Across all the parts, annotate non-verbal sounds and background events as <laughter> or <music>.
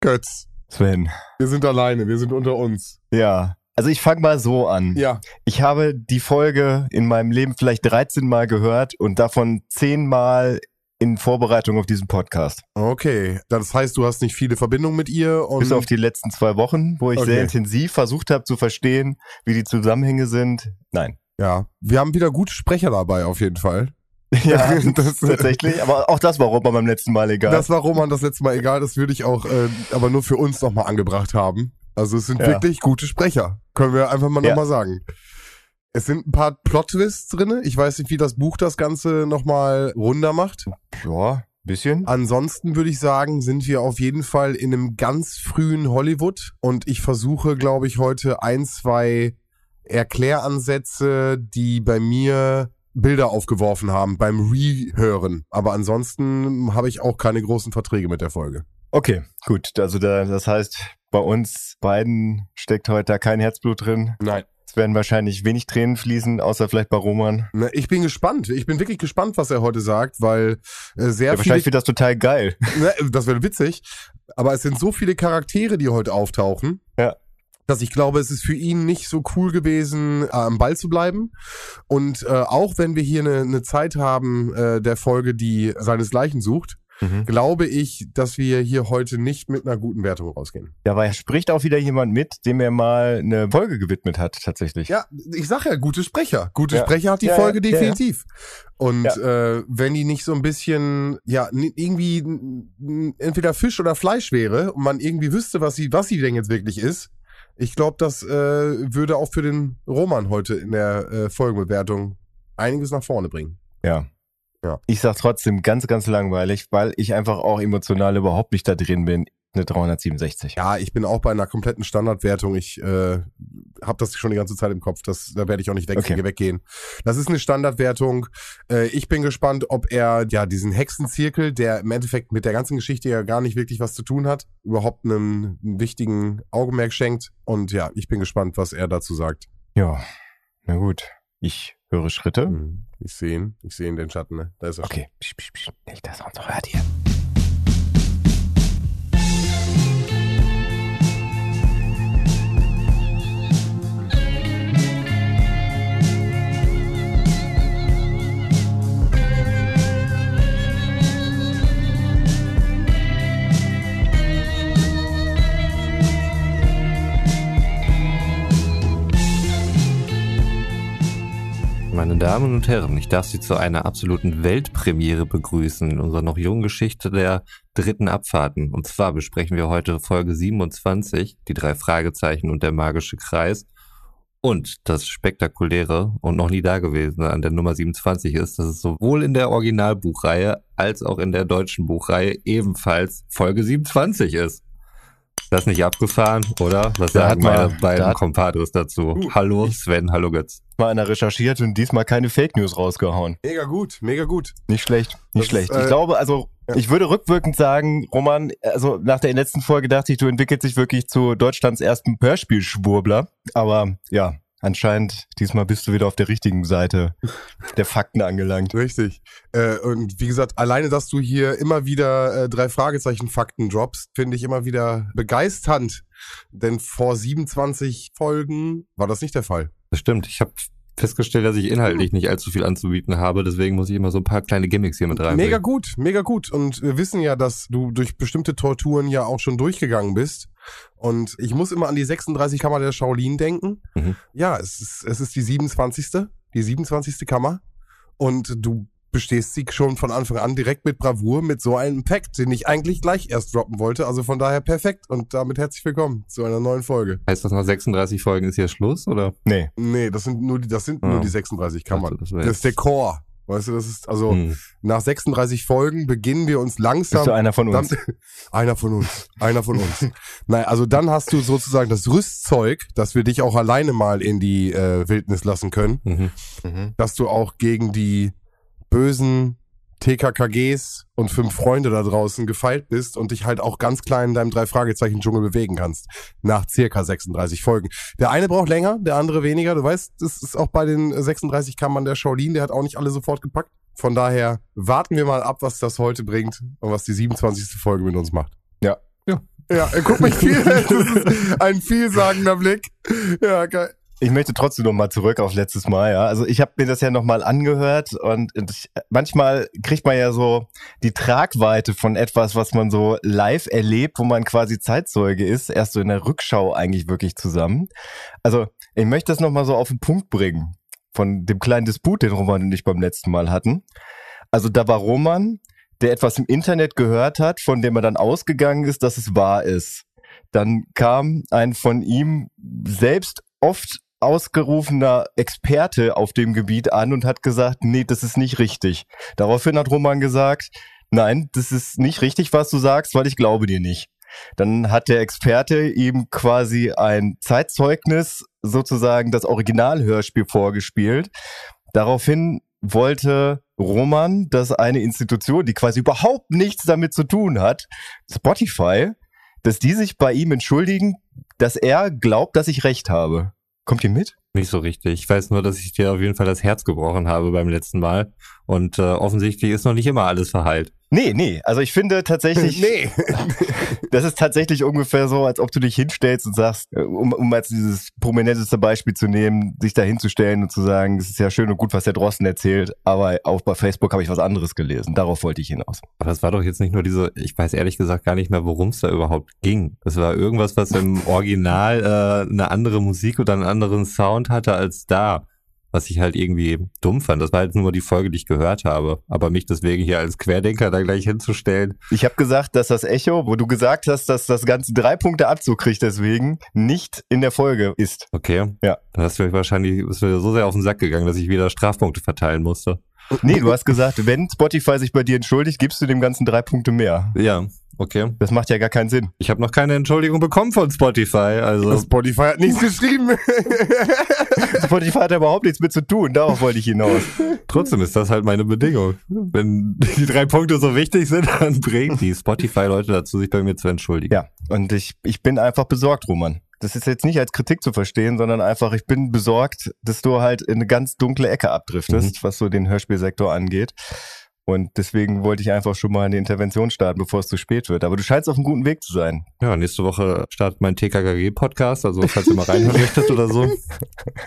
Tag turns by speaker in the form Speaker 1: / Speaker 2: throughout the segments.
Speaker 1: Götz,
Speaker 2: Sven.
Speaker 1: wir sind alleine, wir sind unter uns.
Speaker 2: Ja. Also ich fange mal so an.
Speaker 1: Ja.
Speaker 2: Ich habe die Folge in meinem Leben vielleicht 13 Mal gehört und davon 10 Mal in Vorbereitung auf diesen Podcast.
Speaker 1: Okay. Das heißt, du hast nicht viele Verbindungen mit ihr und
Speaker 2: Bis auf die letzten zwei Wochen, wo ich
Speaker 1: Okay.
Speaker 2: sehr intensiv versucht habe zu verstehen, wie die Zusammenhänge sind. Nein.
Speaker 1: ja, wir haben wieder gute Sprecher dabei auf jeden Fall.
Speaker 2: Ja, <laughs>
Speaker 1: Das-
Speaker 2: tatsächlich. Aber auch das war Roman beim letzten Mal egal.
Speaker 1: Das war Roman das letzte Mal egal, das würde ich auch äh, aber nur für uns nochmal angebracht haben. Also es sind
Speaker 2: Ja.
Speaker 1: wirklich gute Sprecher, können wir einfach mal
Speaker 2: Ja.
Speaker 1: nochmal sagen. Es sind ein paar Plot-Twists drinne. Ich weiß nicht, wie das Buch das Ganze nochmal runder macht.
Speaker 2: ja, bisschen.
Speaker 1: Ansonsten würde ich sagen, sind wir auf jeden Fall in einem ganz frühen Hollywood und ich versuche, glaube ich, heute ein, zwei Erkläransätze, die bei mir Bilder aufgeworfen haben beim Rehören. Aber ansonsten habe ich auch keine großen Verträge mit der Folge.
Speaker 2: Okay, gut. Also da, das heißt, bei uns beiden steckt heute da kein Herzblut drin.
Speaker 1: Nein.
Speaker 2: Es werden wahrscheinlich wenig Tränen fließen, außer vielleicht bei Roman.
Speaker 1: Ne, Ich bin gespannt. Ich bin wirklich gespannt, was er heute sagt, weil äh, sehr
Speaker 2: Ja,
Speaker 1: viele
Speaker 2: wahrscheinlich wird das total geil. <laughs>
Speaker 1: Ne, das wäre witzig. Aber es sind so viele Charaktere, die heute auftauchen.
Speaker 2: Ja.
Speaker 1: Dass ich glaube, es ist für ihn nicht so cool gewesen, äh, am Ball zu bleiben. Und äh, auch wenn wir hier eine, eine Zeit haben äh, der Folge, die seinesgleichen sucht,
Speaker 2: Mhm.
Speaker 1: glaube ich, dass wir hier heute nicht mit einer guten Wertung rausgehen.
Speaker 2: Ja, aber spricht auch wieder jemand mit, dem er mal eine Folge gewidmet hat, tatsächlich.
Speaker 1: Ja, ich sag ja, gute Sprecher. Gute
Speaker 2: Ja.
Speaker 1: Sprecher hat die
Speaker 2: Ja,
Speaker 1: Folge
Speaker 2: ja,
Speaker 1: definitiv. Und äh, wenn die nicht so ein bisschen, ja, irgendwie entweder Fisch oder Fleisch wäre und man irgendwie wüsste, was sie, was sie denn jetzt wirklich ist, ich glaube, das äh, würde auch für den Roman heute in der äh, Folgenbewertung einiges nach vorne bringen.
Speaker 2: Ja.
Speaker 1: Ja.
Speaker 2: Ich sag trotzdem ganz, ganz langweilig, weil ich einfach auch emotional überhaupt nicht da drin bin. Eine 367.
Speaker 1: Ja, ich bin auch bei einer kompletten Standardwertung. Ich äh, habe das schon die ganze Zeit im Kopf. Das, da werde ich auch nicht weg,
Speaker 2: Okay.
Speaker 1: weggehen. Das ist eine Standardwertung. Äh, ich bin gespannt, ob er ja diesen Hexenzirkel, der im Endeffekt mit der ganzen Geschichte ja gar nicht wirklich was zu tun hat, überhaupt einen, einen wichtigen Augenmerk schenkt. Und ja, ich bin gespannt, was er dazu sagt.
Speaker 2: Ja. Na gut. Ich höre Schritte.
Speaker 1: Mhm. Ich sehe ihn. Ich sehe ihn, den Schatten. Ne? Da ist er.
Speaker 2: Okay. Psch, psch, psch. Nicht, dass er uns hört hier.
Speaker 3: Meine Damen und Herren, ich darf Sie zu einer absoluten Weltpremiere begrüßen in unserer noch jungen Geschichte der dritten Abfahrten. Und zwar besprechen wir heute Folge 27, die drei Fragezeichen und der magische Kreis. Und das Spektakuläre und noch nie dagewesene an der Nummer 27 ist, dass es sowohl in der Originalbuchreihe als auch in der deutschen Buchreihe ebenfalls Folge 27 ist. Das nicht abgefahren, oder? Was
Speaker 2: Da
Speaker 3: sagen
Speaker 2: hat man-
Speaker 3: meine beiden Compadres dazu? hallo Sven, hallo Götz.
Speaker 2: Mal einer recherchiert und diesmal keine Fake News rausgehauen.
Speaker 1: Mega gut, mega gut.
Speaker 2: Nicht schlecht, nicht
Speaker 1: Das ist,
Speaker 2: schlecht.
Speaker 1: äh,
Speaker 2: ich glaube, also
Speaker 1: ja.
Speaker 2: ich würde rückwirkend sagen, Roman, also nach der letzten Folge dachte ich, du entwickelst dich wirklich zu Deutschlands ersten Hörspielschwurbler. Aber ja, anscheinend diesmal bist du wieder auf der richtigen Seite der Fakten angelangt.
Speaker 1: Richtig. Äh, und wie gesagt, alleine, dass du hier immer wieder äh, drei Fragezeichen Fakten droppst, finde ich immer wieder begeisternd. Denn vor 27 Folgen war das nicht der Fall.
Speaker 3: Das stimmt. Ich habe festgestellt, dass ich inhaltlich nicht allzu viel anzubieten habe. Deswegen muss ich immer so ein paar kleine Gimmicks hier mit reinbringen.
Speaker 1: Mega gut, mega gut. Und wir wissen ja, dass du durch bestimmte Torturen ja auch schon durchgegangen bist. Und ich muss immer an die 36 Kammer der Shaolin denken.
Speaker 3: Mhm.
Speaker 1: Ja, es ist, es ist die 27. Die 27. Kammer. Und du bestehst sie schon von Anfang an direkt mit Bravour, mit so einem Pact, den ich eigentlich gleich erst droppen wollte. Also von daher perfekt. Und damit herzlich willkommen zu einer neuen Folge.
Speaker 3: Heißt das nach 36 Folgen ist hier Schluss, oder?
Speaker 2: Nee.
Speaker 1: Nee, das sind nur die, das sind
Speaker 3: Ja.
Speaker 1: nur die 36 Kammern.
Speaker 3: Das
Speaker 1: Das,
Speaker 3: wär
Speaker 1: ist der Core. Weißt du, das ist, also,
Speaker 3: Hm.
Speaker 1: nach 36 Folgen beginnen wir uns langsam.
Speaker 2: Bist du einer von uns?
Speaker 1: Dann, <laughs> einer von uns. Einer von uns. <laughs> Nein, also dann hast du sozusagen das Rüstzeug, dass wir dich auch alleine mal in die äh, Wildnis lassen können.
Speaker 3: Mhm.
Speaker 2: Mhm.
Speaker 1: Dass du auch gegen die bösen TKKGs und fünf Freunde da draußen gefeilt bist und dich halt auch ganz klein in deinem Drei-Fragezeichen-Dschungel bewegen kannst. Nach circa 36 Folgen. Der eine braucht länger, der andere weniger. Du weißt, das ist auch bei den 36 Kammern der Shaolin, der hat auch nicht alle sofort gepackt. Von daher warten wir mal ab, was das heute bringt und was die 27. Folge mit uns macht. Ja, er guckt mich viel. <laughs> Das ist ein vielsagender Blick. Ja, geil.
Speaker 2: Ich möchte trotzdem noch mal zurück auf letztes Mal, ja. Also ich habe mir das ja noch mal angehört und ich, manchmal kriegt man ja so die Tragweite von etwas, was man so live erlebt, wo man quasi Zeitzeuge ist, erst so in der Rückschau eigentlich wirklich zusammen. Also ich möchte das noch mal so auf den Punkt bringen von dem kleinen Disput, den Roman und ich beim letzten Mal hatten. Also da war Roman, der etwas im Internet gehört hat, von dem er dann ausgegangen ist, dass es wahr ist. Dann kam ein von ihm selbst oft ausgerufener Experte auf dem Gebiet an und hat gesagt, nee, das ist nicht richtig. Daraufhin hat Roman gesagt, nein, das ist nicht richtig, was du sagst, weil ich glaube dir nicht. Dann hat der Experte ihm quasi ein Zeitzeugnis, sozusagen das Originalhörspiel vorgespielt. Daraufhin wollte Roman, dass eine Institution, die quasi überhaupt nichts damit zu tun hat, Spotify, dass die sich bei ihm entschuldigen, dass er glaubt, dass ich recht habe. Kommt ihr mit?
Speaker 3: Nicht so richtig. Ich weiß nur, dass ich dir auf jeden Fall das Herz gebrochen habe beim letzten Mal. Und äh, offensichtlich ist noch nicht immer alles verheilt.
Speaker 2: Nee, nee. Also ich finde tatsächlich, <laughs>
Speaker 1: Nee. <laughs>
Speaker 2: das ist tatsächlich ungefähr so, als ob du dich hinstellst und sagst, äh, um, um als dieses prominenteste Beispiel zu nehmen, sich da hinzustellen und zu sagen, es ist ja schön und gut, was der Drosten erzählt, aber auch bei Facebook habe ich was anderes gelesen. Darauf wollte ich hinaus.
Speaker 3: Aber das war doch jetzt nicht nur diese, ich weiß ehrlich gesagt gar nicht mehr, worum es da überhaupt ging. Das war irgendwas, was im Original äh, eine andere Musik oder einen anderen Sound hatte als da. Was ich halt irgendwie dumm fand. Das war halt nur die Folge, die ich gehört habe. Aber mich deswegen hier als Querdenker da gleich hinzustellen.
Speaker 2: Ich habe gesagt, dass das Echo, wo du gesagt hast, dass das Ganze drei Punkte Abzug kriegt deswegen, nicht in der Folge ist.
Speaker 3: Okay.
Speaker 2: Ja.
Speaker 3: Dann hast du mich wahrscheinlich ist mir so sehr auf den Sack gegangen, dass ich wieder Strafpunkte verteilen musste.
Speaker 2: Nee, du hast gesagt, wenn Spotify sich bei dir entschuldigt, gibst du dem Ganzen drei Punkte mehr.
Speaker 3: Ja, okay.
Speaker 2: Das macht ja gar keinen Sinn.
Speaker 3: Ich habe noch keine Entschuldigung bekommen von Spotify. Also
Speaker 1: Spotify hat nichts geschrieben. <laughs>
Speaker 2: Spotify hat ja überhaupt nichts mit zu tun, darauf wollte ich hinaus.
Speaker 3: trotzdem ist das halt meine Bedingung. Wenn die drei Punkte so wichtig sind, dann bringt die Spotify-Leute dazu, sich bei mir zu entschuldigen.
Speaker 2: Ja, und ich, ich bin einfach besorgt, Roman. Das ist jetzt nicht als Kritik zu verstehen, sondern einfach, ich bin besorgt, dass du halt in eine ganz dunkle Ecke abdriftest, was so den Hörspielsektor angeht. Und deswegen wollte ich einfach schon mal eine Intervention starten, bevor es zu spät wird. Aber du scheinst auf einem guten Weg zu sein.
Speaker 3: Ja, nächste Woche startet mein TKKG-Podcast, also falls ihr mal reinhören <laughs> möchtet oder so.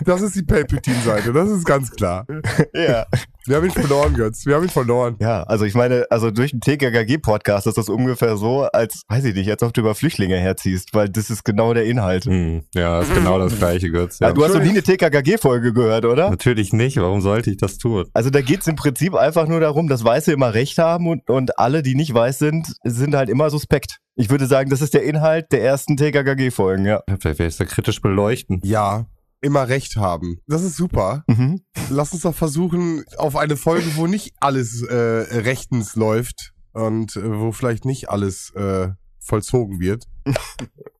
Speaker 1: Das ist die Palpatine-Seite, das ist ganz klar.
Speaker 2: Ja.
Speaker 1: Wir haben ihn verloren, Götz. Wir haben ihn verloren.
Speaker 2: Ja, also ich meine, also durch den TKKG-Podcast ist das ungefähr so, als, weiß ich nicht, als ob du über Flüchtlinge herziehst, weil das ist genau der Inhalt.
Speaker 3: Hm, ja, ist genau das gleiche, Götz.
Speaker 2: Ja.
Speaker 3: Ja.
Speaker 2: Du hast noch nie eine TKKG-Folge gehört, oder?
Speaker 3: Natürlich nicht, warum sollte ich das tun?
Speaker 2: Also da geht's im Prinzip einfach nur darum, dass Weiße immer Recht haben und, und alle, die nicht weiß sind, sind halt immer suspekt. Ich würde sagen, das ist der Inhalt der ersten TKKG-Folgen, ja.
Speaker 3: Ja, Vielleicht werde ich da kritisch beleuchten.
Speaker 1: Ja, immer recht haben. Das ist super.
Speaker 2: Mhm.
Speaker 1: Lass uns doch versuchen, auf eine Folge, wo nicht alles äh, rechtens läuft und äh, wo vielleicht nicht alles äh, vollzogen wird. <laughs>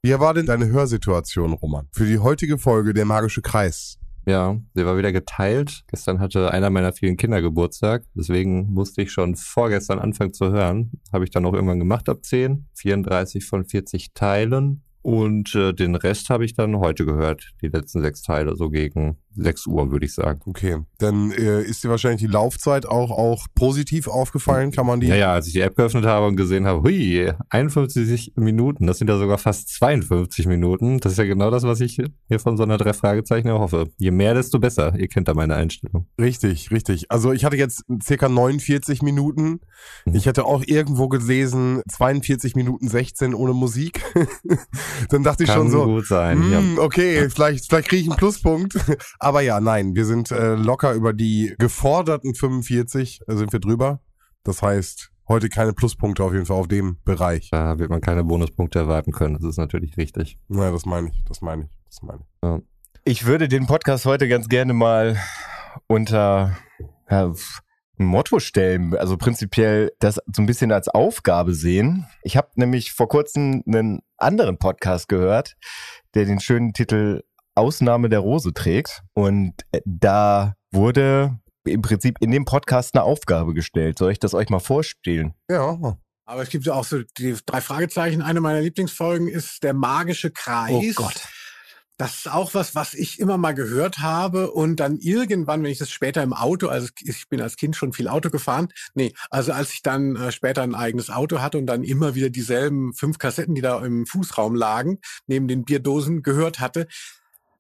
Speaker 1: Wie war denn deine Hörsituation, Roman? Für die heutige Folge Der magische Kreis.
Speaker 3: Ja, der war wieder geteilt. Gestern hatte einer meiner vielen Kinder Geburtstag. Deswegen musste ich schon vorgestern anfangen zu hören. Habe ich dann auch irgendwann gemacht ab 10. 34 von 40 Teilen. Und äh, den Rest habe ich dann heute gehört. Die letzten sechs Teile, so gegen 6 Uhr, würde ich sagen.
Speaker 1: Okay, dann äh, ist dir wahrscheinlich die Laufzeit auch, auch positiv aufgefallen. Kann man die?
Speaker 3: Ja, ja, als ich die App geöffnet habe und gesehen habe, hui, 51 Minuten, das sind ja sogar fast 52 Minuten. Das ist ja genau das, was ich hier von so einer drei Fragezeichen erhoffe. Je mehr, desto besser. Ihr kennt da meine Einstellung.
Speaker 1: Richtig, richtig. Also ich hatte jetzt circa 49 Minuten.
Speaker 3: Mhm.
Speaker 1: Ich hätte auch irgendwo gelesen 42 Minuten 16 ohne Musik. <laughs> dann dachte ich
Speaker 3: Kann
Speaker 1: schon so,
Speaker 3: gut sein.
Speaker 1: hm,
Speaker 3: Ja.
Speaker 1: okay, vielleicht, vielleicht kriege ich einen Pluspunkt. Aber ja, nein, wir sind äh, locker über die geforderten 45, äh, sind wir drüber. Das heißt, heute keine Pluspunkte auf jeden Fall auf dem Bereich.
Speaker 3: Da wird man keine Bonuspunkte erwarten können. Das ist natürlich richtig.
Speaker 1: Naja, das meine ich, das meine ich, das meine ich.
Speaker 2: Ich würde den Podcast heute ganz gerne mal unter ja, ein Motto stellen, also prinzipiell das so ein bisschen als Aufgabe sehen. Ich habe nämlich vor kurzem einen anderen Podcast gehört, der den schönen Titel Ausnahme der Rose trägt. Und äh, da wurde im Prinzip in dem Podcast eine Aufgabe gestellt. Soll ich das euch mal vorstellen?
Speaker 1: Ja,
Speaker 4: Aber es gibt ja auch so die drei Fragezeichen. Eine meiner Lieblingsfolgen ist der magische Kreis.
Speaker 2: Oh Gott.
Speaker 4: Das ist auch was, was ich immer mal gehört habe und dann irgendwann, wenn ich das später im Auto, also ich bin als Kind schon viel Auto gefahren, nee, also als ich dann äh, später ein eigenes Auto hatte und dann immer wieder dieselben fünf Kassetten, die da im Fußraum lagen, neben den Bierdosen gehört hatte,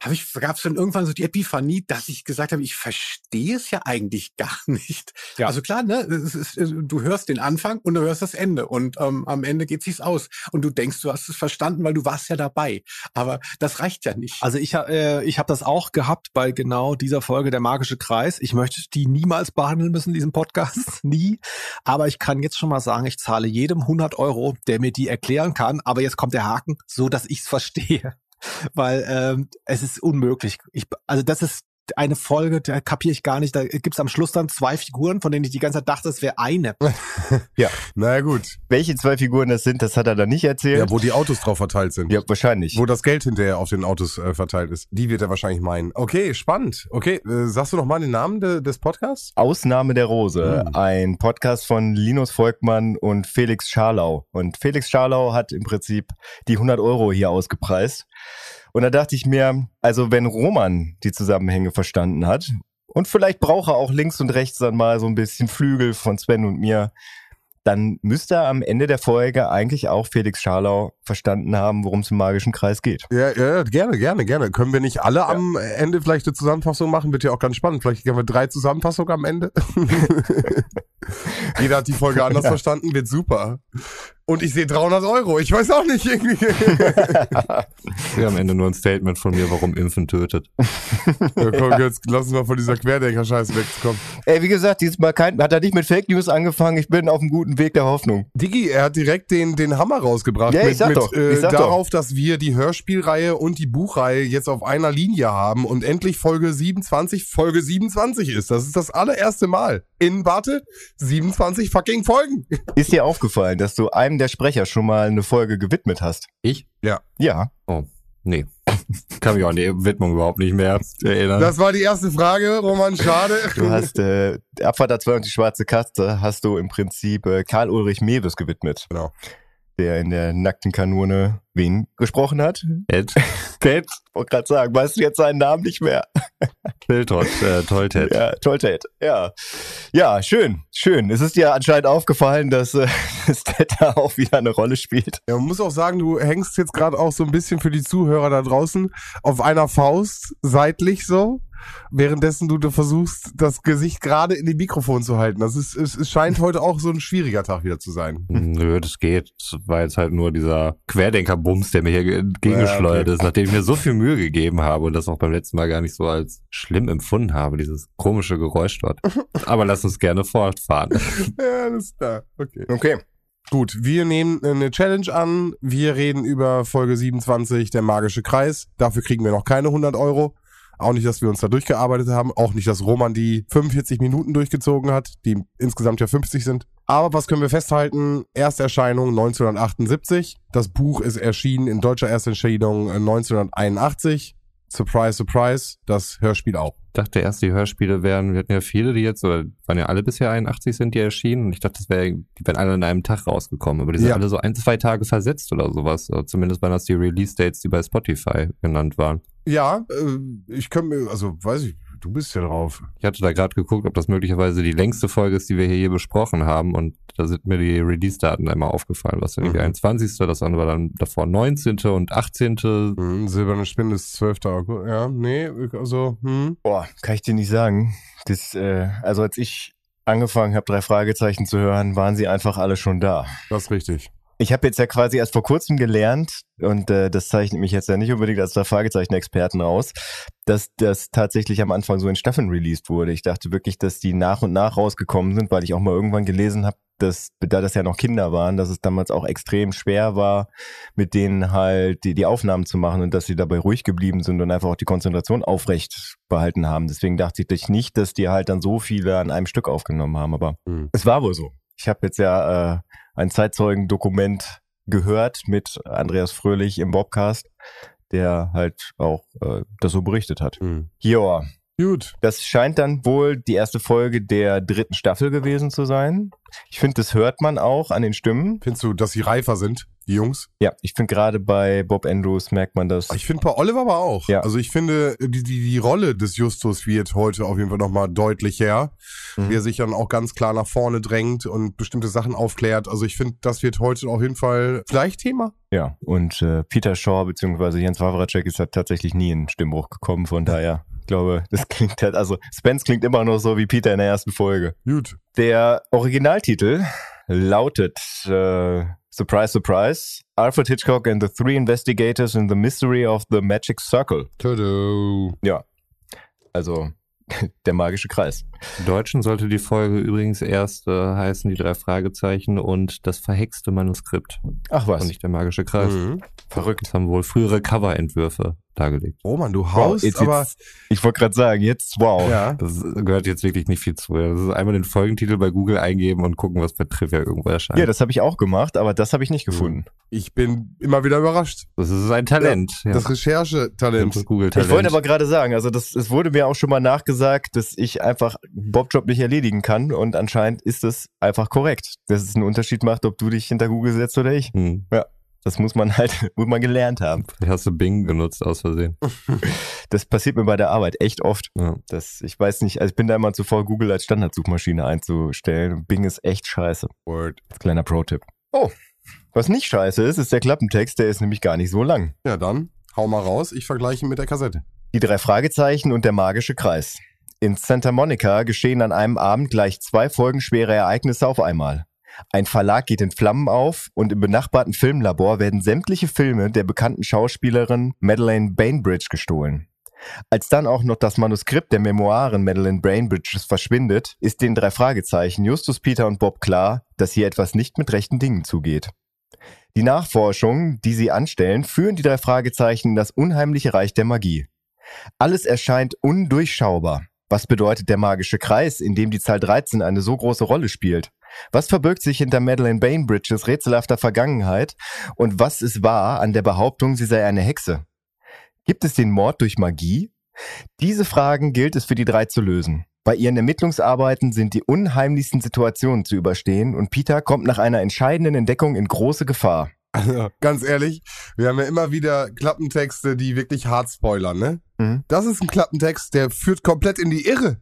Speaker 4: habe ich, gab es dann irgendwann so die Epiphanie, dass ich gesagt habe, ich verstehe es ja eigentlich <laughs> gar nicht. Ja. Also klar, ne, ist, du hörst den Anfang und du hörst das Ende und ähm, am Ende geht sich's aus und du denkst, du hast es verstanden, weil du warst ja dabei. Aber das reicht ja nicht.
Speaker 5: Also ich habe äh, ich habe das auch gehabt bei genau dieser Folge der magische Kreis. Ich möchte die niemals behandeln müssen, diesen Podcast, <laughs> nie. Aber ich kann jetzt schon mal sagen, ich zahle jedem 100 Euro, der mir die erklären kann. Aber jetzt kommt der Haken, so dass ich's verstehe weil ähm, es ist unmöglich. Ich, also das ist eine Folge, da kapiere ich gar nicht. Da gibt's am Schluss dann zwei Figuren, von denen ich die ganze Zeit dachte, es wäre eine. <laughs>
Speaker 2: ja. Naja, gut. Welche zwei Figuren das sind, das hat er dann nicht erzählt.
Speaker 1: Ja, wo die Autos drauf verteilt sind.
Speaker 2: Ja, wahrscheinlich.
Speaker 1: Wo das Geld hinterher auf den Autos äh, verteilt ist. Die wird er wahrscheinlich meinen. Okay, spannend. Okay, äh, sagst du noch mal den Namen de des Podcasts?
Speaker 2: Ausnahme der Rose. Hm. Ein Podcast von Linus Volkmann und Felix Scharlau. Und Felix Scharlau hat im Prinzip die 100 Euro hier ausgepreist. Und da dachte ich mir, also wenn Roman die Zusammenhänge verstanden hat und vielleicht braucht er auch links und rechts dann mal so ein bisschen Flügel von Sven und mir, dann müsste er am Ende der Folge eigentlich auch Felix Scharlau verstanden haben, worum es im magischen Kreis geht.
Speaker 1: Ja, ja, gerne, gerne, gerne. Können wir nicht alle ja. am Ende vielleicht eine Zusammenfassung machen? Wird ja auch ganz spannend. Vielleicht können wir drei Zusammenfassungen am Ende. <laughs> <laughs> Jeder hat die Folge anders ja. verstanden, wird super. Und ich sehe 300 Euro. Ich weiß auch nicht irgendwie. <laughs>
Speaker 3: Wir haben am Ende nur ein Statement von mir, warum Impfen tötet.
Speaker 1: ja, komm, jetzt lass uns mal von dieser Querdenker-Scheiße wegkommen.
Speaker 2: Ey, wie gesagt, diesmal kein, hat er nicht mit Fake News angefangen. Ich bin auf einem guten Weg der Hoffnung.
Speaker 1: Digi, er hat direkt den, den Hammer rausgebracht.
Speaker 2: Ja, ich sag
Speaker 1: mit,
Speaker 2: doch.
Speaker 1: Äh,
Speaker 2: ich sag
Speaker 1: darauf,
Speaker 2: doch.
Speaker 1: dass wir die Hörspielreihe und die Buchreihe jetzt auf einer Linie haben und endlich Folge 27 Folge 27 ist. Das ist das allererste Mal. In, warte, 27 fucking Folgen.
Speaker 2: Ist dir aufgefallen, dass du einem der Sprecher schon mal eine Folge gewidmet hast?
Speaker 3: Ich?
Speaker 1: Ja.
Speaker 2: Ja.
Speaker 3: Oh, nee. Kann mich auch an die Widmung überhaupt nicht mehr erinnern.
Speaker 1: Das war die erste Frage, Roman, schade.
Speaker 2: Du hast äh, Abfahrt 2 und die schwarze Katze hast du im Prinzip äh, Karl Ulrich Mewes gewidmet.
Speaker 1: Genau.
Speaker 2: Der in der nackten Kanone wen gesprochen hat?
Speaker 3: Ed. <laughs>
Speaker 2: Ted. Wollte gerade sagen, weißt du jetzt seinen Namen nicht mehr? <laughs>
Speaker 3: Philtot, äh, Tolltet.
Speaker 2: Ja, Tolltet, ja. Ja, schön, schön. Es ist dir anscheinend aufgefallen, dass äh, <laughs> das Ted da auch wieder eine Rolle spielt.
Speaker 1: Ja, man muss auch sagen, du hängst jetzt gerade auch so ein bisschen für die Zuhörer da draußen auf einer Faust, seitlich so, währenddessen du, du versuchst, das Gesicht gerade in die Mikrofon zu halten. Das ist, es, es scheint heute auch so ein schwieriger Tag wieder zu sein.
Speaker 3: Nö, das geht. Das war jetzt halt nur dieser Querdenker-Bums, der mir hier entgegengeschleudert ja, okay. ist, nachdem ich mir so viel Mühe gegeben habe und das auch beim letzten Mal gar nicht so als schlimm empfunden habe, dieses komische Geräusch dort. <laughs> Aber lass uns gerne fortfahren.
Speaker 1: ja, das ist da. Okay.
Speaker 2: Okay.
Speaker 1: Gut, wir nehmen eine Challenge an. Wir reden über Folge 27, der magische Kreis. Dafür kriegen wir noch keine 100 Euro. Auch nicht, dass wir uns da durchgearbeitet haben. Auch nicht, dass Roman die 45 Minuten durchgezogen hat, die insgesamt ja 50 sind. Aber was können wir festhalten? Ersterscheinung 1978. Das Buch ist erschienen in deutscher Ersterscheinung 1981. Surprise, surprise, das Hörspiel auch.
Speaker 3: Ich dachte erst, die Hörspiele wären, wir hatten ja viele, die jetzt, oder waren ja alle bisher 81 sind, die erschienen. Und ich dachte, das wäre, die wären alle an einem Tag rausgekommen. Aber die sind ja. alle so ein, zwei Tage versetzt oder sowas. Oder zumindest waren das die Release-Dates, die bei Spotify genannt waren.
Speaker 1: Ja, äh, ich kann mir, also weiß ich, du bist ja drauf.
Speaker 3: Ich hatte da gerade geguckt, ob das möglicherweise die längste Folge ist, die wir hier je besprochen haben. Und da sind mir die Release-Daten einmal aufgefallen. Was denn mhm. die 21. Das andere war dann davor 19. und 18.
Speaker 1: Mhm, Silberne Spinne ist 12. August. Ja, nee, also, hm.
Speaker 2: Boah, kann ich dir nicht sagen. Das, äh, also als ich angefangen habe, drei Fragezeichen zu hören, waren sie einfach alle schon da.
Speaker 1: Das ist richtig.
Speaker 2: Ich habe jetzt ja quasi erst vor kurzem gelernt, und äh, das zeichnet mich jetzt ja nicht unbedingt als der Fragezeichen-Experten aus, dass das tatsächlich am Anfang so in Staffeln released wurde. Ich dachte wirklich, dass die nach und nach rausgekommen sind, weil ich auch mal irgendwann gelesen habe, dass, da das ja noch Kinder waren, dass es damals auch extrem schwer war, mit denen halt die, die Aufnahmen zu machen und dass sie dabei ruhig geblieben sind und einfach auch die Konzentration aufrecht behalten haben. Deswegen dachte ich nicht, dass die halt dann so viele an einem Stück aufgenommen haben, aber mhm. es war wohl so. Ich habe jetzt ja äh, ein Zeitzeugendokument gehört mit Andreas Fröhlich im Bobcast, der halt auch äh, das so berichtet hat. Mhm. Joa,
Speaker 1: Gut.
Speaker 2: Das scheint dann wohl die erste Folge der dritten Staffel gewesen zu sein. Ich finde, das hört man auch an den Stimmen.
Speaker 1: Findest du, dass sie reifer sind, die Jungs?
Speaker 2: Ja, ich finde gerade bei Bob Andrews merkt man das.
Speaker 1: Ich finde bei Oliver aber auch.
Speaker 2: Ja.
Speaker 1: Also ich finde, die, die, die Rolle des Justus wird heute auf jeden Fall nochmal deutlicher.
Speaker 2: Mhm.
Speaker 1: Wie er sich dann auch ganz klar nach vorne drängt und bestimmte Sachen aufklärt. Also ich finde, das wird heute auf jeden Fall vielleicht Thema.
Speaker 2: Ja, und äh, Peter Shaw bzw. Jens Wawracek ist halt tatsächlich nie in Stimmbruch gekommen, von daher. Ich glaube, das <laughs> klingt halt, also Spence klingt immer noch so wie Peter in der ersten Folge.
Speaker 1: Gut.
Speaker 2: Der Originaltitel lautet äh, Surprise, Surprise, Alfred Hitchcock and the Three Investigators in the Mystery of the Magic Circle.
Speaker 1: Tada.
Speaker 2: Ja, also <laughs> der magische Kreis.
Speaker 3: Im Deutschen sollte die Folge übrigens erst äh, heißen, die drei Fragezeichen und das verhexte Manuskript
Speaker 2: Ach was,
Speaker 3: und nicht der magische Kreis.
Speaker 1: Mhm.
Speaker 2: verrückt.
Speaker 3: Das haben wohl frühere Coverentwürfe dargelegt.
Speaker 1: Roman, du
Speaker 2: Wow,
Speaker 1: haust,
Speaker 2: jetzt,
Speaker 1: aber
Speaker 2: jetzt, ich wollte gerade sagen, jetzt wow.
Speaker 1: ja.
Speaker 3: Das gehört jetzt wirklich nicht viel zu. Das ist einmal den Folgentitel bei Google eingeben und gucken, was bei Trivia irgendwo erscheint.
Speaker 2: Ja, das habe ich auch gemacht, aber das habe ich nicht gefunden.
Speaker 1: Ich bin immer wieder überrascht.
Speaker 3: das ist ein Talent. Ja,
Speaker 1: Das Recherchetalent.
Speaker 3: Das Google-Talent.
Speaker 2: Ich wollte aber gerade sagen, also das, es wurde mir auch schon mal nachgesagt, dass ich einfach Bobjob nicht erledigen kann und anscheinend ist es einfach korrekt, dass es einen Unterschied macht, ob du dich hinter Google setzt oder ich.
Speaker 3: Hm.
Speaker 2: Das muss man halt, <laughs> muss man gelernt haben.
Speaker 3: Vielleicht hast du Bing genutzt aus Versehen. <laughs>
Speaker 2: Das passiert mir bei der Arbeit echt oft.
Speaker 3: Ja.
Speaker 2: Das, ich weiß nicht, also ich bin da immer zu voll, Google als Standardsuchmaschine einzustellen. Bing ist echt scheiße.
Speaker 1: Word.
Speaker 2: Als kleiner Pro-Tipp. Oh, was nicht scheiße ist, ist der Klappentext, der ist nämlich gar nicht so lang.
Speaker 1: Ja, dann hau mal raus. Ich vergleiche ihn mit der Kassette.
Speaker 2: Die drei Fragezeichen und der magische Kreis. In Santa Monica geschehen an einem Abend gleich zwei folgenschwere Ereignisse auf einmal. Ein Verlag geht in Flammen auf und im benachbarten Filmlabor werden sämtliche Filme der bekannten Schauspielerin Madeleine Bainbridge gestohlen. Als dann auch noch das Manuskript der Memoiren Madeleine Bainbridges verschwindet, ist den drei Fragezeichen Justus, Peter und Bob klar, dass hier etwas nicht mit rechten Dingen zugeht. Die Nachforschungen, die sie anstellen, führen die drei Fragezeichen in das unheimliche Reich der Magie. Alles erscheint undurchschaubar. Was bedeutet der magische Kreis, in dem die Zahl 13 eine so große Rolle spielt? Was verbirgt sich hinter Madeleine Bainbridges rätselhafter Vergangenheit? Und was ist wahr an der Behauptung, sie sei eine Hexe? Gibt es den Mord durch Magie? Diese Fragen gilt es für die drei zu lösen. Bei ihren Ermittlungsarbeiten sind die unheimlichsten Situationen zu überstehen und Peter kommt nach einer entscheidenden Entdeckung in große Gefahr.
Speaker 1: Also, ganz ehrlich, wir haben ja immer wieder Klappentexte, die wirklich hart spoilern, ne?
Speaker 2: Mhm.
Speaker 1: Das ist ein Klappentext, der führt komplett in die Irre.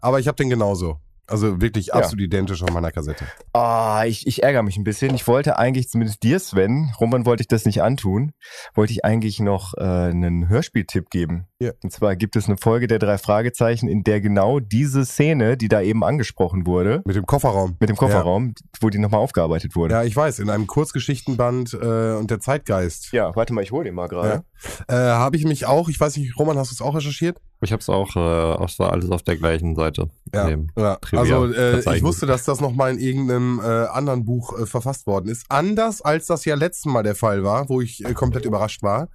Speaker 1: Aber ich habe den genauso. Also wirklich
Speaker 2: Ja.
Speaker 1: absolut identisch auf meiner Kassette.
Speaker 2: Ah, ich, ich ärgere mich ein bisschen. Ich wollte eigentlich zumindest dir, Sven, Roman wollte ich das nicht antun, wollte ich eigentlich noch äh, einen Hörspieltipp geben.
Speaker 1: Ja.
Speaker 2: Und zwar gibt es eine Folge der drei Fragezeichen, in der genau diese Szene, die da eben angesprochen wurde,
Speaker 1: Mit dem Kofferraum.
Speaker 2: mit dem Kofferraum, wo die nochmal aufgearbeitet wurde.
Speaker 1: Ja, ich weiß, in einem Kurzgeschichtenband äh, und der Zeitgeist.
Speaker 2: Ja, warte mal, ich hole den mal gerade.
Speaker 1: Äh, habe ich mich auch, ich weiß nicht, Roman, hast du es auch recherchiert?
Speaker 3: Ich habe es auch, äh, auch alles auf der gleichen Seite.
Speaker 1: Ja, ja. Also äh, ich wusste, dass das nochmal in irgendeinem äh, anderen Buch äh, verfasst worden ist. Anders als das ja letzten Mal der Fall war, wo ich äh, komplett überrascht war.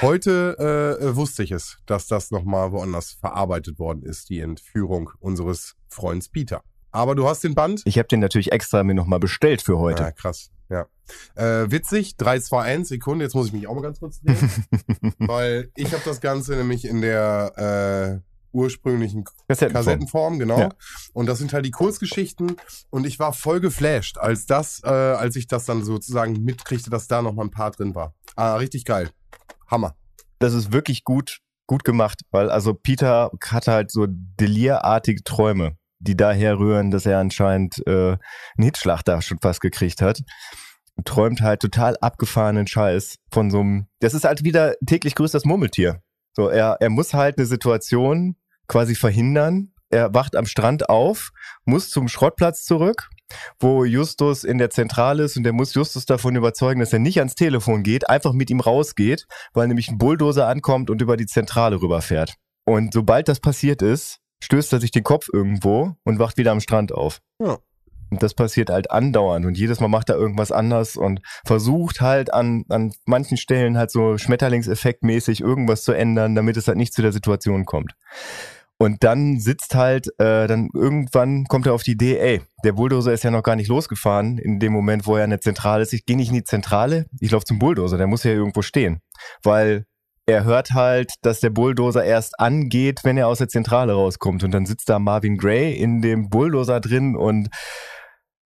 Speaker 1: Heute äh, äh, wusste ich es, dass das nochmal woanders verarbeitet worden ist, die Entführung unseres Freunds Peter. Aber du hast den Band?
Speaker 2: Ich habe den natürlich extra mir nochmal bestellt für heute.
Speaker 1: Ja, krass. Ja. Äh, witzig, 3, 2, 1, Sekunde, jetzt muss ich mich auch mal ganz kurz drehen. <laughs> weil ich habe das Ganze nämlich in der äh, ursprünglichen
Speaker 2: Kassettenform.
Speaker 1: Kassettenform, genau.
Speaker 2: Ja.
Speaker 1: Und das sind halt die Kurzgeschichten. Und ich war voll geflasht, als das, äh, als ich das dann sozusagen mitkriegte, dass da noch mal ein paar drin war. Ah, richtig geil. Hammer.
Speaker 2: das ist wirklich gut, gut gemacht, weil also Peter hatte halt so delirartige Träume, die daher rühren, dass er anscheinend äh, einen Hitschlag da schon fast gekriegt hat. Träumt halt total abgefahrenen Scheiß von so einem, das ist halt wieder täglich grüßt das Murmeltier. So, er, er muss halt eine Situation quasi verhindern. Er wacht am Strand auf, muss zum Schrottplatz zurück, wo Justus in der Zentrale ist und der muss Justus davon überzeugen, dass er nicht ans Telefon geht, einfach mit ihm rausgeht, weil nämlich ein Bulldozer ankommt und über die Zentrale rüberfährt. Und sobald das passiert ist, stößt er sich den Kopf irgendwo und wacht wieder am Strand auf.
Speaker 1: Ja.
Speaker 2: Und das passiert halt andauernd und jedes Mal macht er irgendwas anders und versucht halt an, an manchen Stellen halt so Schmetterlingseffektmäßig irgendwas zu ändern, damit es halt nicht zu der Situation kommt. Und dann sitzt halt, äh, dann irgendwann kommt er auf die Idee, ey, der Bulldozer ist ja noch gar nicht losgefahren in dem Moment, wo er in der Zentrale ist. Ich gehe nicht in die Zentrale, ich laufe zum Bulldozer, der muss ja irgendwo stehen. Weil er hört halt, dass der Bulldozer erst angeht, wenn er aus der Zentrale rauskommt. Und dann sitzt da Marvin Gray in dem Bulldozer drin und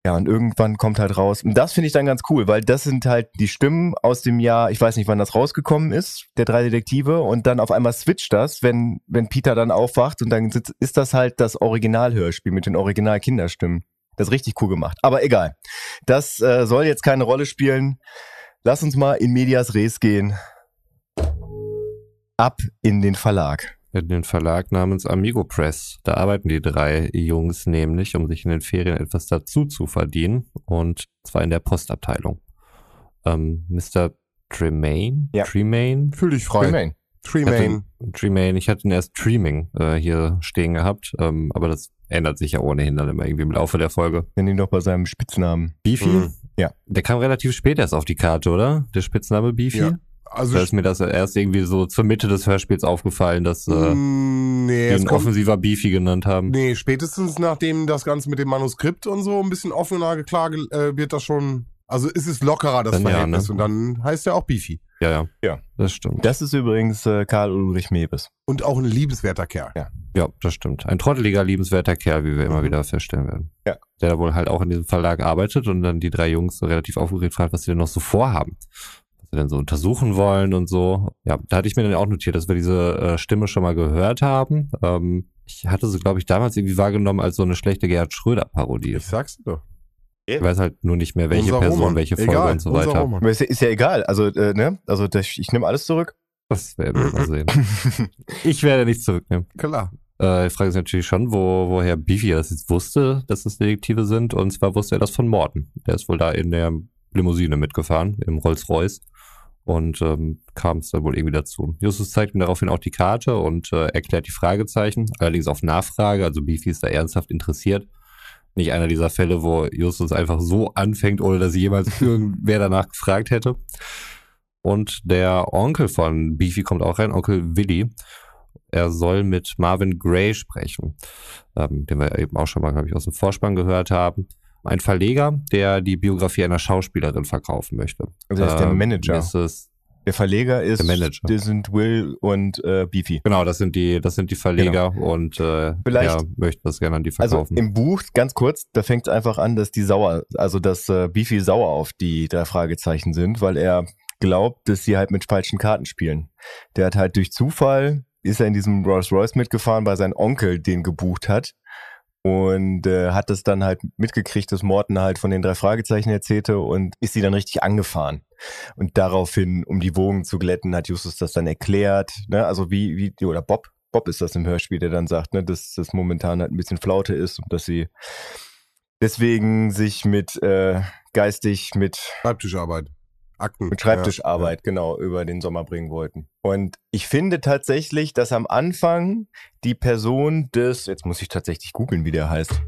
Speaker 2: ja, und irgendwann kommt halt raus. Und das finde ich dann ganz cool, weil das sind halt die Stimmen aus dem Jahr, ich weiß nicht, wann das rausgekommen ist, der drei Detektive, und dann auf einmal switcht das, wenn, wenn Peter dann aufwacht und dann sitzt, ist das halt das Originalhörspiel mit den Original-Kinderstimmen. Das ist richtig cool gemacht. Aber egal. Das äh, soll jetzt keine Rolle spielen. Lass uns mal in Medias Res gehen. Ab in den Verlag
Speaker 3: in den Verlag namens Amigo Press. Da arbeiten die drei Jungs nämlich, um sich in den Ferien etwas dazu zu verdienen. Und zwar in der Postabteilung. Ähm, Mr. Tremaine?
Speaker 2: Ja.
Speaker 3: Tremaine?
Speaker 1: Fühl dich frei.
Speaker 2: Tremaine.
Speaker 1: Tremaine.
Speaker 3: Tremaine. Ich hatte ihn erst Streaming äh, hier stehen gehabt, ähm, aber das ändert sich ja ohnehin dann immer irgendwie im Laufe der Folge.
Speaker 2: Nenn ihn doch bei seinem Spitznamen.
Speaker 3: Beefy?
Speaker 1: Mhm.
Speaker 2: Ja.
Speaker 3: Der kam relativ spät erst auf die Karte, oder? Der Spitzname Beefy?
Speaker 1: Ja. Also
Speaker 3: Da ist mir das erst irgendwie so zur Mitte des Hörspiels aufgefallen, dass äh,
Speaker 1: Mm, nee,
Speaker 3: ihn offensiver Beefy genannt haben.
Speaker 1: nee, spätestens nachdem das Ganze mit dem Manuskript und so ein bisschen offener klar äh, wird das schon, also ist es lockerer, das
Speaker 3: Dann ja,
Speaker 1: Verhältnis.
Speaker 3: ne?
Speaker 1: Und dann heißt er auch Beefy.
Speaker 3: Ja, ja.
Speaker 2: Ja.
Speaker 3: Das stimmt.
Speaker 2: Das ist übrigens äh, Karl Ulrich Mewes.
Speaker 1: Und auch ein liebenswerter Kerl.
Speaker 2: Ja.
Speaker 3: Ja, das stimmt. Ein trotteliger, liebenswerter Kerl, wie wir immer
Speaker 1: Mhm.
Speaker 3: wieder feststellen werden.
Speaker 2: Ja.
Speaker 3: Der da wohl halt auch in diesem Verlag arbeitet und dann die drei Jungs so relativ aufgeregt fragt, was sie denn noch so vorhaben. Sie denn so untersuchen wollen und so. Ja, da hatte ich mir dann auch notiert, dass wir diese äh, Stimme schon mal gehört haben. Ähm, ich hatte sie, glaube ich, damals irgendwie wahrgenommen als so eine schlechte Gerhard Schröder-Parodie.
Speaker 1: Ich sag's dir doch.
Speaker 3: Ich weiß halt nur nicht mehr, welche
Speaker 1: Unser
Speaker 3: Person,
Speaker 1: Roman.
Speaker 3: welche Folge
Speaker 1: Egal,
Speaker 3: und so weiter.
Speaker 2: Ist ja, ist ja egal. Also, äh, ne? Also das, ich nehme alles zurück.
Speaker 3: Das werden wir mal sehen. <laughs> Ich werde nichts zurücknehmen.
Speaker 1: Klar.
Speaker 3: Äh, die Frage ist natürlich schon, wo, woher Beefy das jetzt wusste, dass es Detektive sind. Und zwar wusste er das von Morten. Der ist wohl da in der Limousine mitgefahren, im Rolls-Royce. Und ähm, kam es dann wohl irgendwie dazu. Justus zeigt ihm daraufhin auch die Karte und äh, erklärt die Fragezeichen, allerdings auf Nachfrage. Also Beefy ist da ernsthaft interessiert. Nicht einer dieser Fälle, wo Justus einfach so anfängt, ohne dass jemals <laughs> irgendwer danach gefragt hätte. Und der Onkel von Beefy kommt auch rein, Onkel Willy. Er soll mit Marvin Gray sprechen, ähm, den wir eben auch schon mal, glaube ich, aus dem Vorspann gehört haben. Ein Verleger, der die Biografie einer Schauspielerin verkaufen möchte.
Speaker 2: Also er ist der
Speaker 3: Ähm,
Speaker 2: Manager.
Speaker 3: Mrs.
Speaker 2: Der Verleger ist,
Speaker 3: Der Manager.
Speaker 2: das sind Will und äh, Beefy.
Speaker 3: Genau, das sind die, das sind die Verleger und äh,
Speaker 2: Vielleicht-
Speaker 3: er möchte das gerne an die
Speaker 2: Also
Speaker 3: verkaufen.
Speaker 2: im Buch, ganz kurz, da fängt es einfach an, dass die sauer, also dass äh, Beefy sauer auf die drei Fragezeichen sind, weil er glaubt, dass sie halt mit falschen Karten spielen. Der hat halt durch Zufall, ist er in diesem Rolls Royce mitgefahren, weil sein Onkel den gebucht hat und äh, hat das dann halt mitgekriegt, dass Morten halt von den drei Fragezeichen erzählte und ist sie dann richtig angefahren. Und daraufhin, um die Wogen zu glätten, hat Justus das dann erklärt, ne? also wie, wie, oder Bob, Bob ist das im Hörspiel, der dann sagt, ne, dass das momentan halt ein bisschen Flaute ist und dass sie deswegen sich mit äh, geistig mit,
Speaker 1: Schreibtischarbeit. Akten.
Speaker 2: mit Schreibtischarbeit genau über den Sommer bringen wollten. Und ich finde tatsächlich, dass am Anfang die Person des, jetzt muss ich tatsächlich googeln, wie der heißt.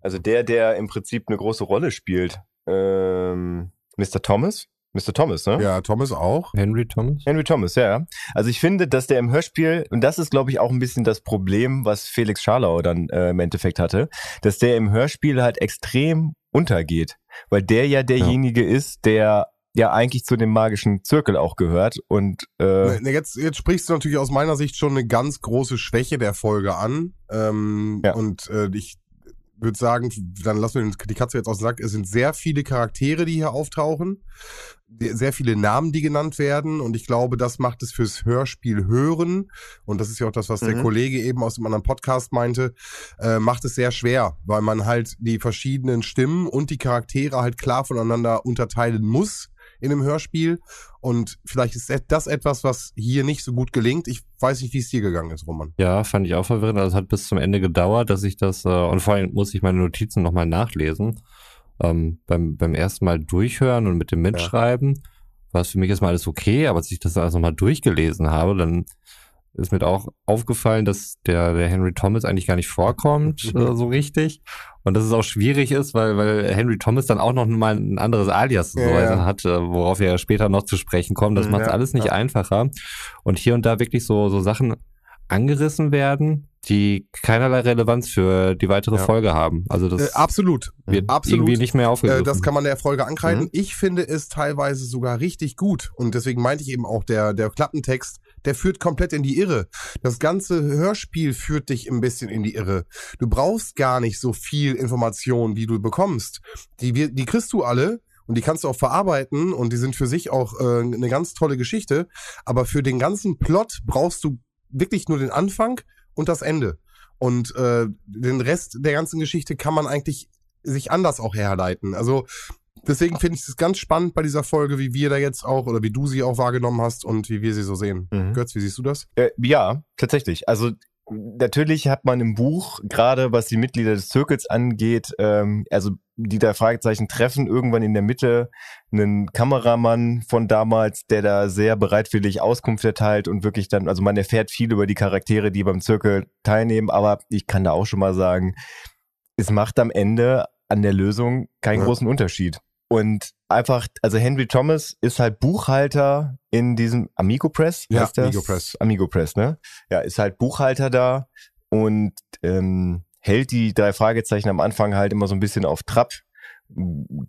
Speaker 2: Also der, der im Prinzip eine große Rolle spielt. Ähm, Mr. Thomas? Mr. Thomas, ne?
Speaker 1: Ja. ja, Thomas auch.
Speaker 3: Henry Thomas?
Speaker 2: Henry Thomas, ja. ja. Also ich finde, dass der im Hörspiel, und das ist, glaube ich, auch ein bisschen das Problem, was Felix Scharlau dann äh, im Endeffekt hatte, dass der im Hörspiel halt extrem untergeht. Weil der ja derjenige ist, der ja eigentlich zu dem magischen Zirkel auch gehört. Und äh,
Speaker 1: Jetzt, jetzt sprichst du natürlich aus meiner Sicht schon eine ganz große Schwäche der Folge an. Ähm,
Speaker 2: Ja.
Speaker 1: Und äh, ich würde sagen, dann lassen wir die Katze jetzt aus dem Sack. Es sind sehr viele Charaktere, die hier auftauchen. Sehr viele Namen, die genannt werden. Und ich glaube, das macht es fürs Hörspiel hören. Und das ist ja auch das, was der
Speaker 2: Mhm.
Speaker 1: Kollege eben aus dem anderen Podcast meinte, äh, macht es sehr schwer, weil man halt die verschiedenen Stimmen und die Charaktere halt klar voneinander unterteilen muss in einem Hörspiel. Und vielleicht ist das etwas, was hier nicht so gut gelingt. Ich weiß nicht, wie es dir gegangen ist, Roman.
Speaker 3: Ja, fand ich auch verwirrend. Also es hat bis zum Ende gedauert, dass ich das, äh, und vor allem muss ich meine Notizen nochmal nachlesen. Ähm, beim, beim ersten Mal durchhören und mit dem Mitschreiben war es für mich erstmal alles okay, aber als ich das alles nochmal durchgelesen habe, dann ist mir auch aufgefallen, dass der, der Henry Thomas eigentlich gar nicht vorkommt, <laughs> äh, so richtig. Und dass es auch schwierig ist, weil, weil Henry Thomas dann auch noch mal ein anderes Alias so
Speaker 1: Ja,
Speaker 3: hat, äh, worauf wir ja später noch zu sprechen kommen. Das
Speaker 2: Mhm,
Speaker 3: macht
Speaker 2: ja,
Speaker 3: alles nicht
Speaker 2: ja.
Speaker 3: einfacher. Und hier und da wirklich so, so Sachen angerissen werden, die keinerlei Relevanz für die weitere
Speaker 1: Ja.
Speaker 3: Folge haben. Also das
Speaker 1: Äh, absolut.
Speaker 3: wird
Speaker 1: absolut.
Speaker 3: irgendwie nicht mehr
Speaker 1: Äh,
Speaker 3: aufgegriffen.
Speaker 1: das kann man der Folge ankreiden.
Speaker 3: Mhm.
Speaker 1: Ich finde es teilweise sogar richtig gut. Und deswegen meinte ich eben auch, der, der Klappentext, der führt komplett in die Irre. Das ganze Hörspiel führt dich ein bisschen in die Irre. Du brauchst gar nicht so viel Information, wie du bekommst. Die, die kriegst du alle. Und die kannst du auch verarbeiten und die sind für sich auch äh, eine ganz tolle Geschichte. Aber für den ganzen Plot brauchst du wirklich nur den Anfang und das Ende. Und äh, den Rest der ganzen Geschichte kann man eigentlich sich anders auch herleiten. Also deswegen finde ich es ganz spannend bei dieser Folge, wie wir da jetzt auch oder wie du sie auch wahrgenommen hast und wie wir sie so sehen.
Speaker 2: Mhm.
Speaker 1: Götz, wie siehst du das?
Speaker 2: Äh, ja, tatsächlich. Also natürlich hat man im Buch, gerade was die Mitglieder des Zirkels angeht, ähm, also die da Fragezeichen treffen, irgendwann in der Mitte einen Kameramann von damals, der da sehr bereitwillig Auskunft erteilt und wirklich dann, also man erfährt viel über die Charaktere, die beim Zirkel teilnehmen, aber ich kann da auch schon mal sagen, es macht am Ende an der Lösung keinen
Speaker 1: Ja.
Speaker 2: großen Unterschied. Und einfach, also Henry Thomas ist halt Buchhalter in diesem Amigo Press.
Speaker 1: Ja,
Speaker 2: heißt das?
Speaker 1: Amigo Press.
Speaker 2: Amigo Press, ne? Ja, ist halt Buchhalter da und ähm, hält die drei Fragezeichen am Anfang halt immer so ein bisschen auf Trab.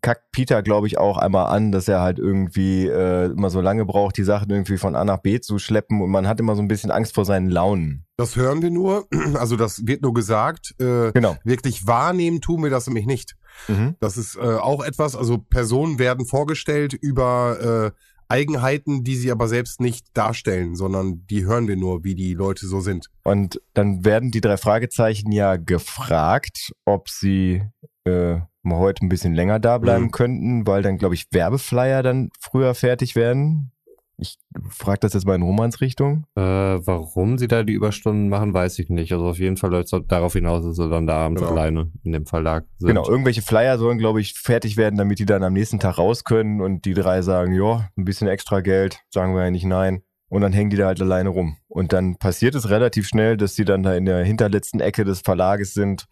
Speaker 2: Kackt Peter, glaube ich, auch einmal an, dass er halt irgendwie äh, immer so lange braucht, die Sachen irgendwie von A nach B zu schleppen und man hat immer so ein bisschen Angst vor seinen Launen.
Speaker 1: Das hören wir nur, <clears throat> also das wird nur gesagt. Äh,
Speaker 2: Genau.
Speaker 1: wirklich wahrnehmen tun wir das nämlich nicht.
Speaker 2: Mhm.
Speaker 1: Das ist äh, auch etwas, also Personen werden vorgestellt über äh, Eigenheiten, die sie aber selbst nicht darstellen, sondern die hören wir nur, wie die Leute so sind.
Speaker 2: Und dann werden die drei Fragezeichen ja gefragt, ob sie äh, mal heute ein bisschen länger da bleiben
Speaker 1: Mhm.
Speaker 2: könnten, weil dann, glaube ich, Werbeflyer dann früher fertig werden. Ich frage das jetzt mal in Romans Richtung.
Speaker 3: Äh, warum sie da die Überstunden machen, weiß ich nicht. Also auf jeden Fall läuft es darauf hinaus, dass sie dann da abends
Speaker 1: Genau.
Speaker 3: alleine in dem Verlag sind.
Speaker 2: Genau, irgendwelche Flyer sollen, glaube ich, fertig werden, damit die dann am nächsten Tag raus können und die drei sagen, ja, ein bisschen extra Geld, sagen wir ja nicht nein. Und dann hängen die da halt alleine rum. Und dann passiert es relativ schnell, dass die dann da in der hinterletzten Ecke des Verlages sind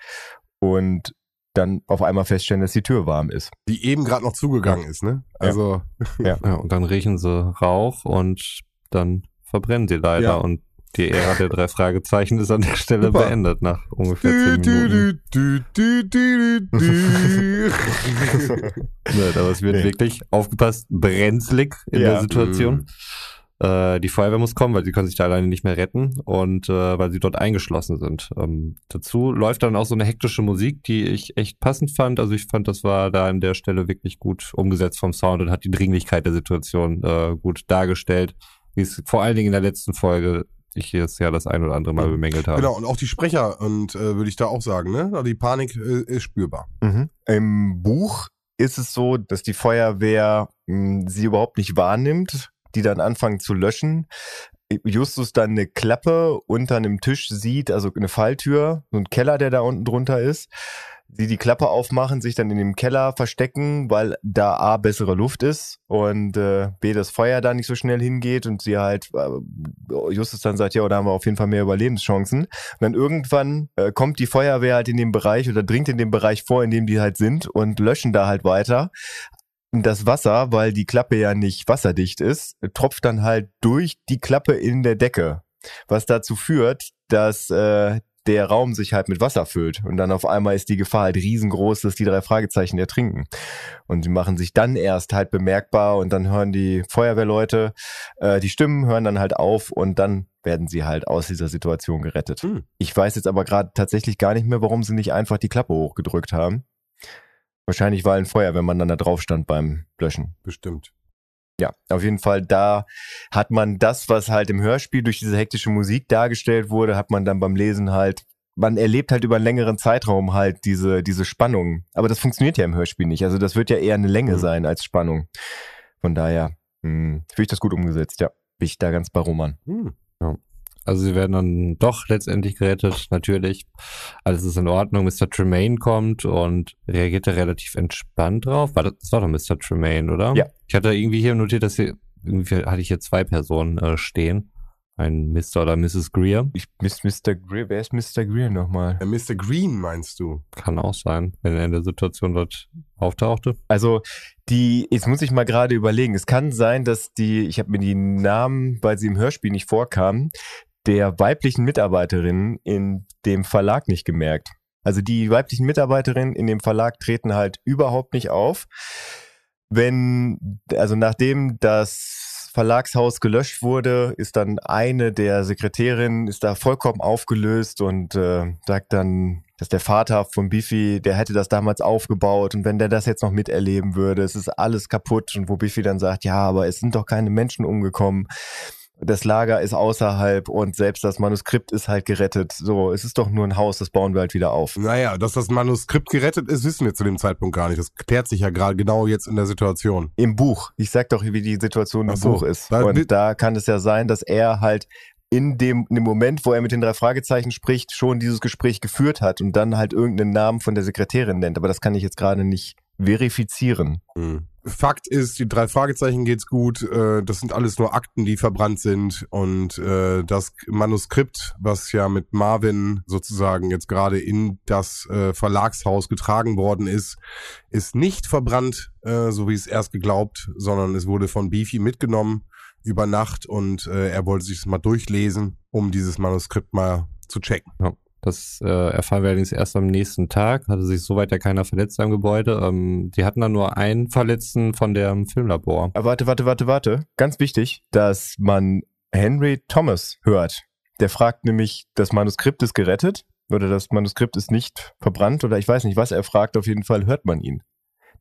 Speaker 2: und dann auf einmal feststellen, dass die Tür warm ist.
Speaker 1: Die eben gerade noch zugegangen ist, ne? Also <laughs>
Speaker 3: Ja, und dann riechen sie Rauch und dann verbrennen sie leider
Speaker 1: Ja.
Speaker 3: und die Ära der drei Fragezeichen ist an der Stelle
Speaker 1: Super.
Speaker 3: beendet nach ungefähr zehn Minuten. Ja, <laughs> aber es wird wirklich aufgepasst, brenzlig in
Speaker 2: Ja.
Speaker 3: der Situation. Äh, die Feuerwehr muss kommen, weil sie können sich da alleine nicht mehr retten und äh, weil sie dort eingeschlossen sind. Ähm, dazu läuft dann auch so eine hektische Musik, die ich echt passend fand. Also ich fand, das war da an der Stelle wirklich gut umgesetzt vom Sound und hat die Dringlichkeit der Situation äh, gut dargestellt, wie es vor allen Dingen in der letzten Folge ich jetzt ja das ein oder andere Mal
Speaker 1: Ja.
Speaker 3: bemängelt habe.
Speaker 1: Genau, und auch die Sprecher, und äh, würde ich da auch sagen, ne? Also die Panik äh, ist spürbar.
Speaker 2: Mhm. Im Buch ist es so, dass die Feuerwehr mh, sie überhaupt nicht wahrnimmt, die dann anfangen zu löschen. Justus dann eine Klappe unter einem Tisch sieht, also eine Falltür, so ein Keller, der da unten drunter ist. Sie die Klappe aufmachen, sich dann in dem Keller verstecken, weil da A bessere Luft ist und äh, B das Feuer da nicht so schnell hingeht und sie halt äh, Justus dann sagt, ja, da haben wir auf jeden Fall mehr Überlebenschancen. Und dann irgendwann äh, kommt die Feuerwehr halt in den Bereich oder dringt in den Bereich vor, in dem die halt sind und löschen da halt weiter. Das Wasser, weil die Klappe ja nicht wasserdicht ist, tropft dann halt durch die Klappe in der Decke. Was dazu führt, dass äh, der Raum sich halt mit Wasser füllt. Und dann auf einmal ist die Gefahr halt riesengroß, dass die drei Fragezeichen ertrinken. Und sie machen sich dann erst halt bemerkbar und dann hören die Feuerwehrleute, äh, die Stimmen hören dann halt auf und dann werden sie halt aus dieser Situation gerettet.
Speaker 1: Hm.
Speaker 2: Ich weiß jetzt aber gerade tatsächlich gar nicht mehr, warum sie nicht einfach die Klappe hochgedrückt haben. Wahrscheinlich weil ein Feuerwehrmann dann da drauf stand beim Löschen.
Speaker 1: Bestimmt.
Speaker 2: Ja, auf jeden Fall, da hat man das, was halt im Hörspiel durch diese hektische Musik dargestellt wurde, hat man dann beim Lesen halt, man erlebt halt über einen längeren Zeitraum halt diese, diese Spannung. Aber das funktioniert ja im Hörspiel nicht. Also das wird ja eher eine Länge
Speaker 1: Mhm.
Speaker 2: sein als Spannung. Von daher, mh, finde ich das gut umgesetzt, ja. Bin ich da ganz bei Roman.
Speaker 1: Hm.
Speaker 3: Also sie werden dann doch letztendlich gerettet, natürlich. Alles ist in Ordnung. Mr. Tremaine kommt und reagiert da relativ entspannt drauf. War das, das war doch Mr. Tremaine, oder?
Speaker 2: Ja.
Speaker 3: Ich hatte irgendwie hier notiert, dass hier, irgendwie hatte ich hier zwei Personen äh, stehen. Ein Mr. oder Mrs. Greer.
Speaker 2: Ich, Miss Mr. Greer, wer ist Mr. Greer nochmal?
Speaker 1: Äh, Mr. Green meinst du?
Speaker 3: Kann auch sein, wenn er in der Situation dort auftauchte.
Speaker 2: Also die, jetzt muss ich mal gerade überlegen. Es kann sein, dass die, ich habe mir die Namen, weil sie im Hörspiel nicht vorkamen, der weiblichen Mitarbeiterin in dem Verlag nicht gemerkt. Also die weiblichen Mitarbeiterinnen in dem Verlag treten halt überhaupt nicht auf. Wenn, also nachdem das Verlagshaus gelöscht wurde, ist dann eine der Sekretärinnen ist da vollkommen aufgelöst und äh, sagt dann, dass der Vater von Biffy, der hätte das damals aufgebaut und wenn der das jetzt noch miterleben würde, es ist alles kaputt und wo Biffy dann sagt, ja, aber es sind doch keine Menschen umgekommen das Lager ist außerhalb und selbst das Manuskript ist halt gerettet. So, es ist doch nur ein Haus, das bauen wir halt wieder auf.
Speaker 1: Naja, dass das Manuskript gerettet ist, wissen wir zu dem Zeitpunkt gar nicht. Das klärt sich ja gerade genau jetzt in der Situation.
Speaker 2: Im Buch. Ich sag doch, wie die Situation im so, Buch ist. Und da kann es ja sein, dass er halt in dem, in dem Moment, wo er mit den drei Fragezeichen spricht, schon dieses Gespräch geführt hat und dann halt irgendeinen Namen von der Sekretärin nennt. Aber das kann ich jetzt gerade nicht verifizieren.
Speaker 1: Hm. Fakt ist, die drei Fragezeichen geht's gut. Äh, das sind alles nur Akten, die verbrannt sind. Und äh, das Manuskript, was ja mit Marvin sozusagen jetzt gerade in das äh, Verlagshaus getragen worden ist, ist nicht verbrannt, äh, so wie es erst geglaubt, sondern es wurde von Beefy mitgenommen über Nacht und äh, er wollte sich das mal durchlesen, um dieses Manuskript mal zu checken.
Speaker 3: Ja. Das äh, erfahren wir allerdings erst am nächsten Tag. Hatte sich soweit ja keiner verletzt im Gebäude. Ähm, die hatten dann nur einen Verletzten von dem Filmlabor.
Speaker 2: Aber warte, warte, warte, warte. Ganz wichtig, dass man Henry Thomas hört. Der fragt nämlich, das Manuskript ist gerettet oder das Manuskript ist nicht verbrannt oder ich weiß nicht, was er fragt. Auf jeden Fall hört man ihn.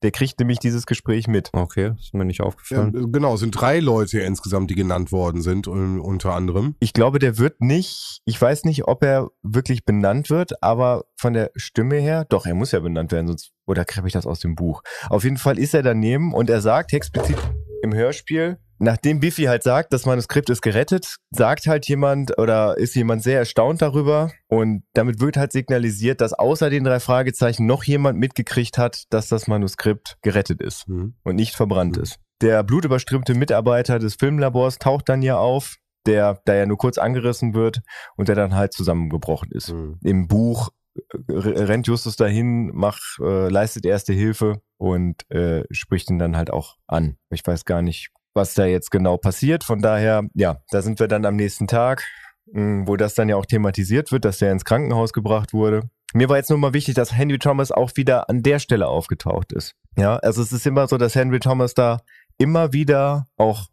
Speaker 2: Der kriegt nämlich dieses Gespräch mit.
Speaker 3: Okay, ist mir nicht aufgefallen.
Speaker 1: Ja, genau, es sind drei Leute insgesamt, die genannt worden sind, unter anderem.
Speaker 2: Ich glaube, der wird nicht, ich weiß nicht, ob er wirklich benannt wird, aber von der Stimme her, doch, er muss ja benannt werden, sonst, oder kriege ich das aus dem Buch? Auf jeden Fall ist er daneben und er sagt explizit im Hörspiel, nachdem Biffy halt sagt, das Manuskript ist gerettet, sagt halt jemand oder ist jemand sehr erstaunt darüber und damit wird halt signalisiert, dass außer den drei Fragezeichen noch jemand mitgekriegt hat, dass das Manuskript gerettet ist mhm. und nicht verbrannt mhm. ist. Der blutüberströmte Mitarbeiter des Filmlabors taucht dann ja auf, der da ja nur kurz angerissen wird und der dann halt zusammengebrochen ist. Mhm. Im Buch äh, rennt Justus dahin, macht, äh, leistet erste Hilfe und äh, spricht ihn dann halt auch an. Ich weiß gar nicht, was da jetzt genau passiert. Von daher, ja, da sind wir dann am nächsten Tag, hm, wo das dann ja auch thematisiert wird, dass der ins Krankenhaus gebracht wurde. Mir war jetzt nur mal wichtig, dass Henry Thomas auch wieder an der Stelle aufgetaucht ist. Ja, also es ist immer so, dass Henry Thomas da immer wieder auch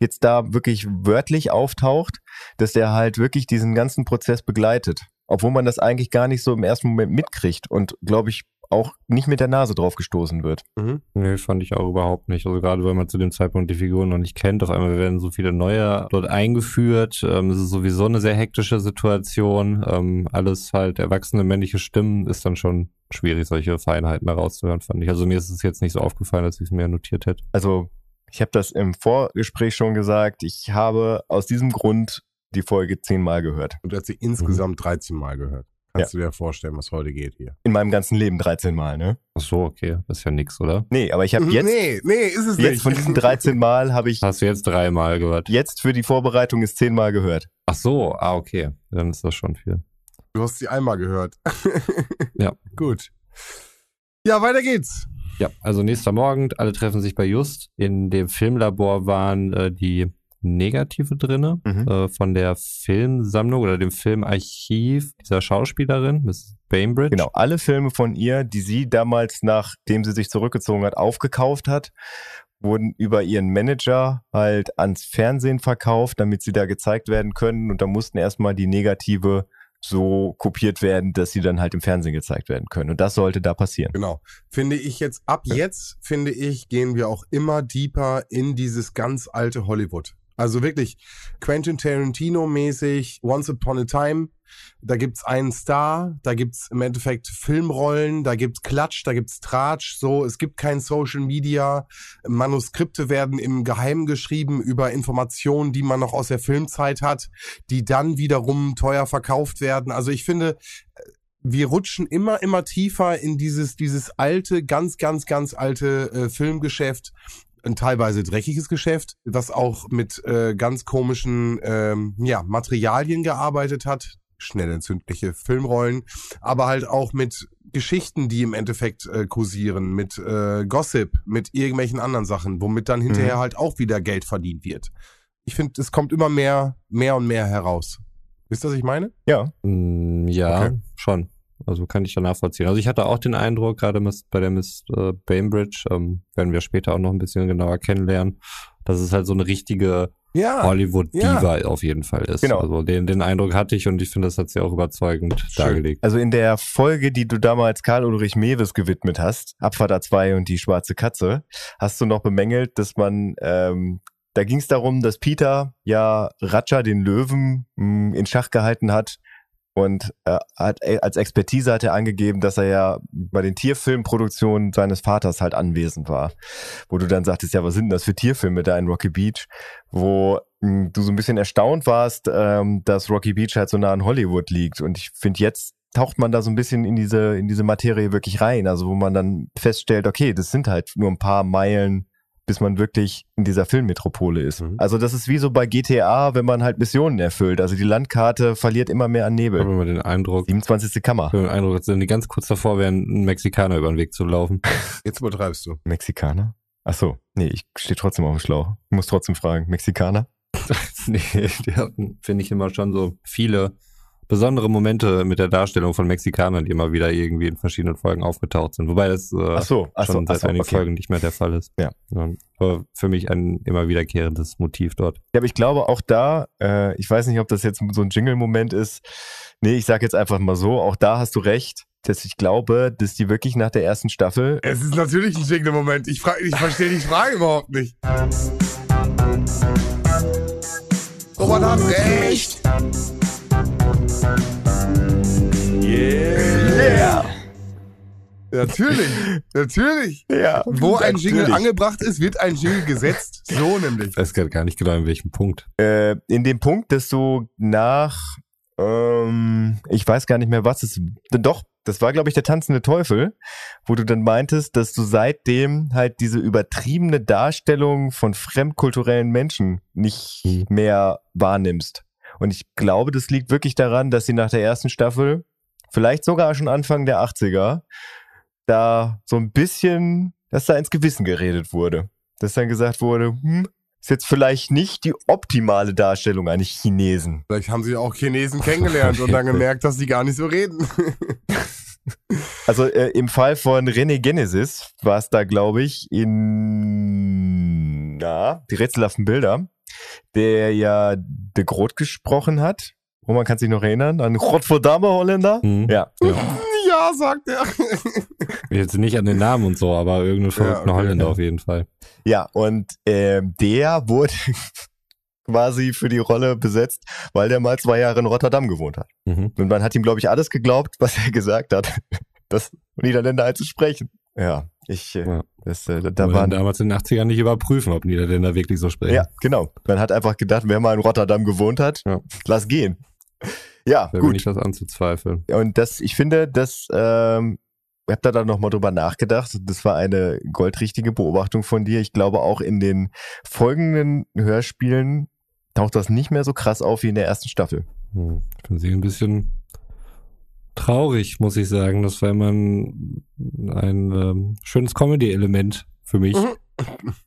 Speaker 2: jetzt da wirklich wörtlich auftaucht, dass der halt wirklich diesen ganzen Prozess begleitet. Obwohl man das eigentlich gar nicht so im ersten Moment mitkriegt und, glaube ich, auch nicht mit der Nase drauf gestoßen wird.
Speaker 3: Mhm. Nee, fand ich auch überhaupt nicht. Also gerade weil man zu dem Zeitpunkt die Figuren noch nicht kennt, auf einmal werden so viele neue dort eingeführt. Ähm, es ist sowieso eine sehr hektische Situation. Ähm, alles halt erwachsene männliche Stimmen ist dann schon schwierig, solche Feinheiten herauszuhören, fand ich. Also mir ist es jetzt nicht so aufgefallen, als ich es mir notiert hätte.
Speaker 2: Also ich habe das im Vorgespräch schon gesagt. Ich habe aus diesem Grund die Folge zehnmal gehört.
Speaker 1: Und du hast sie insgesamt mhm. 13 Mal gehört. Kannst ja. du dir vorstellen, was heute geht hier?
Speaker 2: In meinem ganzen Leben 13 Mal, ne?
Speaker 3: Ach so, okay. Das ist ja nix, oder?
Speaker 2: Nee, aber ich habe <laughs> jetzt.
Speaker 1: Nee, nee, ist es
Speaker 2: jetzt nicht. von diesen 13 Mal habe ich.
Speaker 3: Hast du jetzt dreimal gehört?
Speaker 2: Jetzt für die Vorbereitung ist zehnmal gehört.
Speaker 3: Ach so, ah, okay. Dann ist das schon viel.
Speaker 1: Du hast sie einmal gehört. <laughs>
Speaker 3: ja.
Speaker 1: Gut. Ja, weiter geht's.
Speaker 3: Ja, also nächster Morgen, alle treffen sich bei Just. In dem Filmlabor waren äh, die Negative drinne mhm. äh, von der Filmsammlung oder dem Filmarchiv dieser Schauspielerin, Miss Bainbridge.
Speaker 2: Genau, alle Filme von ihr, die sie damals, nachdem sie sich zurückgezogen hat, aufgekauft hat, wurden über ihren Manager halt ans Fernsehen verkauft, damit sie da gezeigt werden können. Und da mussten erstmal die Negative so kopiert werden, dass sie dann halt im Fernsehen gezeigt werden können. Und das sollte da passieren.
Speaker 1: Genau. Finde ich jetzt, ab jetzt, finde ich, gehen wir auch immer deeper in dieses ganz alte Hollywood. Also wirklich Quentin Tarantino-mäßig, Once Upon a Time. Da gibt's einen Star, da gibt's im Endeffekt Filmrollen, da gibt's Klatsch, da gibt's Tratsch, so, es gibt kein Social Media, Manuskripte werden im Geheimen geschrieben über Informationen, die man noch aus der Filmzeit hat, die dann wiederum teuer verkauft werden. Also ich finde, wir rutschen immer, immer tiefer in dieses, dieses alte, ganz, ganz, ganz alte äh, Filmgeschäft ein teilweise dreckiges Geschäft, das auch mit äh, ganz komischen ähm, ja, Materialien gearbeitet hat, schnell entzündliche Filmrollen, aber halt auch mit Geschichten, die im Endeffekt äh, kursieren, mit äh, Gossip, mit irgendwelchen anderen Sachen, womit dann hinterher mhm. halt auch wieder Geld verdient wird. Ich finde, es kommt immer mehr, mehr und mehr heraus. Wisst ihr, was ich meine?
Speaker 2: Ja.
Speaker 3: Mm, ja,
Speaker 1: Okay.
Speaker 3: schon. Also kann ich da nachvollziehen. Also ich hatte auch den Eindruck, gerade bei der Miss äh, Bainbridge, ähm, werden wir später auch noch ein bisschen genauer kennenlernen, dass es halt so eine richtige
Speaker 1: Ja.
Speaker 3: Hollywood-Diva auf jeden Fall ist.
Speaker 2: Genau.
Speaker 3: Also den, den Eindruck hatte ich und ich finde, das hat sie auch überzeugend
Speaker 1: Schön.
Speaker 3: dargelegt.
Speaker 2: Also in der Folge, die du damals Karl Ulrich Mewes gewidmet hast, Abfahrt A2 und die schwarze Katze, hast du noch bemängelt, dass man, ähm, da ging es darum, dass Peter ja Raja den Löwen mh, in Schach gehalten hat und äh, hat, äh, als Expertise hat er angegeben, dass er ja bei den Tierfilmproduktionen seines Vaters halt anwesend war. Wo du dann sagtest, ja, was sind denn das für Tierfilme da in Rocky Beach? Wo mh, du so ein bisschen erstaunt warst, ähm, dass Rocky Beach halt so nah an Hollywood liegt. Und ich finde, jetzt taucht man da so ein bisschen in diese, in diese Materie wirklich rein. Also wo man dann feststellt, okay, das sind halt nur ein paar Meilen bis man wirklich in dieser Filmmetropole ist.
Speaker 1: Mhm.
Speaker 2: Also das ist wie so bei GTA, wenn man halt Missionen erfüllt. Also die Landkarte verliert immer mehr an
Speaker 3: Ich habe
Speaker 2: Nebel.
Speaker 3: immer den Eindruck,
Speaker 2: 27. Kammer.
Speaker 3: ich habe den Eindruck, dass die ganz kurz davor wären, einen Mexikaner über den Weg zu laufen. <laughs>
Speaker 1: Jetzt übertreibst du.
Speaker 2: Mexikaner? Ach so, nee, ich stehe trotzdem auf dem Schlauch. Ich muss trotzdem fragen. Mexikaner? <laughs>
Speaker 3: nee, die hatten, finde ich, immer schon so viele besondere Momente mit der Darstellung von Mexikanern, die immer wieder irgendwie in verschiedenen Folgen aufgetaucht sind. Wobei das äh,
Speaker 2: Ach so, ach so,
Speaker 3: schon
Speaker 2: ach
Speaker 3: seit
Speaker 2: so
Speaker 3: einigen
Speaker 2: okay.
Speaker 3: Folgen nicht mehr der Fall ist.
Speaker 2: Ja.
Speaker 3: Aber für mich ein immer wiederkehrendes Motiv dort.
Speaker 2: Ja, aber ich glaube auch da, äh, ich weiß nicht, ob das jetzt so ein Jingle-Moment ist. Nee, ich sag jetzt einfach mal so, auch da hast du recht, dass ich glaube, dass die wirklich nach der ersten Staffel
Speaker 1: Es ist natürlich ein schickender Moment. Ich, frag, ich verstehe die Frage überhaupt nicht. Robert hat recht.
Speaker 2: Yeah!
Speaker 1: Natürlich, natürlich.
Speaker 2: Ja,
Speaker 1: Wo ein Jingle
Speaker 2: natürlich.
Speaker 1: angebracht ist, wird ein Jingle gesetzt. So <laughs> nämlich.
Speaker 3: Ich weiß gerade gar nicht genau, in welchem Punkt.
Speaker 2: äh, in dem Punkt, dass du nach, ähm, ich weiß gar nicht mehr, was es, doch, das war, glaube ich, der tanzende Teufel, wo du dann meintest, dass du seitdem halt diese übertriebene Darstellung von fremdkulturellen Menschen nicht
Speaker 3: Mhm.
Speaker 2: mehr wahrnimmst. Und ich glaube, das liegt wirklich daran, dass sie nach der ersten Staffel, vielleicht sogar schon Anfang der 80er, da so ein bisschen, dass da ins Gewissen geredet wurde. Dass dann gesagt wurde, hm, ist jetzt vielleicht nicht die optimale Darstellung eines Chinesen.
Speaker 1: Vielleicht haben sie auch Chinesen kennengelernt und dann <laughs> gemerkt, dass die gar nicht so reden. <laughs>
Speaker 2: Also äh, im Fall von René Genesis war es da, glaube ich, in na, die rätselhaften Bilder, der ja de Groot gesprochen hat. Roman kann sich noch erinnern an Rotterdame Holländer.
Speaker 3: Mhm.
Speaker 2: Ja,
Speaker 1: ja, <laughs> sagt er. <laughs>
Speaker 3: Jetzt nicht an den Namen und so, aber irgendeinen verrückten
Speaker 1: okay,
Speaker 3: Holländer
Speaker 1: ja.
Speaker 3: auf jeden Fall.
Speaker 2: ja und ähm, der wurde <laughs> quasi für die Rolle besetzt, weil der mal zwei Jahre in Rotterdam gewohnt hat.
Speaker 3: Mhm.
Speaker 2: Und man hat ihm, glaube ich, alles geglaubt, was er gesagt hat, das Niederländer halt zu sprechen. Ja, ich, äh,
Speaker 3: Ja.
Speaker 2: das, äh, da waren
Speaker 3: damals in den 80ern nicht überprüfen, ob Niederländer wirklich so sprechen.
Speaker 2: Ja, genau. Man hat einfach gedacht, wer mal in Rotterdam gewohnt hat,
Speaker 3: Ja.
Speaker 2: lass gehen. Ja,
Speaker 3: Da bin
Speaker 2: gut.
Speaker 3: ich das anzuzweifeln.
Speaker 2: Und das, ich finde, das, ähm, ich habe da dann nochmal drüber nachgedacht. Das war eine goldrichtige Beobachtung von dir. Ich glaube, auch in den folgenden Hörspielen taucht das nicht mehr so krass auf wie in der ersten Staffel.
Speaker 3: Hm. Ich bin sie ein bisschen traurig, muss ich sagen. Das war immer ein, ein ähm, schönes Comedy-Element für mich.
Speaker 1: Mhm.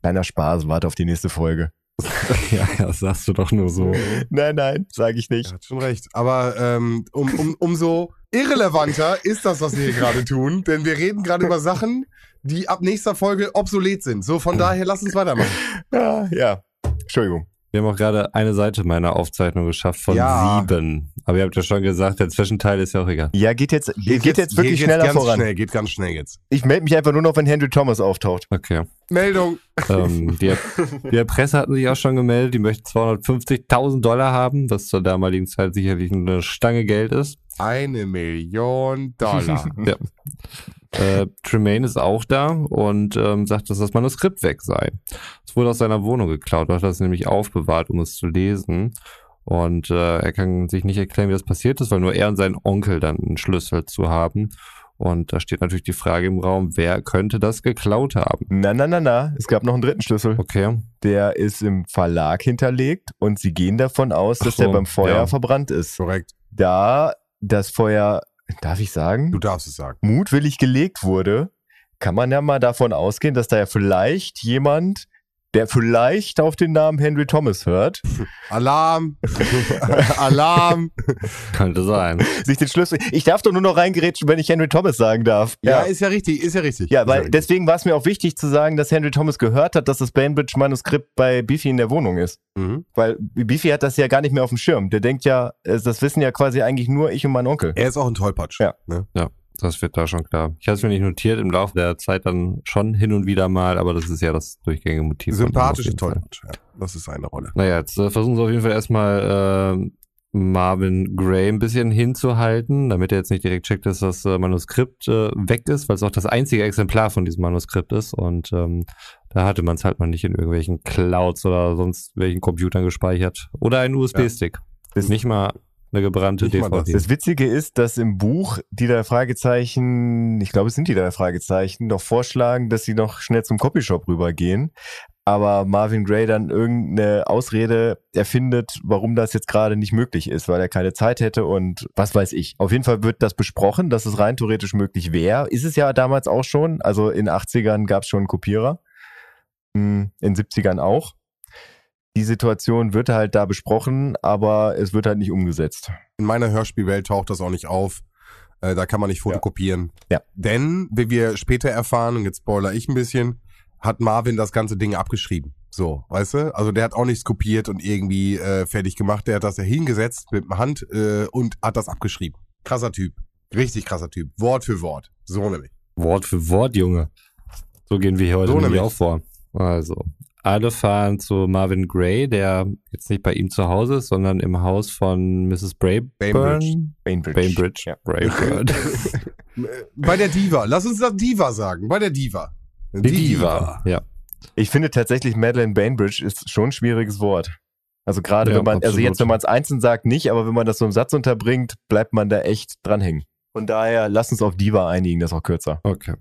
Speaker 2: Kleiner Spaß, warte auf die nächste Folge. <laughs>
Speaker 3: ja, das sagst du doch nur so.
Speaker 2: Nein, nein, sage ich
Speaker 1: Er
Speaker 2: nicht.
Speaker 1: hat schon recht. Aber ähm, um, um, umso irrelevanter ist das, was wir hier gerade tun. Denn wir reden gerade über Sachen, die ab nächster Folge obsolet sind. So, von daher lass uns weitermachen.
Speaker 2: Ja, ja. Entschuldigung.
Speaker 3: Wir haben auch gerade eine Seite meiner Aufzeichnung geschafft von
Speaker 1: Ja.
Speaker 3: sieben. Aber ihr habt ja schon gesagt, der Zwischenteil ist ja auch egal.
Speaker 2: Ja, geht jetzt, geht, jetzt, wirklich
Speaker 1: geht
Speaker 2: schneller
Speaker 1: ganz
Speaker 2: voran.
Speaker 1: Schnell, geht ganz schnell jetzt.
Speaker 2: Ich melde mich einfach nur noch, wenn Henry Thomas auftaucht.
Speaker 3: Okay.
Speaker 1: Meldung.
Speaker 3: ähm, die, <laughs> die Presse hatten sich auch schon gemeldet, die möchten 250.000 Dollar haben, was zur damaligen Zeit sicherlich eine Stange Geld ist.
Speaker 1: Eine Million Dollar. <laughs>
Speaker 3: Ja. Äh, Tremaine ist auch da und ähm, sagt, dass das Manuskript weg sei. Es wurde aus seiner Wohnung geklaut, hat es nämlich aufbewahrt, um es zu lesen. Und äh, er kann sich nicht erklären, wie das passiert ist, weil nur er und sein Onkel dann einen Schlüssel zu haben. Und da steht natürlich die Frage im Raum, wer könnte das geklaut haben?
Speaker 2: Na, na, na, na. Es gab noch einen dritten Schlüssel.
Speaker 3: Okay.
Speaker 2: Der ist im Verlag hinterlegt und sie gehen davon aus, dass
Speaker 3: so,
Speaker 2: der beim Feuer
Speaker 3: ja.
Speaker 2: verbrannt ist.
Speaker 1: Korrekt.
Speaker 2: Da das Feuer, darf ich sagen,
Speaker 1: Du darfst es sagen.
Speaker 2: mutwillig gelegt wurde, kann man ja mal davon ausgehen, dass da ja vielleicht jemand der vielleicht auf den Namen Henry Thomas hört, <laughs>
Speaker 1: Alarm! <laughs> Alarm!
Speaker 3: Könnte sein.
Speaker 2: sich den Schlüssel. Ich darf doch nur noch reingerätschen, wenn ich Henry Thomas sagen darf.
Speaker 1: Ja, ist ja richtig, ist ja richtig.
Speaker 2: Ja, weil
Speaker 1: richtig.
Speaker 2: deswegen war es mir auch wichtig zu sagen, dass Henry Thomas gehört hat, dass das Bainbridge-Manuskript bei Beefy in der Wohnung ist.
Speaker 1: Mhm.
Speaker 2: Weil Beefy hat das ja gar nicht mehr auf dem Schirm. Der denkt ja, äh, das wissen ja quasi eigentlich nur ich und mein Onkel.
Speaker 1: Er ist auch ein Tollpatsch.
Speaker 2: Ja.
Speaker 1: Ne?
Speaker 3: Das wird da schon klar. Ich habe es mir nicht notiert, im Laufe der Zeit dann schon hin und wieder mal, aber das ist ja das durchgängige Motiv.
Speaker 1: Sympathische. Tollpatsch. Ja, das ist seine Rolle.
Speaker 3: Naja, jetzt äh, versuchen sie auf jeden Fall erstmal äh, Marvin Gray ein bisschen hinzuhalten, damit er jetzt nicht direkt checkt, dass das äh, Manuskript äh, weg ist, weil es auch das einzige Exemplar von diesem Manuskript ist. Und ähm, da hatte man es halt mal nicht in irgendwelchen Clouds oder sonst welchen Computern gespeichert. Oder einen USB-Stick. Ist nicht mal eine gebrannte
Speaker 1: mal
Speaker 3: DVD.
Speaker 2: Das Witzige ist, dass im Buch die drei Fragezeichen, ich glaube, es sind die drei Fragezeichen, noch vorschlagen, dass sie noch schnell zum Copyshop rübergehen. Aber Marvin Gray dann irgendeine Ausrede erfindet, warum das jetzt gerade nicht möglich ist, weil er keine Zeit hätte und was weiß ich. Auf jeden Fall wird das besprochen, dass es rein theoretisch möglich wäre. Ist es ja damals auch schon. Also in 80ern gab es schon einen Kopierer. Hm, In 70ern auch. Die Situation wird halt da besprochen, aber es wird halt nicht umgesetzt.
Speaker 1: In meiner Hörspielwelt taucht das auch nicht auf. Äh, da kann man nicht fotokopieren.
Speaker 2: Ja.
Speaker 1: Denn, wie wir später erfahren, und jetzt spoiler ich ein bisschen, hat Marvin das ganze Ding abgeschrieben. So, weißt du? Also der hat auch nichts kopiert und irgendwie äh, fertig gemacht. Der hat das ja hingesetzt mit der Hand äh, und hat das abgeschrieben. Krasser Typ. Richtig krasser Typ. Wort für Wort. So nämlich.
Speaker 3: Wort für Wort, Junge. So gehen wir hier heute
Speaker 1: So
Speaker 3: nämlich
Speaker 1: nämlich.
Speaker 3: auch vor. Also, alle fahren zu Marvin Gray, der jetzt nicht bei ihm zu Hause ist, sondern im Haus von Mrs. Brayburn.
Speaker 1: Bainbridge.
Speaker 2: Bainbridge.
Speaker 3: Bainbridge.
Speaker 2: Ja.
Speaker 3: Brayburn. <laughs>
Speaker 1: Bei der Diva. Lass uns das Diva sagen. Bei der Diva.
Speaker 3: Die Diva. Ja.
Speaker 2: Ich finde tatsächlich Madeleine Bainbridge ist schon ein schwieriges Wort. Also gerade
Speaker 3: Ja,
Speaker 2: wenn man, also
Speaker 3: absolut.
Speaker 2: jetzt wenn man es einzeln sagt, nicht, aber wenn man das so im Satz unterbringt, bleibt man da echt dranhängen. Von daher, lass uns auf Diva einigen, das ist auch kürzer.
Speaker 3: Okay.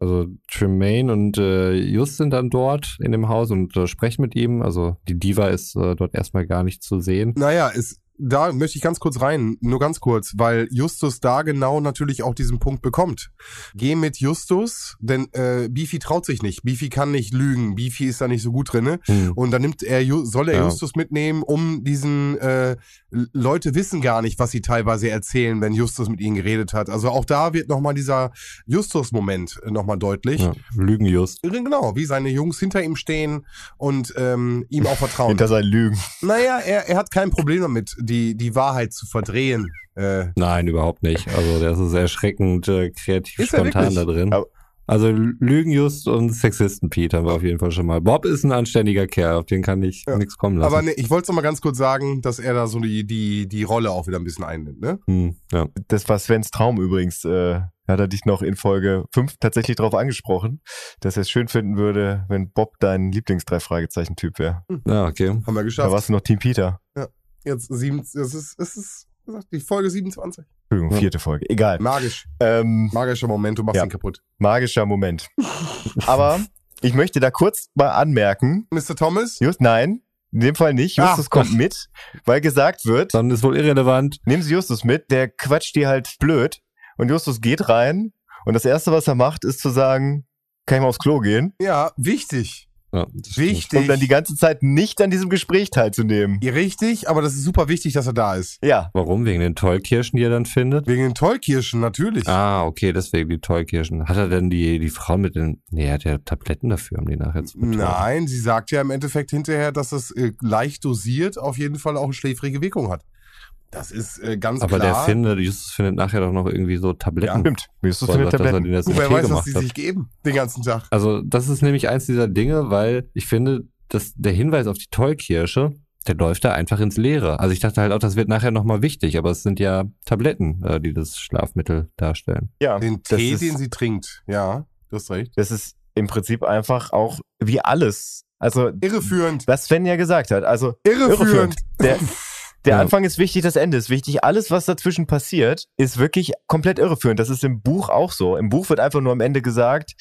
Speaker 3: Also Tremaine und äh, Just sind dann dort in dem Haus und äh, sprechen mit ihm. Also die Diva ist äh, dort erstmal gar nicht zu sehen.
Speaker 1: Naja, es, da möchte ich ganz kurz rein, nur ganz kurz, weil Justus da genau natürlich auch diesen Punkt bekommt. Geh mit Justus, denn äh, Beefy traut sich nicht. Beefy kann nicht lügen. Beefy ist da nicht so gut drinne.
Speaker 3: Hm.
Speaker 1: Und dann nimmt er, soll er
Speaker 3: Ja.
Speaker 1: Justus mitnehmen, um diesen äh, Leute wissen gar nicht, was sie teilweise erzählen, wenn Justus mit ihnen geredet hat. Also auch da wird nochmal dieser Justus-Moment nochmal deutlich.
Speaker 3: Ja. Lügen Just.
Speaker 1: Genau, wie seine Jungs hinter ihm stehen und ähm, ihm auch vertrauen. <laughs>
Speaker 2: Hinter seinen Lügen.
Speaker 1: Naja, er, er hat kein Problem damit, die, die Wahrheit zu verdrehen. Äh,
Speaker 3: Nein, überhaupt nicht. Also der ist erschreckend äh, kreativ
Speaker 1: Ist
Speaker 3: spontan da drin.
Speaker 2: Aber-
Speaker 3: also Lügen Just und Sexisten Pete haben wir auf jeden Fall schon mal. Bob ist ein anständiger Kerl, auf den kann ich
Speaker 1: Ja.
Speaker 3: nichts kommen lassen.
Speaker 1: aber nee, ich wollte noch mal ganz kurz sagen, dass er da so die, die, die Rolle auch wieder ein bisschen einnimmt. Ne?
Speaker 3: hm, ja.
Speaker 2: Das war Svens Traum übrigens. Äh, hat er dich noch in Folge 5 tatsächlich darauf angesprochen, dass er es schön finden würde, wenn Bob dein Lieblings-Drei-Fragezeichen-Typ wäre.
Speaker 3: ja, okay.
Speaker 1: Haben wir
Speaker 2: Da
Speaker 1: geschafft.
Speaker 2: warst du noch Team Peter.
Speaker 1: Jetzt sieben, es ist, es ist wie gesagt, die Folge 27.
Speaker 2: Entschuldigung,
Speaker 3: Ja.
Speaker 2: vierte Folge. Egal.
Speaker 1: Magisch.
Speaker 2: Ähm,
Speaker 1: Magischer Moment, du machst
Speaker 2: Ja.
Speaker 1: ihn kaputt.
Speaker 2: magischer Moment. Aber ich möchte da kurz mal anmerken,
Speaker 1: Mr. Thomas?
Speaker 2: Just, nein, in dem Fall nicht.
Speaker 1: Ah.
Speaker 2: Justus kommt mit, weil gesagt wird,
Speaker 3: Dann ist wohl irrelevant.
Speaker 2: nehmen Sie Justus mit, der quatscht die halt blöd. Und Justus geht rein und das Erste, was er macht, ist zu sagen, kann ich mal aufs Klo gehen?
Speaker 1: Ja, wichtig.
Speaker 3: Ja, das.
Speaker 1: Wichtig.
Speaker 2: Um dann die ganze Zeit nicht an diesem Gespräch teilzunehmen.
Speaker 1: Ja, richtig, aber das ist super wichtig, dass er da ist.
Speaker 2: Ja,
Speaker 3: Warum? Wegen den Tollkirschen, die er dann findet?
Speaker 1: Wegen den Tollkirschen, natürlich.
Speaker 3: Ah, okay, deswegen die Tollkirschen. Hat er denn die, die Frau mit den. Nee, er hat ja Tabletten dafür, um die nachher zu betäuben.
Speaker 1: Nein, sie sagt ja im Endeffekt hinterher, dass es äh, leicht dosiert auf jeden Fall auch eine schläfrige Wirkung hat. Das ist äh, ganz
Speaker 3: Aber
Speaker 1: klar.
Speaker 3: der findet, Justus findet nachher doch noch irgendwie so Tabletten.
Speaker 2: stimmt. Justus
Speaker 3: er
Speaker 2: findet
Speaker 3: sagt, dass er
Speaker 2: Tabletten.
Speaker 3: den jetzt
Speaker 1: Wer weiß, was die
Speaker 3: hat.
Speaker 1: sich geben den ganzen Tag.
Speaker 3: Also, das ist nämlich eins dieser Dinge, weil ich finde, dass der Hinweis auf die Tollkirsche, der läuft da einfach ins Leere. Also ich dachte halt auch, das wird nachher nochmal wichtig, aber es sind ja Tabletten, äh, die das Schlafmittel darstellen.
Speaker 2: Ja,
Speaker 1: Den
Speaker 2: das
Speaker 1: Tee,
Speaker 2: ist,
Speaker 1: den sie trinkt. Ja, du hast recht.
Speaker 2: das ist im Prinzip einfach auch wie alles. Also,
Speaker 1: Irreführend.
Speaker 2: was Sven ja gesagt hat. Also,
Speaker 1: Irreführend.
Speaker 2: Der, <laughs> der
Speaker 3: Ja.
Speaker 2: Anfang ist wichtig, das Ende ist wichtig. Alles, was dazwischen passiert, ist wirklich komplett irreführend. Das ist im Buch auch so. Im Buch wird einfach nur am Ende gesagt,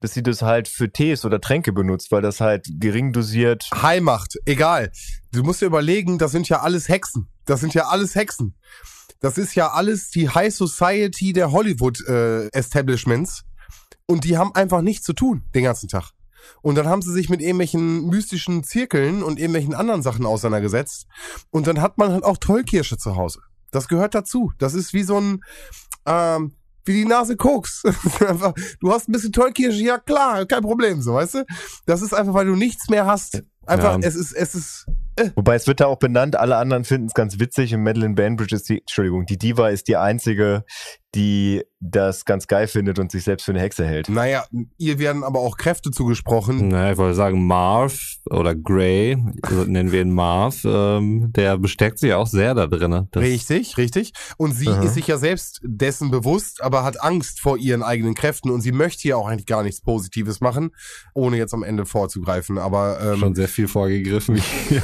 Speaker 2: dass sie das halt für Tees oder Tränke benutzt, weil das halt gering dosiert.
Speaker 1: Heimacht, egal. Du musst dir überlegen, das sind ja alles Hexen. Das sind ja alles Hexen. Das ist ja alles die High Society der Hollywood äh, Establishments. Und die haben einfach nichts zu tun den ganzen Tag. Und dann haben sie sich mit irgendwelchen mystischen Zirkeln und irgendwelchen anderen Sachen auseinandergesetzt. Und dann hat man halt auch Tollkirsche zu Hause. Das gehört dazu. Das ist wie so ein, ähm, wie die Nase Koks. <laughs> du hast ein bisschen Tollkirsche, ja klar, kein Problem, so, weißt du? Das ist einfach, weil du nichts mehr hast. Einfach,
Speaker 2: Ja.
Speaker 1: es ist, es ist,
Speaker 2: Wobei es wird da auch benannt, alle anderen finden es ganz witzig und Madeline Bainbridge ist die, Entschuldigung, die Diva ist die einzige, die das ganz geil findet und sich selbst für eine Hexe hält.
Speaker 1: naja, ihr werden aber auch Kräfte zugesprochen.
Speaker 3: Naja, ich wollte sagen, Marv oder Gray, also <laughs> nennen wir ihn Marv, ähm, der besteckt sich auch sehr da drin.
Speaker 1: Richtig, richtig. Und sie
Speaker 2: Aha.
Speaker 1: ist sich ja selbst dessen bewusst, aber hat Angst vor ihren eigenen Kräften und sie möchte ja auch eigentlich gar nichts Positives machen, ohne jetzt am Ende vorzugreifen. Aber ähm,
Speaker 3: schon sehr viel vorgegriffen. <laughs> hier.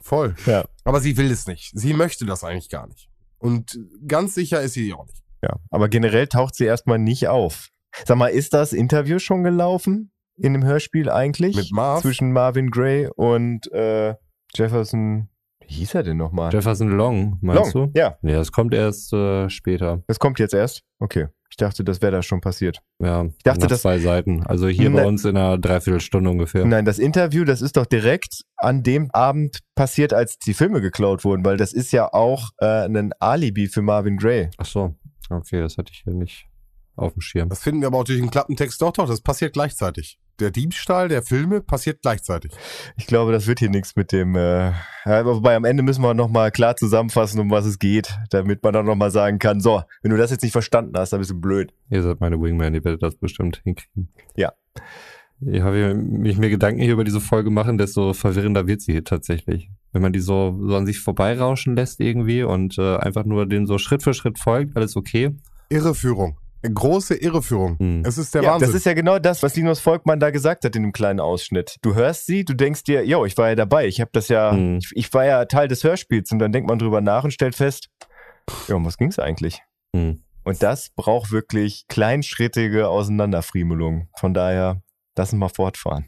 Speaker 1: voll.
Speaker 2: Ja.
Speaker 1: Aber sie will es nicht. Sie möchte das eigentlich gar nicht. Und ganz sicher ist sie auch nicht.
Speaker 2: Ja, aber generell taucht sie erstmal nicht auf. Sag mal, ist das Interview schon gelaufen in dem Hörspiel eigentlich?
Speaker 1: Mit Marv?
Speaker 2: Zwischen Marvin Gray und äh, Jefferson, wie hieß er denn nochmal?
Speaker 3: Jefferson Long, meinst
Speaker 2: Long,
Speaker 3: du?
Speaker 2: ja.
Speaker 3: Ja, das kommt erst äh, später.
Speaker 2: Das kommt jetzt erst? Okay. Ich dachte, das wäre da schon passiert.
Speaker 3: Ja, ich
Speaker 2: dachte,
Speaker 3: nach
Speaker 2: das-
Speaker 3: zwei Seiten. Also hier
Speaker 2: Nein.
Speaker 3: bei uns in einer Dreiviertelstunde ungefähr.
Speaker 2: Nein, das Interview, das ist doch direkt an dem Abend passiert, als die Filme geklaut wurden, weil das ist ja auch äh, ein Alibi für Marvin Gray.
Speaker 3: Ach so, okay, das hatte ich hier nicht auf dem Schirm.
Speaker 1: Das finden wir aber auch durch den Klappentext doch, doch, das passiert gleichzeitig. Der Diebstahl der Filme passiert gleichzeitig.
Speaker 2: Ich glaube, das wird hier nichts mit dem. Äh, ja, aber wobei am Ende müssen wir nochmal klar zusammenfassen, um was es geht, damit man dann nochmal sagen kann, so, wenn du das jetzt nicht verstanden hast, dann bist du blöd.
Speaker 3: Ihr seid meine Wingman, ihr werdet das bestimmt hinkriegen.
Speaker 2: Ja.
Speaker 3: Je habe ich mir Gedanken hier über diese Folge machen, desto verwirrender wird sie hier tatsächlich. Wenn man die so, so an sich vorbeirauschen lässt irgendwie und äh, einfach nur den so Schritt für Schritt folgt, alles okay.
Speaker 1: Irreführung. Große Irreführung.
Speaker 3: Hm.
Speaker 1: Es ist der
Speaker 2: ja,
Speaker 1: Wahnsinn.
Speaker 2: das ist ja genau das, was Linus Volkmann da gesagt hat in dem kleinen Ausschnitt. Du hörst sie, du denkst dir, yo, ich war ja dabei, ich habe das ja,
Speaker 3: Mhm.
Speaker 2: ich, ich war ja Teil des Hörspiels und dann denkt man drüber nach und stellt fest, ja, um was ging's eigentlich?
Speaker 3: Hm.
Speaker 2: Und das braucht wirklich kleinschrittige Auseinanderfriemelung. Von daher, lass uns mal fortfahren.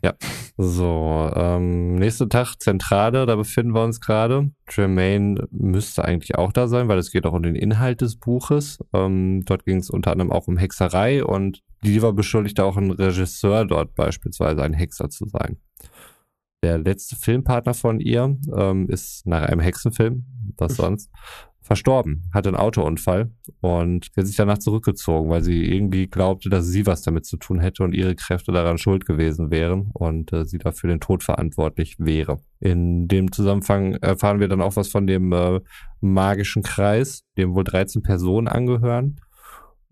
Speaker 3: So, ähm, nächster Tag Zentrale, da befinden wir uns gerade. Jermaine müsste eigentlich auch da sein, weil es geht auch um den Inhalt des Buches. Ähm, dort ging es unter anderem auch um Hexerei und Diva beschuldigte auch einen Regisseur dort beispielsweise ein Hexer zu sein. Der letzte Filmpartner von ihr ähm, ist nach einem Hexenfilm, was sonst, verstorben, hatte einen Autounfall und sie hat sich danach zurückgezogen, weil sie irgendwie glaubte, dass sie was damit zu tun hätte und ihre Kräfte daran schuld gewesen wären und äh, sie dafür den Tod verantwortlich wäre. In dem Zusammenhang erfahren wir dann auch was von dem äh, magischen Kreis, dem wohl 13 Personen angehören.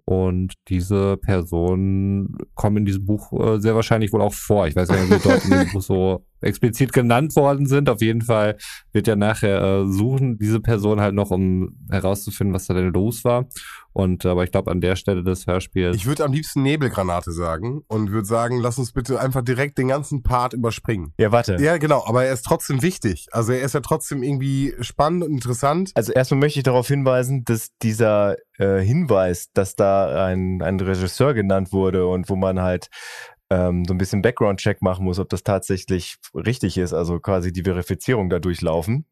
Speaker 3: Und diese Personen kommen in diesem Buch äh, sehr wahrscheinlich wohl auch vor. Ich weiß nicht, ob sie dort in dem <laughs> Buch so explizit genannt worden sind. Auf jeden Fall wird ja nachher äh, suchen diese Person halt noch, um herauszufinden, was da denn los war. Und aber ich glaube, an der Stelle des Hörspiels.
Speaker 1: Ich würde am liebsten Nebelgranate sagen und würde sagen, lass uns bitte einfach direkt den ganzen Part überspringen.
Speaker 2: Ja, warte.
Speaker 1: Ja, genau, aber er ist trotzdem wichtig. Also er ist ja trotzdem irgendwie spannend und interessant.
Speaker 2: Also erstmal möchte ich darauf hinweisen, dass dieser äh, Hinweis, dass da ein, ein Regisseur genannt wurde und wo man halt ähm, so ein bisschen Background-Check machen muss, ob das tatsächlich richtig ist, also quasi die Verifizierung da durchlaufen.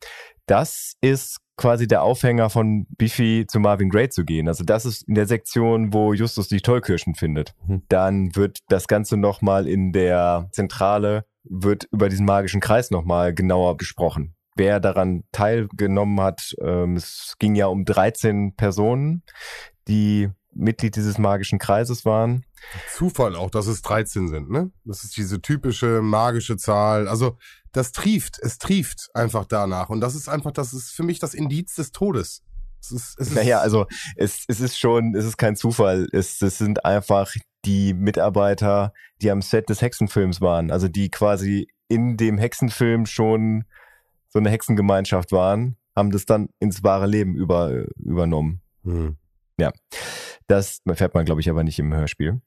Speaker 2: Das ist quasi der Aufhänger von Biffy zu Marvin Gray zu gehen. Also das ist in der Sektion, wo Justus die Tollkirschen findet.
Speaker 3: Mhm.
Speaker 2: Dann wird das Ganze nochmal in der Zentrale, wird über diesen magischen Kreis nochmal genauer besprochen wer daran teilgenommen hat. Ähm, es ging ja um 13 Personen, die Mitglied dieses magischen Kreises waren.
Speaker 1: Zufall auch, dass es 13 sind, ne? Das ist diese typische magische Zahl. Also das trieft, es trieft einfach danach. Und das ist einfach, das ist für mich das Indiz des Todes. Es ist, es ist,
Speaker 2: Naja, also es, es ist schon, es ist kein Zufall. Es, es sind einfach die Mitarbeiter, die am Set des Hexenfilms waren. Also die quasi in dem Hexenfilm schon so eine Hexengemeinschaft waren, haben das dann ins wahre Leben über, übernommen.
Speaker 1: Hm.
Speaker 2: Das erfährt man, glaube ich, aber nicht im Hörspiel.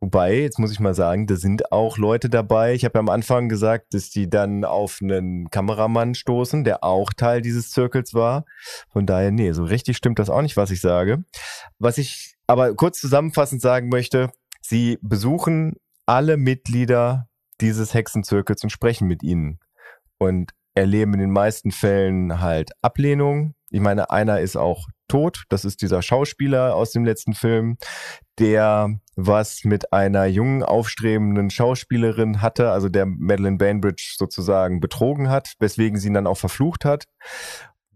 Speaker 2: Wobei, jetzt muss ich mal sagen, da sind auch Leute dabei. Ich habe ja am Anfang gesagt, dass die dann auf einen Kameramann stoßen, der auch Teil dieses Zirkels war. Von daher, nee, so richtig stimmt das auch nicht, was ich sage. Was ich aber kurz zusammenfassend sagen möchte, sie besuchen alle Mitglieder dieses Hexenzirkels und sprechen mit ihnen. Und erleben in den meisten Fällen halt Ablehnung. Ich meine, einer ist auch tot. Das ist dieser Schauspieler aus dem letzten Film, der was mit einer jungen, aufstrebenden Schauspielerin hatte, also der Madeleine Bainbridge sozusagen betrogen hat, weswegen sie ihn dann auch verflucht hat,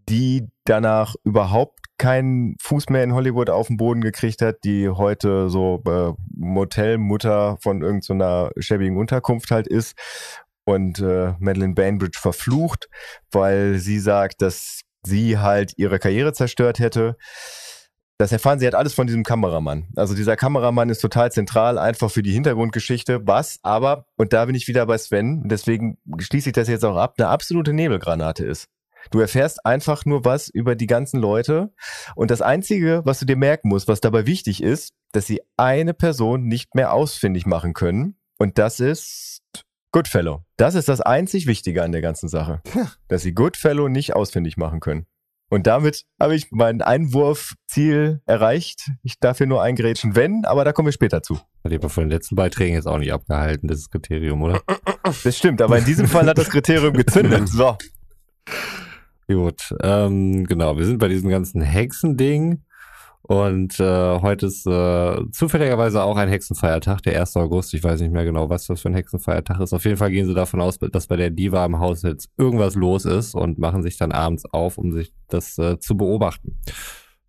Speaker 2: die danach überhaupt keinen Fuß mehr in Hollywood auf den Boden gekriegt hat, die heute so äh, Motelmutter von irgendeiner so schäbigen Unterkunft halt ist und äh, Madeleine Bainbridge verflucht, weil sie sagt, dass sie halt ihre Karriere zerstört hätte. Das erfahren sie halt alles von diesem Kameramann. Also dieser Kameramann ist total zentral, einfach für die Hintergrundgeschichte, was aber, und da bin ich wieder bei Sven, deswegen schließe ich das jetzt auch ab, eine absolute Nebelgranate ist. Du erfährst einfach nur was über die ganzen Leute. Und das Einzige, was du dir merken musst, was dabei wichtig ist, dass sie eine Person nicht mehr ausfindig machen können. Und das ist Goodfellow. Das ist das einzig Wichtige an der ganzen Sache. Dass sie Goodfellow nicht ausfindig machen können. Und damit habe ich mein Einwurfziel erreicht. Ich darf hier nur eingrätschen, wenn, aber da kommen wir später zu.
Speaker 3: Hat aber von den letzten Beiträgen jetzt auch nicht abgehalten, das Kriterium, oder? <clears throat>
Speaker 2: Das stimmt, aber in diesem Fall hat das Kriterium gezündet. So.
Speaker 3: Gut, ähm, genau, wir sind bei diesem ganzen Hexending und äh, heute ist äh, zufälligerweise auch ein Hexenfeiertag, der 1. August. Ich weiß nicht mehr genau, was das für ein Hexenfeiertag ist. Auf jeden Fall gehen sie davon aus, dass bei der Diva im Haus jetzt irgendwas los ist und machen sich dann abends auf, um sich das äh, zu beobachten.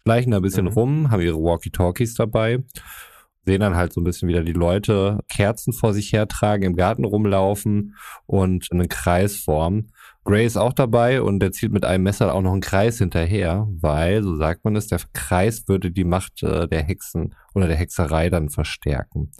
Speaker 3: Schleichen da ein bisschen mhm. rum, haben ihre Walkie-Talkies dabei sehen dann halt so ein bisschen wieder die Leute Kerzen vor sich hertragen, im Garten rumlaufen und einen Kreis formen. Gray ist auch dabei und der zieht mit einem Messer auch noch einen Kreis hinterher, weil, so sagt man es, der Kreis würde die Macht äh, der Hexen oder der Hexerei dann verstärken.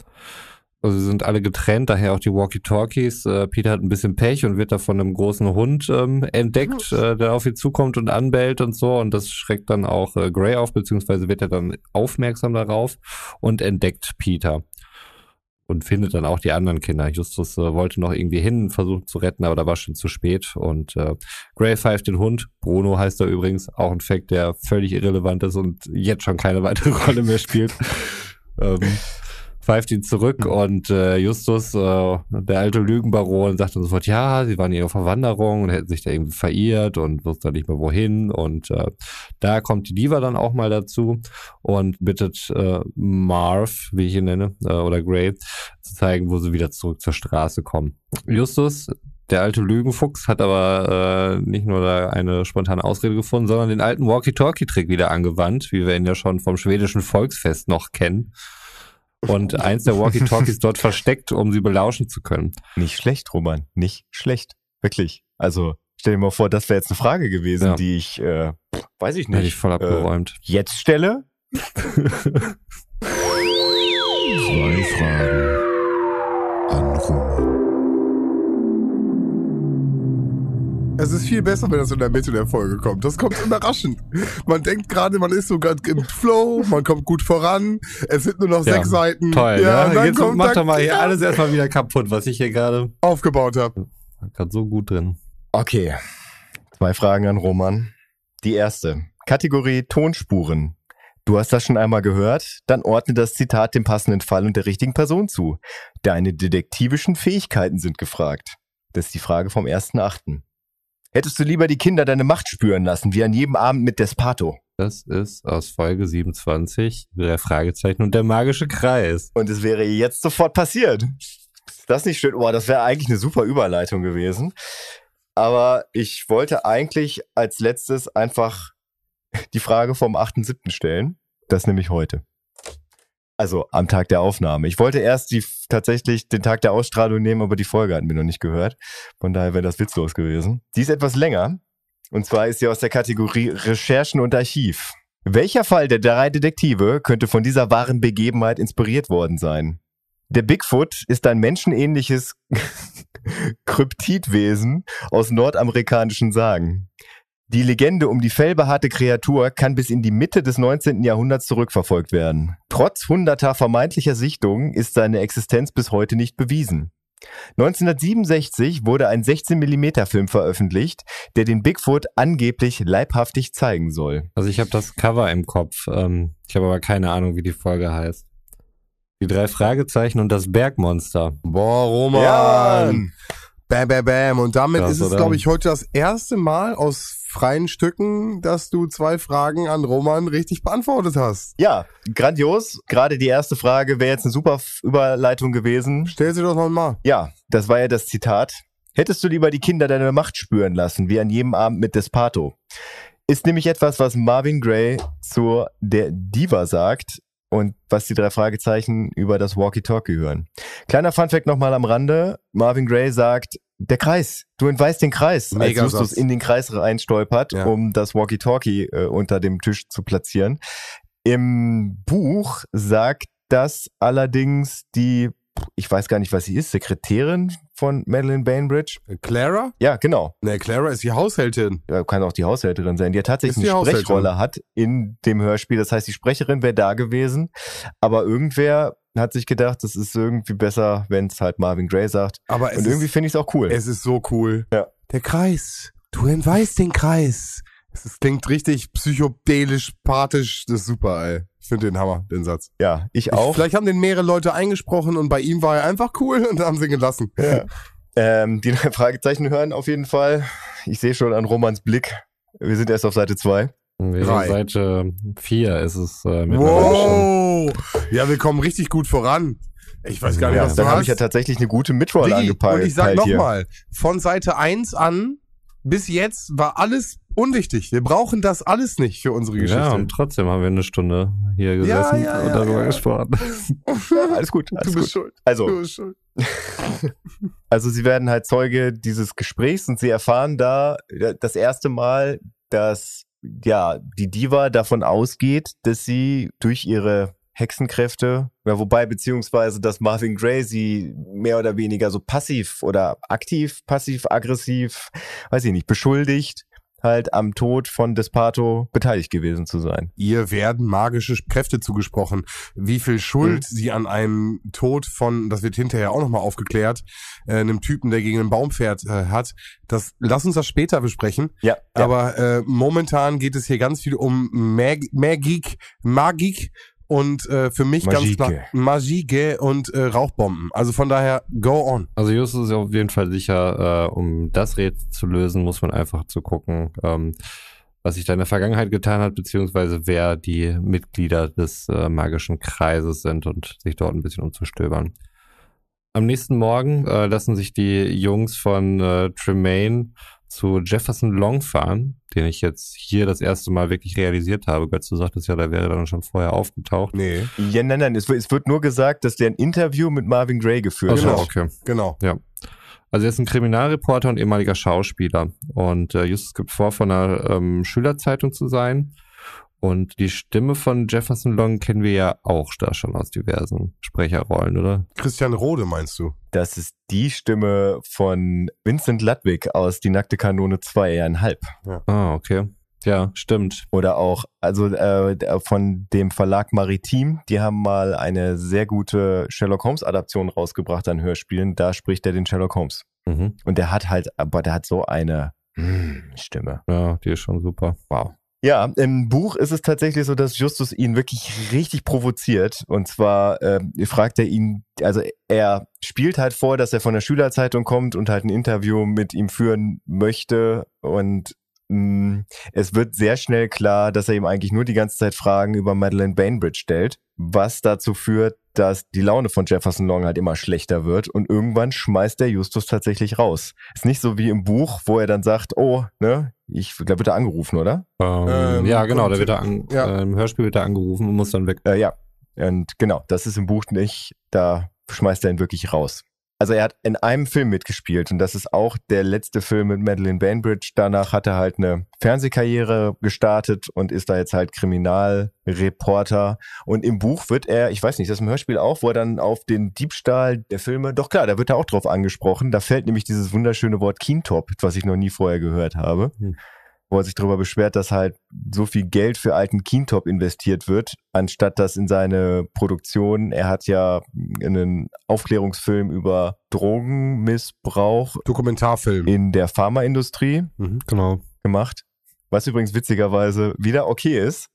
Speaker 3: Also sie sind alle getrennt, daher auch die Walkie-Talkies. Äh, Peter hat ein bisschen Pech und wird da von einem großen Hund ähm, entdeckt, äh, der auf ihn zukommt und anbellt und so. Und das schreckt dann auch äh, Gray auf, beziehungsweise wird er dann aufmerksam darauf und entdeckt Peter und findet dann auch die anderen Kinder. Justus äh, wollte noch irgendwie hin, versuchen zu retten, aber da war schon zu spät. Und äh, Gray pfeift den Hund. Bruno heißt er übrigens, auch ein Fact, der völlig irrelevant ist und jetzt schon keine <laughs> weitere Rolle mehr spielt. <laughs> ähm, pfeift ihn zurück und äh, Justus, äh, der alte Lügenbaron, sagt dann sofort, ja, sie waren hier auf Verwanderung und hätten sich da irgendwie verirrt und wussten nicht mehr wohin. Und äh, da kommt die Diva dann auch mal dazu und bittet äh, Marv, wie ich ihn nenne, äh, oder Gray, zu zeigen, wo sie wieder zurück zur Straße kommen. Justus, der alte Lügenfuchs hat aber äh, nicht nur da eine spontane Ausrede gefunden, sondern den alten Walkie-Talkie-Trick wieder angewandt, wie wir ihn ja schon vom schwedischen Volksfest noch kennen und eins der Walkie-Talkies dort versteckt, um sie belauschen zu können.
Speaker 2: Nicht schlecht, Roman, nicht schlecht. Wirklich. Also stell dir mal vor, das wäre jetzt eine Frage gewesen, ja. die ich, äh, weiß ich nicht. Hätte
Speaker 3: ich voll abgeräumt.
Speaker 2: Äh, jetzt stelle? <laughs>
Speaker 1: Zwei Fragen an Roman. Es ist viel besser, wenn das in der Mitte der Folge kommt. Das kommt überraschend. Man denkt gerade, man ist so gerade im Flow, man kommt gut voran. Es sind nur noch ja, sechs Seiten.
Speaker 3: Toll, ja. Ne? Jetzt mach doch mal hier alles erstmal wieder kaputt, was ich hier gerade
Speaker 1: aufgebaut habe.
Speaker 3: Gerade so gut drin.
Speaker 2: Okay. Zwei Fragen an Roman. Die erste. Kategorie Tonspuren. Du hast das schon einmal gehört? Dann ordne das Zitat dem passenden Fall und der richtigen Person zu. Deine detektivischen Fähigkeiten sind gefragt. Das ist die Frage vom 1.8. Hättest du lieber die Kinder deine Macht spüren lassen, wie an jedem Abend mit Despato?
Speaker 3: Das ist aus Folge 27, der Fragezeichen und der magische Kreis.
Speaker 2: Und es wäre jetzt sofort passiert. Das nicht schön. Boah, das wäre eigentlich eine super Überleitung gewesen. Aber ich wollte eigentlich als letztes einfach die Frage vom 8.7. stellen. Das nämlich heute. Also am Tag der Aufnahme. Ich wollte erst die tatsächlich den Tag der Ausstrahlung nehmen, aber die Folge hatten wir noch nicht gehört. Von daher wäre das witzlos gewesen. Die ist etwas länger. Und zwar ist sie aus der Kategorie Recherchen und Archiv. Welcher Fall der drei Detektive könnte von dieser wahren Begebenheit inspiriert worden sein? Der Bigfoot ist ein menschenähnliches <laughs> Kryptidwesen aus nordamerikanischen Sagen. Die Legende um die fellbehaarte Kreatur kann bis in die Mitte des 19. Jahrhunderts zurückverfolgt werden. Trotz hunderter vermeintlicher Sichtungen ist seine Existenz bis heute nicht bewiesen. 1967 wurde ein 16 mm Film veröffentlicht, der den Bigfoot angeblich leibhaftig zeigen soll.
Speaker 3: Also ich habe das Cover im Kopf. Ähm, ich habe aber keine Ahnung, wie die Folge heißt. Die drei Fragezeichen und das Bergmonster.
Speaker 1: Boah, Roman. Ja. Bam, bam, bam. Und damit Krass, ist es, glaube ich, heute das erste Mal aus freien Stücken, dass du zwei Fragen an Roman richtig beantwortet hast.
Speaker 2: Ja, grandios. Gerade die erste Frage wäre jetzt eine super Überleitung gewesen.
Speaker 1: Stell sie doch noch mal.
Speaker 2: Ja, das war ja das Zitat. Hättest du lieber die Kinder deine Macht spüren lassen, wie an jedem Abend mit Despato? Ist nämlich etwas, was Marvin Gray zur der Diva sagt und was die drei Fragezeichen über das Walkie-Talkie hören. Kleiner Funfact nochmal am Rande. Marvin Gray sagt, der Kreis, du entweist den Kreis, als
Speaker 1: Mega
Speaker 2: Justus
Speaker 1: Satz.
Speaker 2: in den Kreis reinstolpert,
Speaker 1: Ja.
Speaker 2: um das Walkie-Talkie äh, unter dem Tisch zu platzieren. Im Buch sagt das allerdings die, ich weiß gar nicht, was sie ist, Sekretärin von Madeleine Bainbridge.
Speaker 1: Clara?
Speaker 2: Ja, genau.
Speaker 1: Ne, Clara ist die Haushälterin.
Speaker 2: Ja, Kann auch die Haushälterin sein, die ja tatsächlich
Speaker 1: die
Speaker 2: eine. Sprechrolle hat in dem Hörspiel. Das heißt, die Sprecherin wäre da gewesen, aber irgendwer hat sich gedacht, das ist irgendwie besser, wenn es halt Marvin Gray sagt.
Speaker 1: Aber es
Speaker 2: Und irgendwie finde ich es auch cool.
Speaker 1: es ist so cool.
Speaker 2: Ja.
Speaker 1: Der Kreis. Du entweist den Kreis. Es klingt richtig psychodelisch, pathisch. Das ist super, ey. Ich finde den Hammer, den Satz.
Speaker 2: ja, ich
Speaker 1: Ich,
Speaker 2: auch.
Speaker 1: vielleicht haben den mehrere Leute eingesprochen und bei ihm war er einfach cool und haben sie ihn gelassen.
Speaker 2: Ja. Ähm, die drei Fragezeichen hören auf jeden Fall. Ich sehe schon an Romans Blick. Wir sind erst auf Seite zwei.
Speaker 3: Wir
Speaker 1: Drei.
Speaker 3: Seite 4 ist es äh.
Speaker 1: Wow! Ja, wir kommen richtig gut voran. Ich weiß gar nicht,
Speaker 2: Ja,
Speaker 1: was du
Speaker 2: habe
Speaker 1: hast.
Speaker 2: ich ja tatsächlich eine gute Midroll angepeilt.
Speaker 1: und ich sag
Speaker 2: hier.
Speaker 1: nochmal, von Seite 1 an bis jetzt war alles unwichtig. Wir brauchen das alles nicht für unsere Geschichte.
Speaker 3: Ja, und trotzdem haben wir eine Stunde hier
Speaker 1: Ja,
Speaker 3: gesessen
Speaker 1: ja,
Speaker 3: und
Speaker 1: ja,
Speaker 3: darüber
Speaker 1: ja.
Speaker 3: gesprochen. <laughs>
Speaker 2: Alles gut, alles
Speaker 1: du bist
Speaker 2: gut.
Speaker 1: schuld.
Speaker 2: Also,
Speaker 1: Du bist schuld. <laughs>
Speaker 2: Also sie werden halt Zeuge dieses Gesprächs und sie erfahren da äh, das erste Mal, dass ja die Diva davon ausgeht, dass sie durch ihre Hexenkräfte, ja, wobei beziehungsweise, dass Marvin Gray sie mehr oder weniger so passiv oder aktiv, passiv, aggressiv, weiß ich nicht, beschuldigt, halt am Tod von Despato beteiligt gewesen zu sein.
Speaker 1: Ihr werden magische Kräfte zugesprochen. Wie viel Schuld
Speaker 2: Mhm.
Speaker 1: sie an einem Tod von, das wird hinterher auch nochmal aufgeklärt, äh, einem Typen, der gegen einen Baum fährt, äh, hat. Das, lass uns das später besprechen.
Speaker 2: Ja, ja.
Speaker 1: Aber äh, momentan geht es hier ganz viel um Mag Magik, Magik und äh, für mich
Speaker 2: Magique.
Speaker 1: ganz klar Magique und äh, Rauchbomben. Also von daher, go on.
Speaker 3: Also Justus ist auf jeden Fall sicher, äh, um das Rätsel zu lösen, muss man einfach zu gucken, ähm, was sich da in der Vergangenheit getan hat, beziehungsweise wer die Mitglieder des äh, magischen Kreises sind und sich dort ein bisschen umzustöbern. Am nächsten Morgen äh, lassen sich die Jungs von äh, Tremaine zu Jefferson Long fahren, den ich jetzt hier das erste Mal wirklich realisiert habe. Götz, du sagtest ja, der wäre dann schon vorher aufgetaucht.
Speaker 1: Nee,
Speaker 2: Ja, nein, nein, es, wird- es wird nur gesagt, dass der ein Interview mit Marvin Gray geführt
Speaker 3: Ach so,
Speaker 1: Genau.
Speaker 2: hat.
Speaker 3: okay.
Speaker 1: genau.
Speaker 3: Also er ist ein Kriminalreporter und ehemaliger Schauspieler. Und äh, Justus gibt vor, von einer ähm, Schülerzeitung zu sein. Und die Stimme von Jefferson Long kennen wir ja auch da schon aus diversen Sprecherrollen, oder?
Speaker 1: Christian Rode meinst du?
Speaker 2: Das ist die Stimme von Vincent Ludwig aus Die nackte Kanone 2,5.
Speaker 3: Ah, okay. Ja, stimmt.
Speaker 2: Oder auch, also äh, von dem Verlag Maritim, die haben mal eine sehr gute Sherlock Holmes Adaption rausgebracht an Hörspielen. Da spricht er den Sherlock Holmes.
Speaker 3: Mhm.
Speaker 2: Und der hat halt, aber der hat so eine mm, Stimme.
Speaker 3: Ja, die ist schon super.
Speaker 2: Wow. Ja, im Buch ist es tatsächlich so, dass Justus ihn wirklich richtig provoziert. Und zwar ähm, fragt er ihn, also er spielt halt vor, dass er von der Schülerzeitung kommt und halt ein Interview mit ihm führen möchte. Und es wird sehr schnell klar, dass er ihm eigentlich nur die ganze Zeit Fragen über Madeleine Bainbridge stellt, was dazu führt, dass die Laune von Jefferson Long halt immer schlechter wird und irgendwann schmeißt der Justus tatsächlich raus. Ist nicht so wie im Buch, wo er dann sagt, oh, ne, ich glaube, wird er angerufen, oder?
Speaker 3: Ähm,
Speaker 1: Ähm,
Speaker 3: ja, genau, da wird er an,
Speaker 1: ja.
Speaker 3: äh, im Hörspiel wird er angerufen und muss dann weg.
Speaker 2: Äh, ja. Und genau, das ist im Buch nicht, da schmeißt er ihn wirklich raus. Also er hat in einem Film mitgespielt und das ist auch der letzte Film mit Madeleine Bainbridge. Danach hat er halt eine Fernsehkarriere gestartet und ist da jetzt halt Kriminalreporter. Und im Buch wird er, ich weiß nicht, das ist im Hörspiel auch, wo er dann auf den Diebstahl der Filme, doch klar, da wird er auch drauf angesprochen. Da fällt nämlich dieses wunderschöne Wort Keentop, was ich noch nie vorher gehört habe.
Speaker 3: Hm.
Speaker 2: Wo er sich darüber beschwert, dass halt so viel Geld für alten Keentop investiert wird, anstatt das in seine Produktion. Er hat ja einen Aufklärungsfilm über Drogenmissbrauch
Speaker 1: Dokumentarfilm.
Speaker 2: in der Pharmaindustrie
Speaker 1: Mhm.
Speaker 3: Genau.
Speaker 2: gemacht. Was übrigens witzigerweise wieder okay ist,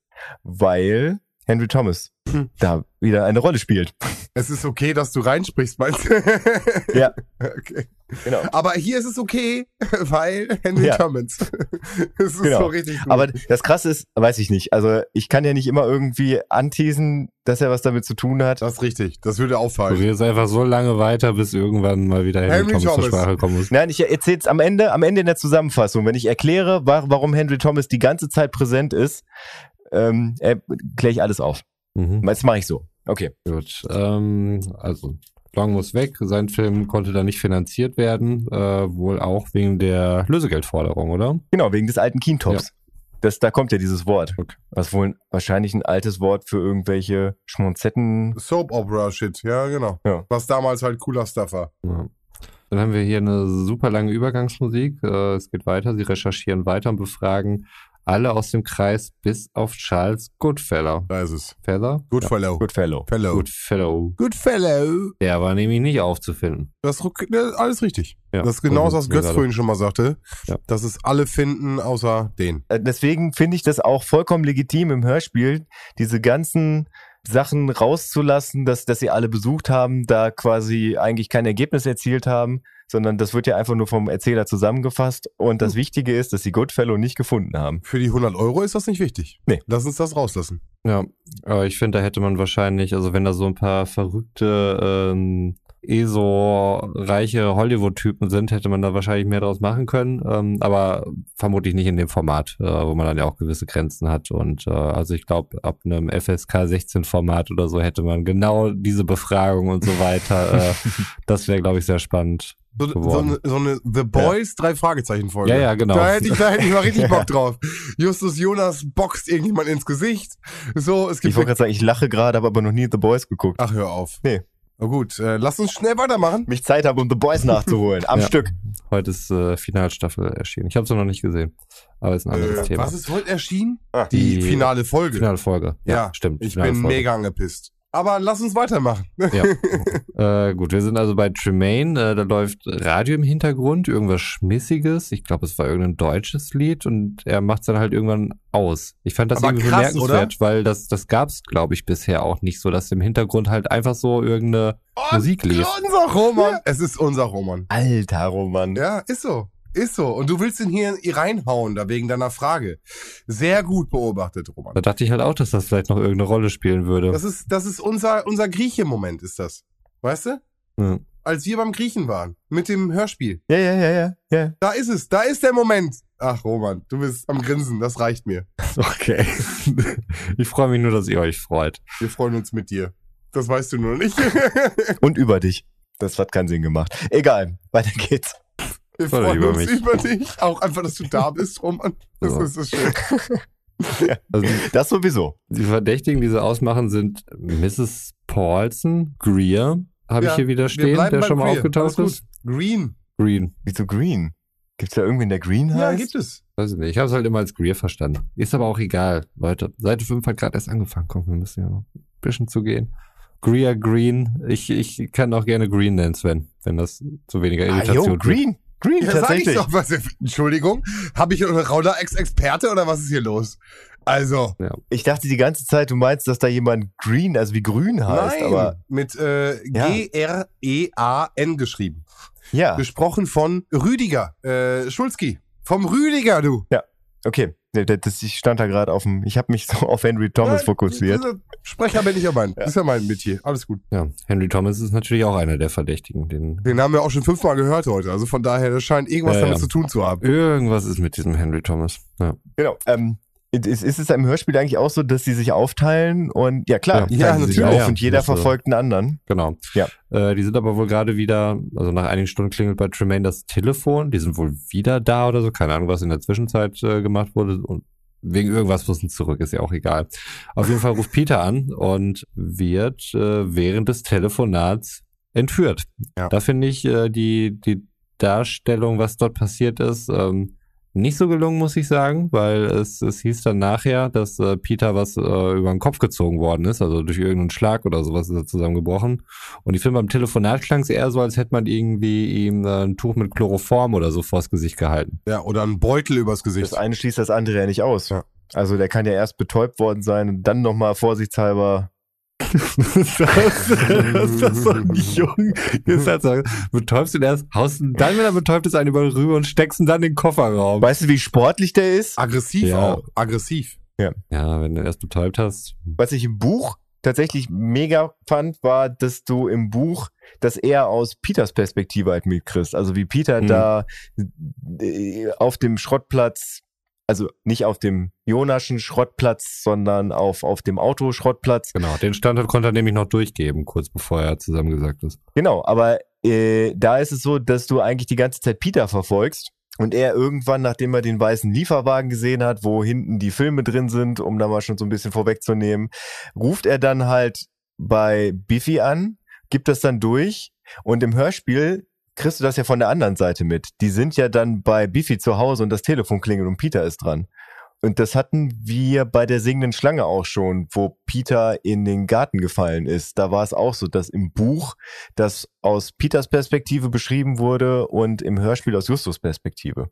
Speaker 2: weil Henry Thomas
Speaker 1: Hm.
Speaker 2: da wieder eine Rolle spielt.
Speaker 1: Es ist okay, dass du reinsprichst, meinst du?
Speaker 2: Ja. <laughs>
Speaker 1: Okay.
Speaker 2: Genau.
Speaker 1: Aber hier ist es okay, <laughs> weil Henry
Speaker 2: Ja.
Speaker 1: Thomas. <laughs> Es ist
Speaker 2: Genau.
Speaker 1: so richtig gut.
Speaker 2: Aber das Krasse ist, weiß ich nicht. Also ich kann ja nicht immer irgendwie anteasen, dass er was damit zu tun hat.
Speaker 1: das ist richtig. Das würde
Speaker 3: Du
Speaker 1: auffallen.
Speaker 3: redest einfach so lange weiter, bis irgendwann mal wieder Henry,
Speaker 1: Henry
Speaker 3: Thomas, zur
Speaker 1: Thomas.
Speaker 3: Sprache kommen muss.
Speaker 2: Nein, ich erzähle es am Ende, am Ende in der Zusammenfassung. Wenn ich erkläre, wa- warum Henry Thomas die ganze Zeit präsent ist, ähm, erkläre ich alles auf.
Speaker 3: Mhm.
Speaker 2: Das mache ich so. Okay.
Speaker 3: Gut, ähm, also Long muss weg. Sein Film konnte da nicht finanziert werden, äh, wohl auch wegen der Lösegeldforderung, oder?
Speaker 2: Genau, wegen des alten Kientops. Das, da kommt ja dieses Wort.
Speaker 3: Okay.
Speaker 2: Was wohl wahrscheinlich ein altes Wort für irgendwelche Schmonzetten.
Speaker 1: Soap Opera Shit, ja, genau.
Speaker 2: Ja.
Speaker 1: Was damals halt cooler Stuff war.
Speaker 3: Ja. Dann haben wir hier eine super lange Übergangsmusik. Äh, es geht weiter. Sie recherchieren weiter und befragen alle aus dem Kreis bis auf Charles Goodfellow.
Speaker 1: Da ist es.
Speaker 3: Feller?
Speaker 1: Goodfellow.
Speaker 2: Goodfellow.
Speaker 1: Fellow.
Speaker 3: Goodfellow.
Speaker 1: Goodfellow.
Speaker 3: Der war nämlich nicht aufzufinden.
Speaker 1: Das ist ne, alles richtig.
Speaker 3: Ja,
Speaker 1: das ist genau das, was Götz vorhin schon mal sagte.
Speaker 3: Ja.
Speaker 1: Dass es alle finden, außer den.
Speaker 2: Äh, Deswegen finde ich das auch vollkommen legitim im Hörspiel, diese ganzen Sachen rauszulassen, dass, dass sie alle besucht haben, da quasi eigentlich kein Ergebnis erzielt haben, sondern das wird ja einfach nur vom Erzähler zusammengefasst. Und das Wichtige ist, dass sie Goodfellow nicht gefunden haben.
Speaker 1: Für die 100 Euro ist das nicht wichtig.
Speaker 2: Nee.
Speaker 1: Lass uns das rauslassen.
Speaker 3: Ja, aber ich finde, da hätte man wahrscheinlich, also wenn da so ein paar verrückte, ähm, ESO-reiche Hollywood-Typen sind, hätte man da wahrscheinlich mehr draus machen können. Ähm, aber vermutlich nicht in dem Format, äh, wo man dann ja auch gewisse Grenzen hat. Und äh, also ich glaube, ab einem FSK 16-Format oder so hätte man genau diese Befragung und so weiter. äh, <laughs> das wäre, glaube ich, sehr spannend.
Speaker 1: So, so, eine, so eine The Boys drei Fragezeichen Folge.
Speaker 3: Ja, ja, genau.
Speaker 1: Da hätte ich, da hätte ich mal richtig <laughs> Bock drauf. Justus Jonas boxt irgendjemand ins Gesicht. So, es gibt
Speaker 2: Ich wollte gerade sagen, ich lache gerade, habe aber noch nie The Boys geguckt.
Speaker 1: Ach, hör auf.
Speaker 2: Nee.
Speaker 1: Na gut, äh, lass uns schnell weitermachen.
Speaker 2: Mich Zeit habe, um The Boys nachzuholen. Am <laughs>
Speaker 3: Ja.
Speaker 2: Stück.
Speaker 3: Heute ist äh, Finalstaffel erschienen. Ich habe es noch nicht gesehen, aber ist ein anderes
Speaker 1: Äh,
Speaker 3: Thema.
Speaker 1: was ist heute erschienen?
Speaker 2: Ah.
Speaker 1: Die,
Speaker 3: Die
Speaker 1: finale Folge.
Speaker 3: Finale Folge.
Speaker 1: Ja,
Speaker 3: stimmt.
Speaker 1: Ich
Speaker 3: finale
Speaker 1: bin
Speaker 3: Folge.
Speaker 1: mega angepisst. Aber lass uns weitermachen.
Speaker 3: Ja. <laughs> äh, gut, wir sind also bei Tremaine. Äh, da läuft Radio im Hintergrund, irgendwas Schmissiges. Ich glaube, es war irgendein deutsches Lied und er macht es dann halt irgendwann aus. Ich fand das
Speaker 1: Aber
Speaker 3: irgendwie
Speaker 1: krass,
Speaker 3: bemerkenswert, weil das, das gab es, glaube ich, bisher auch nicht so, dass im Hintergrund halt einfach so irgendeine Musik lief.
Speaker 1: Unser Roman. Es ist unser Roman.
Speaker 2: Alter Roman.
Speaker 1: Ja, ist so. Ist so. Und du willst ihn hier reinhauen, da wegen deiner Frage. Sehr gut beobachtet, Roman.
Speaker 3: Da dachte ich halt auch, dass das vielleicht noch irgendeine Rolle spielen würde.
Speaker 1: Das ist, das ist unser, unser Grieche-Moment, ist das. Weißt du?
Speaker 3: Ja.
Speaker 1: Als wir beim Griechen waren. Mit dem Hörspiel.
Speaker 2: Ja, ja, ja, ja, ja.
Speaker 1: Da ist es. Da ist der Moment. Ach, Roman, du bist am Grinsen. Das reicht mir. <laughs>
Speaker 3: Okay. ich freue mich nur, dass ihr euch freut.
Speaker 1: Wir freuen uns mit dir. Das weißt du nur nicht. <laughs>
Speaker 2: Und über dich. Das hat keinen Sinn gemacht. Egal, weiter geht's.
Speaker 1: Wir
Speaker 3: Oder
Speaker 1: freuen
Speaker 3: über
Speaker 1: uns
Speaker 3: mich.
Speaker 1: über dich. Auch einfach, dass du da <laughs> bist, Roman. Das
Speaker 3: Ja.
Speaker 1: ist so schön. <laughs>
Speaker 3: Also die,
Speaker 2: Das sowieso.
Speaker 3: die Verdächtigen, die sie ausmachen, sind Mrs. Paulson, Greer, habe
Speaker 1: Ja,
Speaker 3: ich hier wieder stehen, der schon mal aufgetaucht ist.
Speaker 1: Green.
Speaker 3: Green.
Speaker 2: Wieso Green? Gibt's da irgendwen, der Green
Speaker 1: Ja,
Speaker 2: heißt?
Speaker 1: gibt es.
Speaker 3: Weiß ich nicht. Ich habe es halt immer als Greer verstanden. Ist aber auch egal, Leute. Seite 5 hat gerade erst angefangen. Komm, wir müssen ja noch ein bisschen zu gehen. Greer, Green. Ich, ich kann auch gerne Green nennen, Sven, wenn das zu weniger
Speaker 2: ah,
Speaker 3: Irritation
Speaker 2: jo,
Speaker 3: gibt.
Speaker 2: Green. Green,
Speaker 1: Ja, sag ich
Speaker 2: tatsächlich.
Speaker 1: doch was. Entschuldigung. Habe ich eine Rauder-Ex-Experte oder was ist hier los? Also.
Speaker 2: Ich dachte die ganze Zeit, du meinst, dass da jemand Green, also wie grün heißt,
Speaker 1: Nein,
Speaker 2: aber
Speaker 1: mit äh,
Speaker 2: Ja.
Speaker 1: G-R-E-A-N geschrieben.
Speaker 2: ja,
Speaker 1: Gesprochen von Rüdiger, äh, Schulzki. Vom Rüdiger, du.
Speaker 2: okay. Ja, Das, das- ich stand da gerade auf dem, ich habe mich <laughs> so auf Henry Thomas
Speaker 1: Ja,
Speaker 2: fokussiert.
Speaker 1: Sprecher bin ich ja mein. Ist ja mein Metier. Alles gut.
Speaker 3: Ja, Henry Thomas ist natürlich auch einer der Verdächtigen. Den
Speaker 1: Den haben wir auch schon fünfmal gehört heute. Also von daher, das scheint irgendwas
Speaker 3: Ja,
Speaker 1: damit
Speaker 3: ja.
Speaker 1: zu tun zu haben.
Speaker 3: Irgendwas ist mit diesem Henry Thomas. Ja.
Speaker 2: Genau. Ähm, ist, ist es im Hörspiel eigentlich auch so, dass sie sich aufteilen und ja klar,
Speaker 3: Ja,
Speaker 2: sie sich auf
Speaker 3: Ja,
Speaker 2: und jeder
Speaker 3: äh,
Speaker 2: verfolgt einen anderen.
Speaker 3: Genau.
Speaker 2: Ja.
Speaker 3: Äh, die sind aber wohl gerade wieder, also nach einigen Stunden klingelt bei Tremaine das Telefon. Die sind wohl wieder da oder so. Keine Ahnung, was in der Zwischenzeit äh, gemacht wurde. Und wegen irgendwas mussten sie zurück, ist ja auch egal. Auf jeden Fall ruft Peter an und wird äh, während des Telefonats entführt.
Speaker 1: Ja.
Speaker 3: Da finde ich äh, die, die Darstellung, was dort passiert ist, ähm, nicht so gelungen, muss ich sagen, weil es, es hieß dann nachher, dass äh, Peter was äh, über den Kopf gezogen worden ist, also durch irgendeinen Schlag oder sowas ist er zusammengebrochen. Und ich finde, beim Telefonat klang es eher so, als hätte man irgendwie ihm äh, ein Tuch mit Chloroform oder so vors Gesicht gehalten.
Speaker 1: Ja, oder ein Beutel übers Gesicht.
Speaker 2: Das eine schließt das andere ja nicht aus.
Speaker 1: Ja.
Speaker 2: Also der kann ja erst betäubt worden sein und dann nochmal vorsichtshalber
Speaker 3: das, ist das so ein Jung. Ist halt so, betäubst ihn erst, haust ihn dann, wenn er betäubt ist, einen über rüber und steckst ihn dann in den Kofferraum.
Speaker 2: Weißt du, wie sportlich der ist?
Speaker 1: Aggressiv
Speaker 3: Ja.
Speaker 1: auch. Aggressiv.
Speaker 3: Ja, wenn du erst betäubt hast.
Speaker 2: Was ich im Buch tatsächlich mega fand, war, dass du im Buch das eher aus Peters Perspektive halt mitkriegst. Also wie Peter
Speaker 3: Mhm.
Speaker 2: da äh, auf dem Schrottplatz, also nicht auf dem Jonaschen Schrottplatz, sondern auf, auf dem Autoschrottplatz.
Speaker 3: Genau, den Standort konnte er nämlich noch durchgeben, kurz bevor er zusammengesagt ist.
Speaker 2: Genau, aber äh, da ist es so, dass du eigentlich die ganze Zeit Peter verfolgst. Und er irgendwann, nachdem er den weißen Lieferwagen gesehen hat, wo hinten die Filme drin sind, um da mal schon so ein bisschen vorwegzunehmen, ruft er dann halt bei Biffy an, gibt das dann durch und im Hörspiel kriegst du das ja von der anderen Seite mit. Die sind ja dann bei Biffy zu Hause und das Telefon klingelt und Peter ist dran. Und das hatten wir bei der singenden Schlange auch schon, wo Peter in den Garten gefallen ist. Da war es auch so, dass im Buch das aus Peters Perspektive beschrieben wurde und im Hörspiel aus Justus Perspektive.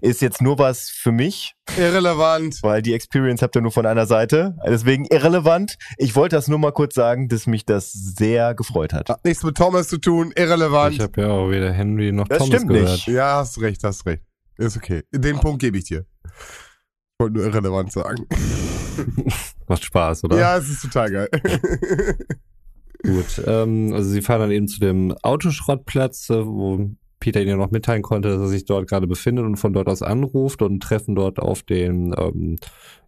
Speaker 2: Ist jetzt nur was für mich,
Speaker 1: Irrelevant.
Speaker 2: weil die Experience habt ihr nur von einer Seite. Deswegen irrelevant. Ich wollte das nur mal kurz sagen, dass mich das sehr gefreut hat.
Speaker 1: Hat nichts mit Thomas zu tun. Irrelevant.
Speaker 3: Ich habe ja auch weder Henry noch
Speaker 2: Das
Speaker 3: Thomas
Speaker 2: stimmt
Speaker 3: gehört.
Speaker 2: nicht.
Speaker 1: ja, hast recht, hast recht. Ist okay. Den Punkt gebe ich dir. Ich wollte nur irrelevant sagen. <laughs>
Speaker 3: Macht Spaß, oder?
Speaker 1: Ja, es ist total geil. <laughs>
Speaker 3: Gut, ähm, also sie fahren dann eben zu dem Autoschrottplatz, äh, wo Peter ihnen ja noch mitteilen konnte, dass er sich dort gerade befindet und von dort aus anruft und treffen dort auf den ähm,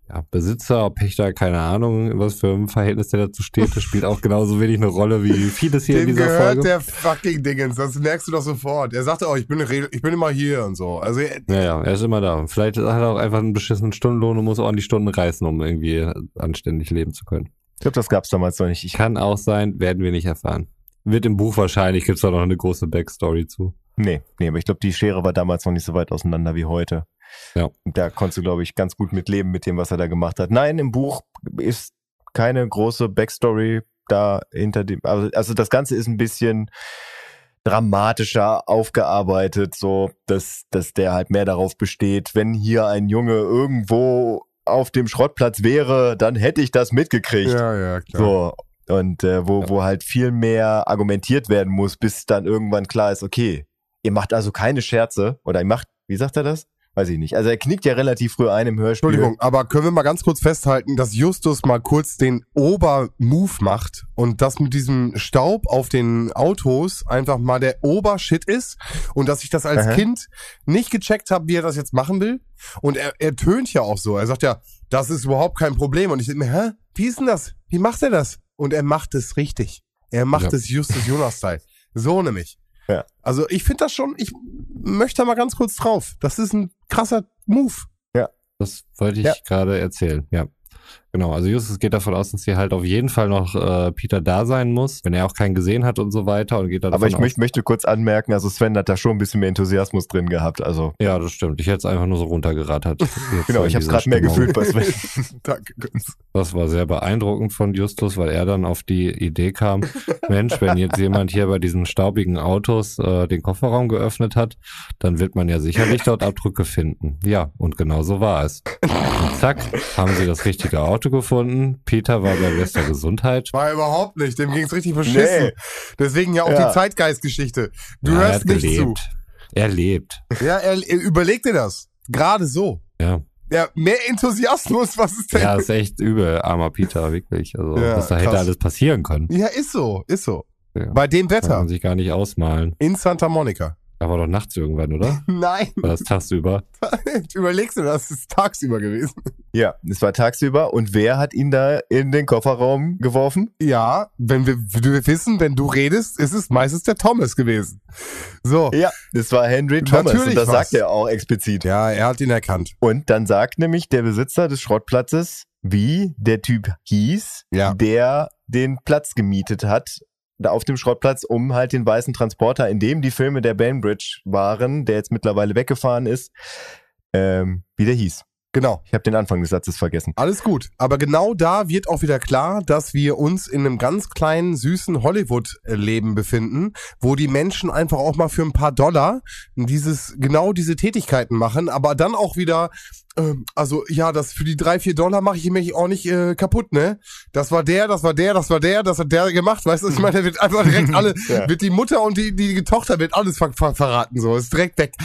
Speaker 3: ja, Besitzer, Pächter, keine Ahnung, was für ein Verhältnis der dazu steht. Das spielt auch <laughs> genauso wenig eine Rolle wie vieles hier in
Speaker 1: Dem
Speaker 3: dieser
Speaker 1: gehört
Speaker 3: Folge.
Speaker 1: der fucking Dingens. Das merkst du doch sofort. Er sagte auch, ich bin, ich bin immer hier und so. Also, er-
Speaker 3: Ja, ja, er ist immer da. Vielleicht hat er auch einfach einen beschissenen Stundenlohn und muss auch an die Stunden reißen, um irgendwie anständig leben zu können.
Speaker 2: Ich glaube, das gab's damals noch nicht. Ich,
Speaker 3: Kann auch sein, werden wir nicht erfahren. Wird im Buch wahrscheinlich, gibt's da noch eine große Backstory zu.
Speaker 2: Nee, nee, aber ich glaube, die Schere war damals noch nicht so weit auseinander wie heute.
Speaker 3: Ja.
Speaker 2: Und Da konntest du, glaube ich, ganz gut mit leben mit dem, was er da gemacht hat. Nein, im Buch ist keine große Backstory da hinter dem. Also, also das Ganze ist ein bisschen dramatischer aufgearbeitet, so dass, dass der halt mehr darauf besteht, wenn hier ein Junge irgendwo auf dem Schrottplatz wäre, dann hätte ich das mitgekriegt.
Speaker 1: ja, ja, klar.
Speaker 2: So. Und äh, wo,
Speaker 3: Ja.
Speaker 2: wo halt viel mehr argumentiert werden muss, bis dann irgendwann klar ist, okay, ihr macht also keine Scherze oder ihr macht, wie sagt er das? Weiß ich nicht. Also er knickt ja relativ früh ein im Hörspiel.
Speaker 1: Entschuldigung, aber können wir mal ganz kurz festhalten, dass Justus mal kurz den Ober-Move macht und das mit diesem Staub auf den Autos einfach mal der Obershit ist und dass ich das als
Speaker 2: Aha.
Speaker 1: Kind nicht gecheckt habe, wie er das jetzt machen will. Und er, er tönt ja auch so. Er sagt ja, das ist überhaupt kein Problem. Und ich denke mir, hä? Wie ist denn das? Wie macht er das? Und er macht es richtig. Er macht
Speaker 3: Ja.
Speaker 1: es Justus Jonas-Style. So nämlich.
Speaker 2: Ja.
Speaker 1: Also ich finde das schon, ich möchte mal ganz kurz drauf. Das ist ein krasser Move.
Speaker 3: Das wollte ich
Speaker 2: Ja.
Speaker 3: gerade erzählen, ja. Genau, also Justus geht davon aus, dass hier halt auf jeden Fall noch äh, Peter da sein muss, wenn er auch keinen gesehen hat und so weiter und geht dann
Speaker 2: aber ich
Speaker 3: aus,
Speaker 2: möcht, möchte kurz anmerken, also Sven hat da schon ein bisschen mehr Enthusiasmus drin gehabt. Also
Speaker 3: Ja, das stimmt. Ich hätte es einfach nur so runtergerattert. <laughs>
Speaker 2: Genau, ich habe es gerade mehr gefühlt bei Sven. <laughs> <laughs>
Speaker 1: Danke, Götz.
Speaker 3: Das war sehr beeindruckend von Justus, weil er dann auf die Idee kam, Mensch, wenn jetzt jemand hier bei diesen staubigen Autos äh, den Kofferraum geöffnet hat, dann wird man ja sicherlich dort Abdrücke finden. Ja, und genau so war es. Und zack, haben sie das richtige Auto gefunden. Peter war bei <laughs> bester Gesundheit.
Speaker 1: War überhaupt nicht. Dem ging's richtig beschissen.
Speaker 2: Nee.
Speaker 1: Deswegen ja auch
Speaker 2: Ja.
Speaker 1: die Zeitgeistgeschichte. Du
Speaker 3: Ja,
Speaker 1: hörst nicht
Speaker 3: gelebt. Er lebt.
Speaker 1: zu. Ja, er, er überleg dir das. Gerade so.
Speaker 3: Ja.
Speaker 1: Ja, mehr Enthusiasmus, was ist denn?
Speaker 3: Ja, ist echt übel, armer Peter, wirklich. Also,
Speaker 1: Ja,
Speaker 3: was da hätte
Speaker 1: krass.
Speaker 3: alles passieren können.
Speaker 1: Ja, ist so, ist so.
Speaker 3: Ja.
Speaker 1: Bei dem
Speaker 3: Kann
Speaker 1: Wetter.
Speaker 3: man sich gar nicht ausmalen.
Speaker 1: In Santa Monica.
Speaker 3: Aber doch nachts irgendwann, oder? <laughs>
Speaker 1: Nein,
Speaker 3: War das tagsüber? <laughs>
Speaker 1: überlegst du das? ist tagsüber gewesen.
Speaker 2: Ja, es war tagsüber und wer hat ihn da in den Kofferraum geworfen?
Speaker 1: Ja, wenn wir, wir wissen, wenn du redest, ist es meistens der Thomas gewesen. So.
Speaker 2: Ja, das war Henry Thomas
Speaker 1: Natürlich
Speaker 2: und das
Speaker 1: war's.
Speaker 2: sagt er auch explizit.
Speaker 1: Ja, er hat ihn erkannt.
Speaker 2: Und dann sagt nämlich der Besitzer des Schrottplatzes, wie der Typ hieß,
Speaker 1: Ja.
Speaker 2: der den Platz gemietet hat, da auf dem Schrottplatz, um halt den weißen Transporter, in dem die Filme der Bainbridge waren, der jetzt mittlerweile weggefahren ist, ähm, wie der hieß.
Speaker 1: Genau.
Speaker 2: Ich habe den Anfang des Satzes vergessen.
Speaker 1: Alles gut. Aber genau da wird auch wieder klar, dass wir uns in einem ganz kleinen, süßen Hollywood-Leben befinden, wo die Menschen einfach auch mal für ein paar Dollar dieses, genau diese Tätigkeiten machen, aber dann auch wieder, ähm, also ja, das für die drei, vier Dollar mache ich mich auch nicht äh, kaputt, ne? Das war der, das war der, das war der, das hat der gemacht, weißt du? Ich meine, da wird einfach direkt <laughs> alle,
Speaker 2: Ja.
Speaker 1: wird die Mutter und die, die Tochter wird alles ver ver verraten, so, ist direkt weg. <laughs>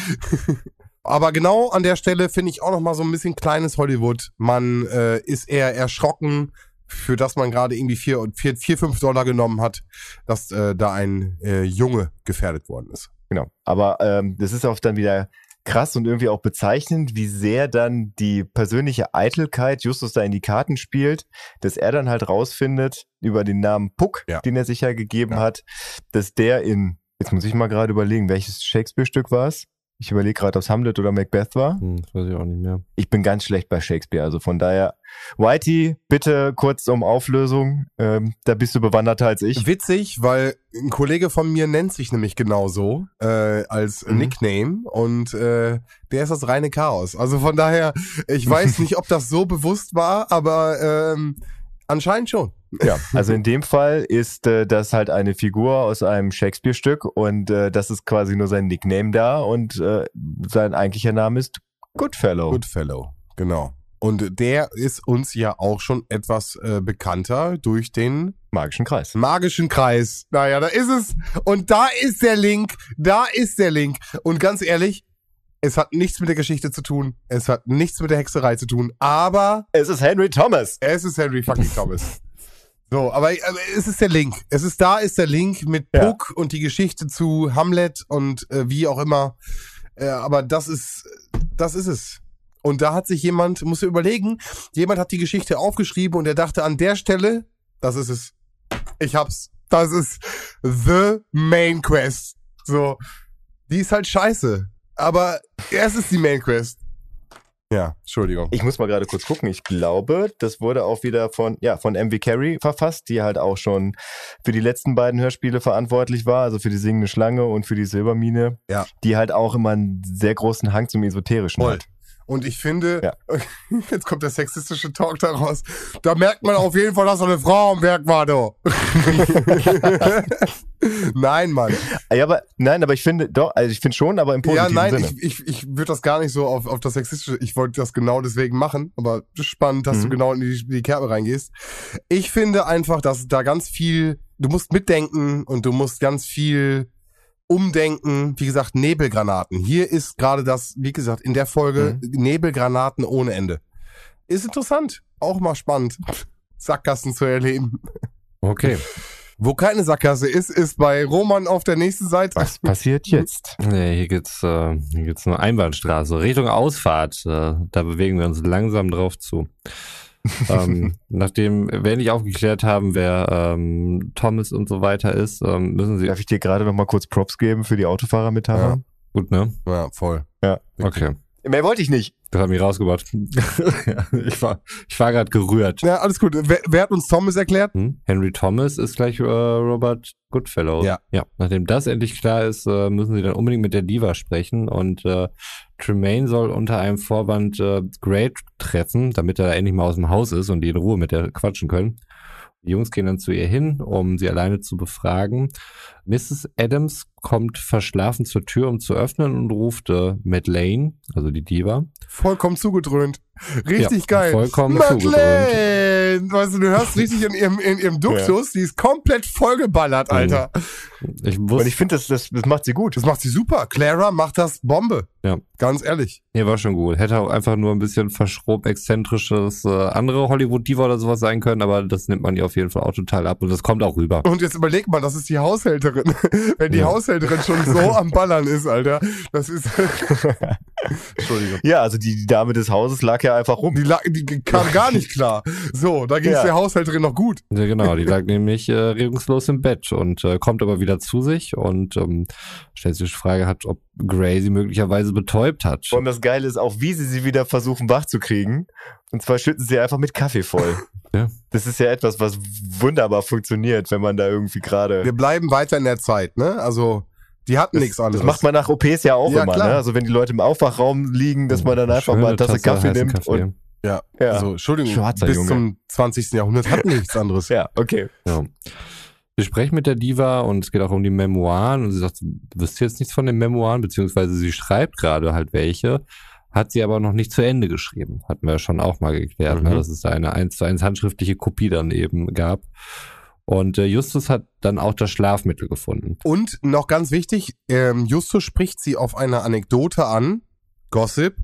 Speaker 1: Aber genau an der Stelle finde ich auch noch mal so ein bisschen kleines Hollywood. Man äh, ist eher erschrocken, für das man gerade irgendwie vier, und vier, vier, fünf Dollar genommen hat, dass äh, da ein äh, Junge gefährdet worden ist.
Speaker 2: Genau. Aber ähm, das ist auch dann wieder krass und irgendwie auch bezeichnend, wie sehr dann die persönliche Eitelkeit Justus da in die Karten spielt, dass er dann halt rausfindet über den Namen Puck,
Speaker 1: Ja.
Speaker 2: den er sich ja gegeben
Speaker 1: Ja.
Speaker 2: hat, dass der in, jetzt muss ich mal gerade überlegen, welches Shakespeare-Stück war es? Ich überlege gerade, ob es Hamlet oder Macbeth war.
Speaker 3: Hm, das weiß ich auch nicht mehr.
Speaker 2: Ich bin ganz schlecht bei Shakespeare, also von daher, Whitey, bitte kurz um Auflösung, ähm, da bist du bewanderter als ich.
Speaker 1: Witzig, weil ein Kollege von mir nennt sich nämlich genauso äh, als
Speaker 2: Mhm.
Speaker 1: Nickname und äh, der ist das reine Chaos. Also von daher, ich weiß <laughs> nicht, ob das so bewusst war, aber ähm, anscheinend schon.
Speaker 2: Ja, also in dem Fall ist äh, das halt eine Figur aus einem Shakespeare-Stück und äh, das ist quasi nur sein Nickname da und äh, sein eigentlicher Name ist Goodfellow.
Speaker 1: Goodfellow, genau. Und der ist uns ja auch schon etwas äh, bekannter durch den
Speaker 2: Magischen Kreis.
Speaker 1: magischen Kreis. Naja, da ist es. Und da ist der Link. Da ist der Link. Und ganz ehrlich, es hat nichts mit der Geschichte zu tun. Es hat nichts mit der Hexerei zu tun. Aber
Speaker 2: Es ist Henry Thomas.
Speaker 1: es ist Henry fucking Thomas. So, aber, aber es ist der Link. Es ist da ist der Link mit
Speaker 2: Ja.
Speaker 1: Puck und die Geschichte zu Hamlet und äh, wie auch immer. Äh, aber das ist, das ist es. Und da hat sich jemand, muss überlegen, jemand hat die Geschichte aufgeschrieben und er dachte an der Stelle, das ist es. Ich hab's. Das ist the main quest. So, die ist halt scheiße. Aber es ist die Main Quest. Ja, Entschuldigung.
Speaker 2: Ich muss mal gerade kurz gucken. Ich glaube, das wurde auch wieder von, ja, von MV Carey verfasst, die halt auch schon für die letzten beiden Hörspiele verantwortlich war, also für die singende Schlange und für die Silbermine.
Speaker 1: Ja.
Speaker 2: Die halt auch immer einen sehr großen Hang zum Esoterischen
Speaker 1: Voll.
Speaker 2: hat.
Speaker 1: Und ich finde,
Speaker 2: Ja. <laughs>
Speaker 1: jetzt kommt der sexistische Talk daraus. Da merkt man auf jeden Fall, dass da eine Frau am Werk war, du. <laughs> nein, Mann.
Speaker 2: Ja, aber nein, aber ich finde doch, also ich finde schon, aber im
Speaker 1: Ja,
Speaker 2: positiven
Speaker 1: nein,
Speaker 2: Sinne.
Speaker 1: ich, ich, ich würde das gar nicht so auf, auf das sexistische, ich wollte das genau deswegen machen, aber spannend, dass
Speaker 2: Mhm.
Speaker 1: du genau in die, in die Kerbe reingehst. Ich finde einfach, dass da ganz viel, du musst mitdenken und du musst ganz viel umdenken. Wie gesagt, Nebelgranaten. Hier ist gerade das, wie gesagt, in der Folge
Speaker 2: Mhm.
Speaker 1: Nebelgranaten ohne Ende. Ist interessant, auch mal spannend, Sackgassen zu erleben.
Speaker 3: Okay.
Speaker 1: Wo keine Sackgasse ist, ist bei Roman auf der nächsten Seite.
Speaker 2: Was passiert jetzt?
Speaker 3: Nee, hier geht's, äh, hier geht's nur Einbahnstraße. Richtung Ausfahrt. Äh, da bewegen wir uns langsam drauf zu. Ähm, nachdem wir nicht aufgeklärt haben, wer ähm, Thomas und so weiter ist, ähm, müssen sie.
Speaker 2: Darf ich dir gerade noch mal kurz Props geben für die Autofahrermetapher?
Speaker 1: Ja.
Speaker 3: Gut, ne?
Speaker 1: Ja, voll.
Speaker 3: Okay.
Speaker 2: Mehr wollte ich nicht.
Speaker 3: Das hat mich rausgebracht. <laughs> ich war, ich war gerade gerührt.
Speaker 1: Ja, alles gut. Wer, wer hat uns Thomas erklärt?
Speaker 3: Hm? Henry Thomas ist gleich äh, Robert Goodfellow.
Speaker 1: Ja.
Speaker 3: ja. Nachdem das endlich klar ist, äh, müssen sie dann unbedingt mit der Diva sprechen und äh, Tremaine soll unter einem Vorwand äh, Gray treffen, damit er endlich mal aus dem Haus ist und die in Ruhe mit der quatschen können. Die Jungs gehen dann zu ihr hin, um sie alleine zu befragen. Mrs. Adams kommt verschlafen zur Tür, um zu öffnen und ruft äh, Madeleine, also die Diva.
Speaker 1: Vollkommen zugedröhnt. Richtig
Speaker 3: Ja,
Speaker 1: geil.
Speaker 3: vollkommen
Speaker 1: Madeleine! Weißt du, du hörst <laughs> richtig in ihrem, in ihrem Duktus, die ist komplett vollgeballert,
Speaker 3: Mhm.
Speaker 1: Alter.
Speaker 3: Ich
Speaker 2: Und ich finde, das, das, das macht sie gut.
Speaker 1: Das macht sie super. Clara macht das Bombe.
Speaker 3: Ja.
Speaker 1: Ganz ehrlich.
Speaker 3: Nee, war schon gut. Hätte auch einfach nur ein bisschen verschrob exzentrisches äh, andere Hollywood-Diva oder sowas sein können, aber das nimmt man ihr auf jeden Fall auch total ab und das kommt auch rüber.
Speaker 1: Und jetzt überleg mal, das ist die Haushälterin. <laughs> Wenn die
Speaker 3: Ja.
Speaker 1: Haushälterin schon so <laughs> am Ballern ist, Alter. Das ist. <laughs> Entschuldigung.
Speaker 2: Ja, also die, die Dame des Hauses lag ja einfach rum.
Speaker 1: Die, lag, die kam gar nicht klar. So, da ging es
Speaker 2: Ja.
Speaker 1: der Haushälterin noch gut.
Speaker 3: Ja, genau, die lag nämlich äh, regungslos im Bett und äh, kommt aber wieder zu sich und ähm, stellt sich die Frage hat, ob Gray sie möglicherweise betäubt hat.
Speaker 2: Und das Geile ist auch, wie sie sie wieder versuchen wach zu kriegen. Und zwar schütten sie einfach mit Kaffee voll. <laughs>
Speaker 3: Ja.
Speaker 2: Das ist ja etwas, was wunderbar funktioniert, wenn man da irgendwie gerade.
Speaker 1: Wir bleiben weiter in der Zeit, ne? Also Die hatten
Speaker 2: Das,
Speaker 1: nichts anderes.
Speaker 2: das macht man nach OPs ja auch
Speaker 1: Ja,
Speaker 2: immer,
Speaker 1: klar.
Speaker 2: ne? Also wenn die Leute im Aufwachraum liegen, dass man dann einfach
Speaker 3: Schöne
Speaker 2: mal eine Tasse, Kaffee nimmt und
Speaker 1: ja.
Speaker 2: ja.
Speaker 1: Also, Entschuldigung,
Speaker 2: Schwarzer
Speaker 1: bis
Speaker 2: Junge.
Speaker 1: zum 20. Jahrhundert hatten nichts anderes.
Speaker 2: ja, okay.
Speaker 3: Ja. Wir sprechen mit der Diva und es geht auch um die Memoiren und sie sagt, du wüsst jetzt nichts von den Memoiren, beziehungsweise sie schreibt gerade halt welche, hat sie aber noch nicht zu Ende geschrieben. Hatten wir ja schon auch mal geklärt,
Speaker 1: Mhm.
Speaker 3: ne, dass es da eine eins zu eins handschriftliche Kopie dann eben gab. Und äh, Justus hat dann auch das Schlafmittel gefunden.
Speaker 1: Und noch ganz wichtig, ähm, Justus spricht sie auf eine Anekdote an, Gossip,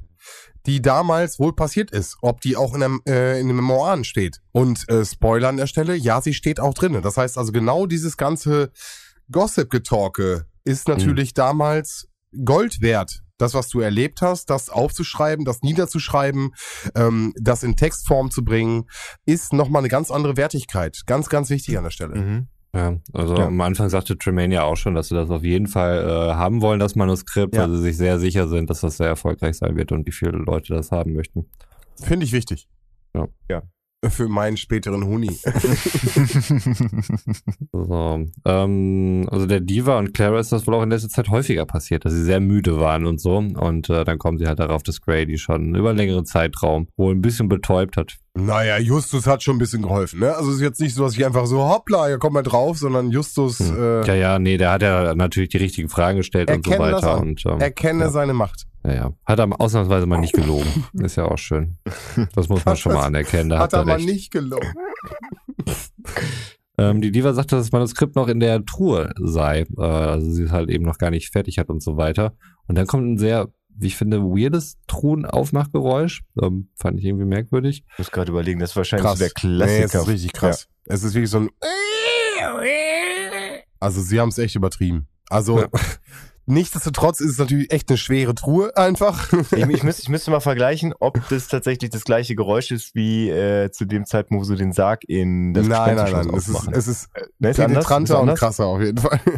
Speaker 1: die damals wohl passiert ist. Ob die auch in, einem, äh, in den Memoiren steht. Und äh, Spoiler an der Stelle, ja, sie steht auch drinne. Das heißt also genau dieses ganze Gossip-Getalke ist natürlich damals Gold wert. Das, was du erlebt hast, das aufzuschreiben, das niederzuschreiben, ähm, das in Textform zu bringen, ist nochmal eine ganz andere Wertigkeit. Ganz, ganz wichtig an der Stelle.
Speaker 2: Mhm.
Speaker 3: Ja, also
Speaker 2: Ja.
Speaker 3: am Anfang sagte Tremaine ja auch schon, dass sie das auf jeden Fall äh, haben wollen, das Manuskript,
Speaker 2: Ja.
Speaker 3: weil sie sich sehr sicher sind, dass das sehr erfolgreich sein wird und wie viele Leute das haben möchten.
Speaker 1: Finde ich wichtig.
Speaker 3: Ja.
Speaker 2: Ja.
Speaker 1: Für meinen späteren Huni. <laughs>
Speaker 3: So, ähm, also der Diva und Clara ist das wohl auch in letzter Zeit häufiger passiert, dass sie sehr müde waren und so. Und äh, dann kommen sie halt darauf, dass die schon über einen längeren Zeitraum wohl ein bisschen betäubt hat.
Speaker 1: Naja, Justus hat schon ein bisschen geholfen, ne? Also es ist jetzt nicht so, dass ich einfach so, hoppla, hier kommt mal drauf, sondern Justus
Speaker 3: Hm.
Speaker 1: äh,
Speaker 3: Ja, ja, nee, der hat ja natürlich die richtigen Fragen gestellt und so weiter. Und ähm,
Speaker 1: erkenne
Speaker 3: ja.
Speaker 1: seine Macht.
Speaker 3: Ja, ja. Hat er ausnahmsweise mal nicht gelogen. <laughs> Ist ja auch schön. Das muss man schon mal
Speaker 1: das-
Speaker 3: anerkennen. Da
Speaker 1: Hat
Speaker 3: hat,
Speaker 1: er mal
Speaker 3: recht.
Speaker 1: nicht gelogen.
Speaker 3: Ähm, die Diva sagt, dass das Manuskript noch in der Truhe sei. Äh, also sie es halt eben noch gar nicht fertig hat und so weiter. Und dann kommt ein sehr, wie ich finde, weirdes Truhenaufmachgeräusch. Ähm, fand ich irgendwie merkwürdig.
Speaker 2: Ich muss gerade überlegen, das ist wahrscheinlich
Speaker 1: Krass.
Speaker 2: so der
Speaker 1: Nee, es
Speaker 2: Klassiker.
Speaker 1: ist richtig krass. Es ist wirklich so ein Also sie haben es echt übertrieben. Also
Speaker 3: Ja.
Speaker 1: Nichtsdestotrotz ist es natürlich echt eine schwere Truhe einfach. <laughs>
Speaker 2: ich, ich, müsste, ich müsste mal vergleichen, ob das tatsächlich das gleiche Geräusch ist wie äh, zu dem Zeitpunkt, wo sie den Sarg in das
Speaker 1: nein, nein, nein. Es ist, es ist
Speaker 2: Ne, ist anders? Ist
Speaker 1: penetranter und krasser auf jeden Fall. <laughs>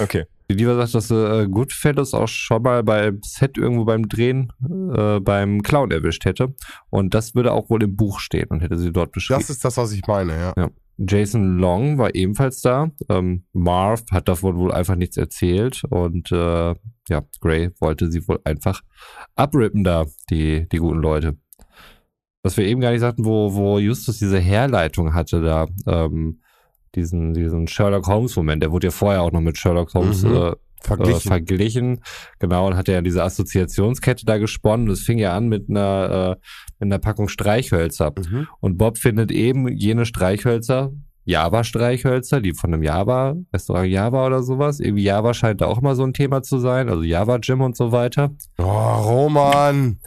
Speaker 2: Okay.
Speaker 3: Die Diva sagt, dass äh, Goodfellas auch schon mal beim Set irgendwo beim Drehen äh, beim Clown erwischt hätte. Und das würde auch wohl im Buch stehen und hätte sie dort beschrieben.
Speaker 1: Das ist das, was ich meine, ja.
Speaker 3: Jason Long war ebenfalls da. Ähm, Marv hat davon wohl einfach nichts erzählt und äh, ja, Gray wollte sie wohl einfach abrippen da, die, die guten Leute. Was wir eben gar nicht sagten, wo, wo Justus diese Herleitung hatte da, ähm, diesen, diesen Sherlock Holmes-Moment, der wurde ja vorher auch noch mit Sherlock Holmes
Speaker 1: Mhm.
Speaker 3: äh,
Speaker 1: Verglichen.
Speaker 3: äh, verglichen. Genau, und hat ja diese Assoziationskette da gesponnen. Das fing ja an mit einer, äh, mit einer Packung Streichhölzer.
Speaker 1: mhm.
Speaker 3: Und Bob findet eben jene Streichhölzer, Java-Streichhölzer, die von einem Java, Restaurant Java oder sowas. Irgendwie Java scheint da auch immer so ein Thema zu sein, also Java-Gym und so weiter.
Speaker 1: Oh, Roman.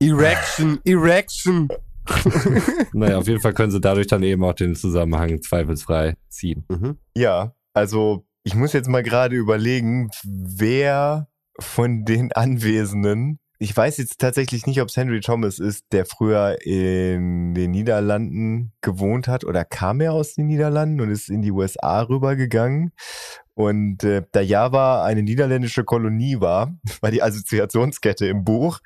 Speaker 1: Erection, Erection. <laughs>
Speaker 3: Naja, auf jeden Fall können sie dadurch dann eben auch den Zusammenhang zweifelsfrei ziehen.
Speaker 1: Mhm.
Speaker 2: Ja, also ich muss jetzt mal gerade überlegen, wer von den Anwesenden, ich weiß jetzt tatsächlich nicht, ob es Henry Thomas ist, der früher in den Niederlanden gewohnt hat oder kam er aus den Niederlanden und ist in die USA rübergegangen. Und äh, da Java eine niederländische Kolonie war, <laughs> war die Assoziationskette im Buch,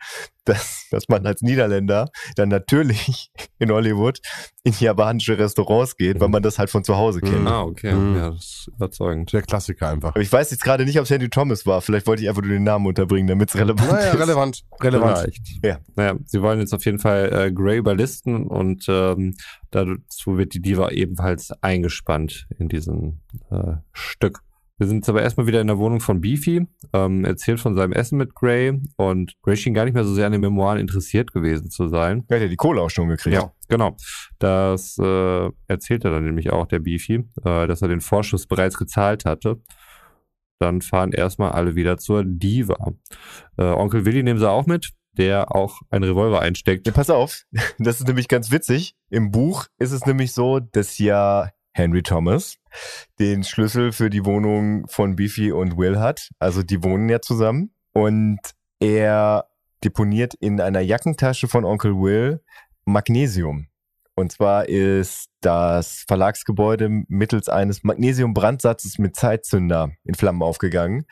Speaker 2: dass, dass man als Niederländer dann natürlich <laughs> in Hollywood in japanische Restaurants geht, weil man das halt von zu Hause kennt.
Speaker 3: Ah, okay.
Speaker 1: Mhm.
Speaker 3: Ja, das ist überzeugend.
Speaker 1: Der Klassiker einfach.
Speaker 2: Aber ich weiß jetzt gerade nicht, ob es Henry Thomas war. Vielleicht wollte ich einfach nur den Namen unterbringen, damit es relevant
Speaker 1: Naja,
Speaker 2: ist.
Speaker 1: relevant. Relevant.
Speaker 3: Vielleicht.
Speaker 2: Ja.
Speaker 3: Naja, sie wollen jetzt auf jeden Fall äh, Grey überlisten und ähm, dazu wird die Diva ebenfalls eingespannt in diesem äh, Stück. Wir sind jetzt aber erstmal wieder in der Wohnung von Beefy, ähm, erzählt von seinem Essen mit Grey und Grey schien gar nicht mehr so sehr an den Memoiren interessiert gewesen zu sein.
Speaker 2: Er hat ja die Kohle auch schon gekriegt.
Speaker 3: Ja, genau. Das äh, erzählt er dann nämlich auch, der Beefy, äh, dass er den Vorschuss bereits gezahlt hatte. Dann fahren erstmal alle wieder zur Diva. Äh, Onkel Willi nehmen sie auch mit, der auch einen Revolver einsteckt.
Speaker 2: Ja, pass auf, <laughs> das ist nämlich ganz witzig. Im Buch ist es nämlich so, dass ja Henry Thomas den Schlüssel für die Wohnung von Beefy und Will hat. Also die wohnen ja zusammen. Und er deponiert in einer Jackentasche von Onkel Will Magnesium. Und zwar ist das Verlagsgebäude mittels eines Magnesiumbrandsatzes mit Zeitzünder in Flammen aufgegangen.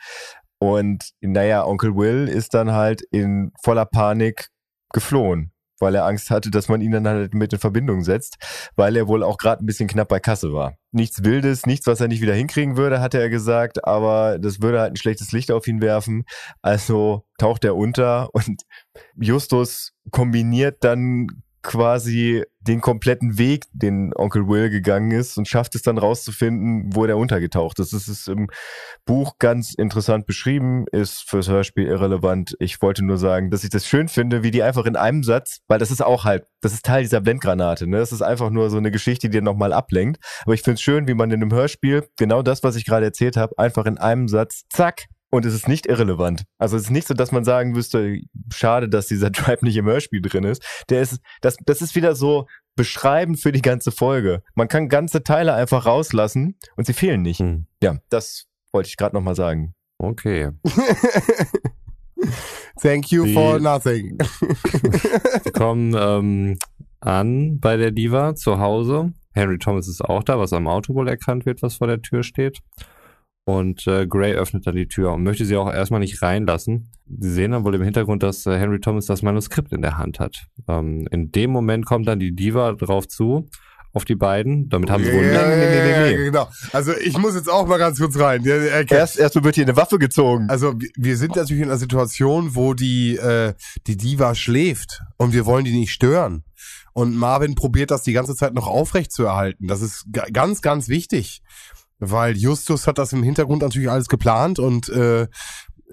Speaker 2: Und naja, Onkel Will ist dann halt in voller Panik geflohen. Weil er Angst hatte, dass man ihn dann halt mit in Verbindung setzt, weil er wohl auch gerade ein bisschen knapp bei Kasse war. Nichts Wildes, nichts, was er nicht wieder hinkriegen würde, hatte er gesagt, aber das würde halt ein schlechtes Licht auf ihn werfen. Also taucht er unter und Justus kombiniert dann quasi den kompletten Weg, den Onkel Will gegangen ist und schafft es dann rauszufinden, wo der untergetaucht ist. Das ist im Buch ganz interessant beschrieben, ist fürs Hörspiel irrelevant. Ich wollte nur sagen, dass ich das schön finde, wie die einfach in einem Satz, weil das ist auch halt, das ist Teil dieser Blendgranate, ne? Das ist einfach nur so eine Geschichte, die nochmal ablenkt. Aber ich finde es schön, wie man in einem Hörspiel genau das, was ich gerade erzählt habe, einfach in einem Satz, zack, und es ist nicht irrelevant. Also es ist nicht so, dass man sagen müsste, schade, dass dieser <laughs> Drive nicht im Hörspiel drin ist. Der ist, das, das ist wieder so beschreibend für die ganze Folge. Man kann ganze Teile einfach rauslassen und sie fehlen nicht.
Speaker 3: Hm.
Speaker 2: Ja, das wollte ich gerade nochmal sagen.
Speaker 3: Okay. <laughs>
Speaker 1: Thank you
Speaker 3: Die-
Speaker 1: for nothing. <laughs>
Speaker 3: Wir kommen ähm, an bei der Diva zu Hause. Henry Thomas ist auch da, was am Auto wohl erkannt wird, was vor der Tür steht. Und äh, Gray öffnet dann die Tür und möchte sie auch erstmal nicht reinlassen. Sie sehen dann wohl im Hintergrund, dass äh, Henry Thomas das Manuskript in der Hand hat. Ähm, in dem Moment kommt dann die Diva drauf zu, auf die beiden. Damit haben sie wohl
Speaker 1: ja,
Speaker 2: Nee, nee, nee, nee,
Speaker 1: ja,
Speaker 2: nee.
Speaker 1: genau. Also ich muss jetzt auch mal ganz kurz rein. Ja, er-
Speaker 2: Erst, erst wird hier eine Waffe gezogen.
Speaker 1: Also wir- sind natürlich in einer Situation, wo die äh, die Diva schläft und wir wollen die nicht stören. Und Marvin probiert das die ganze Zeit noch aufrecht zu erhalten. Das ist ga- ganz, ganz wichtig, weil Justus hat das im Hintergrund natürlich alles geplant und äh,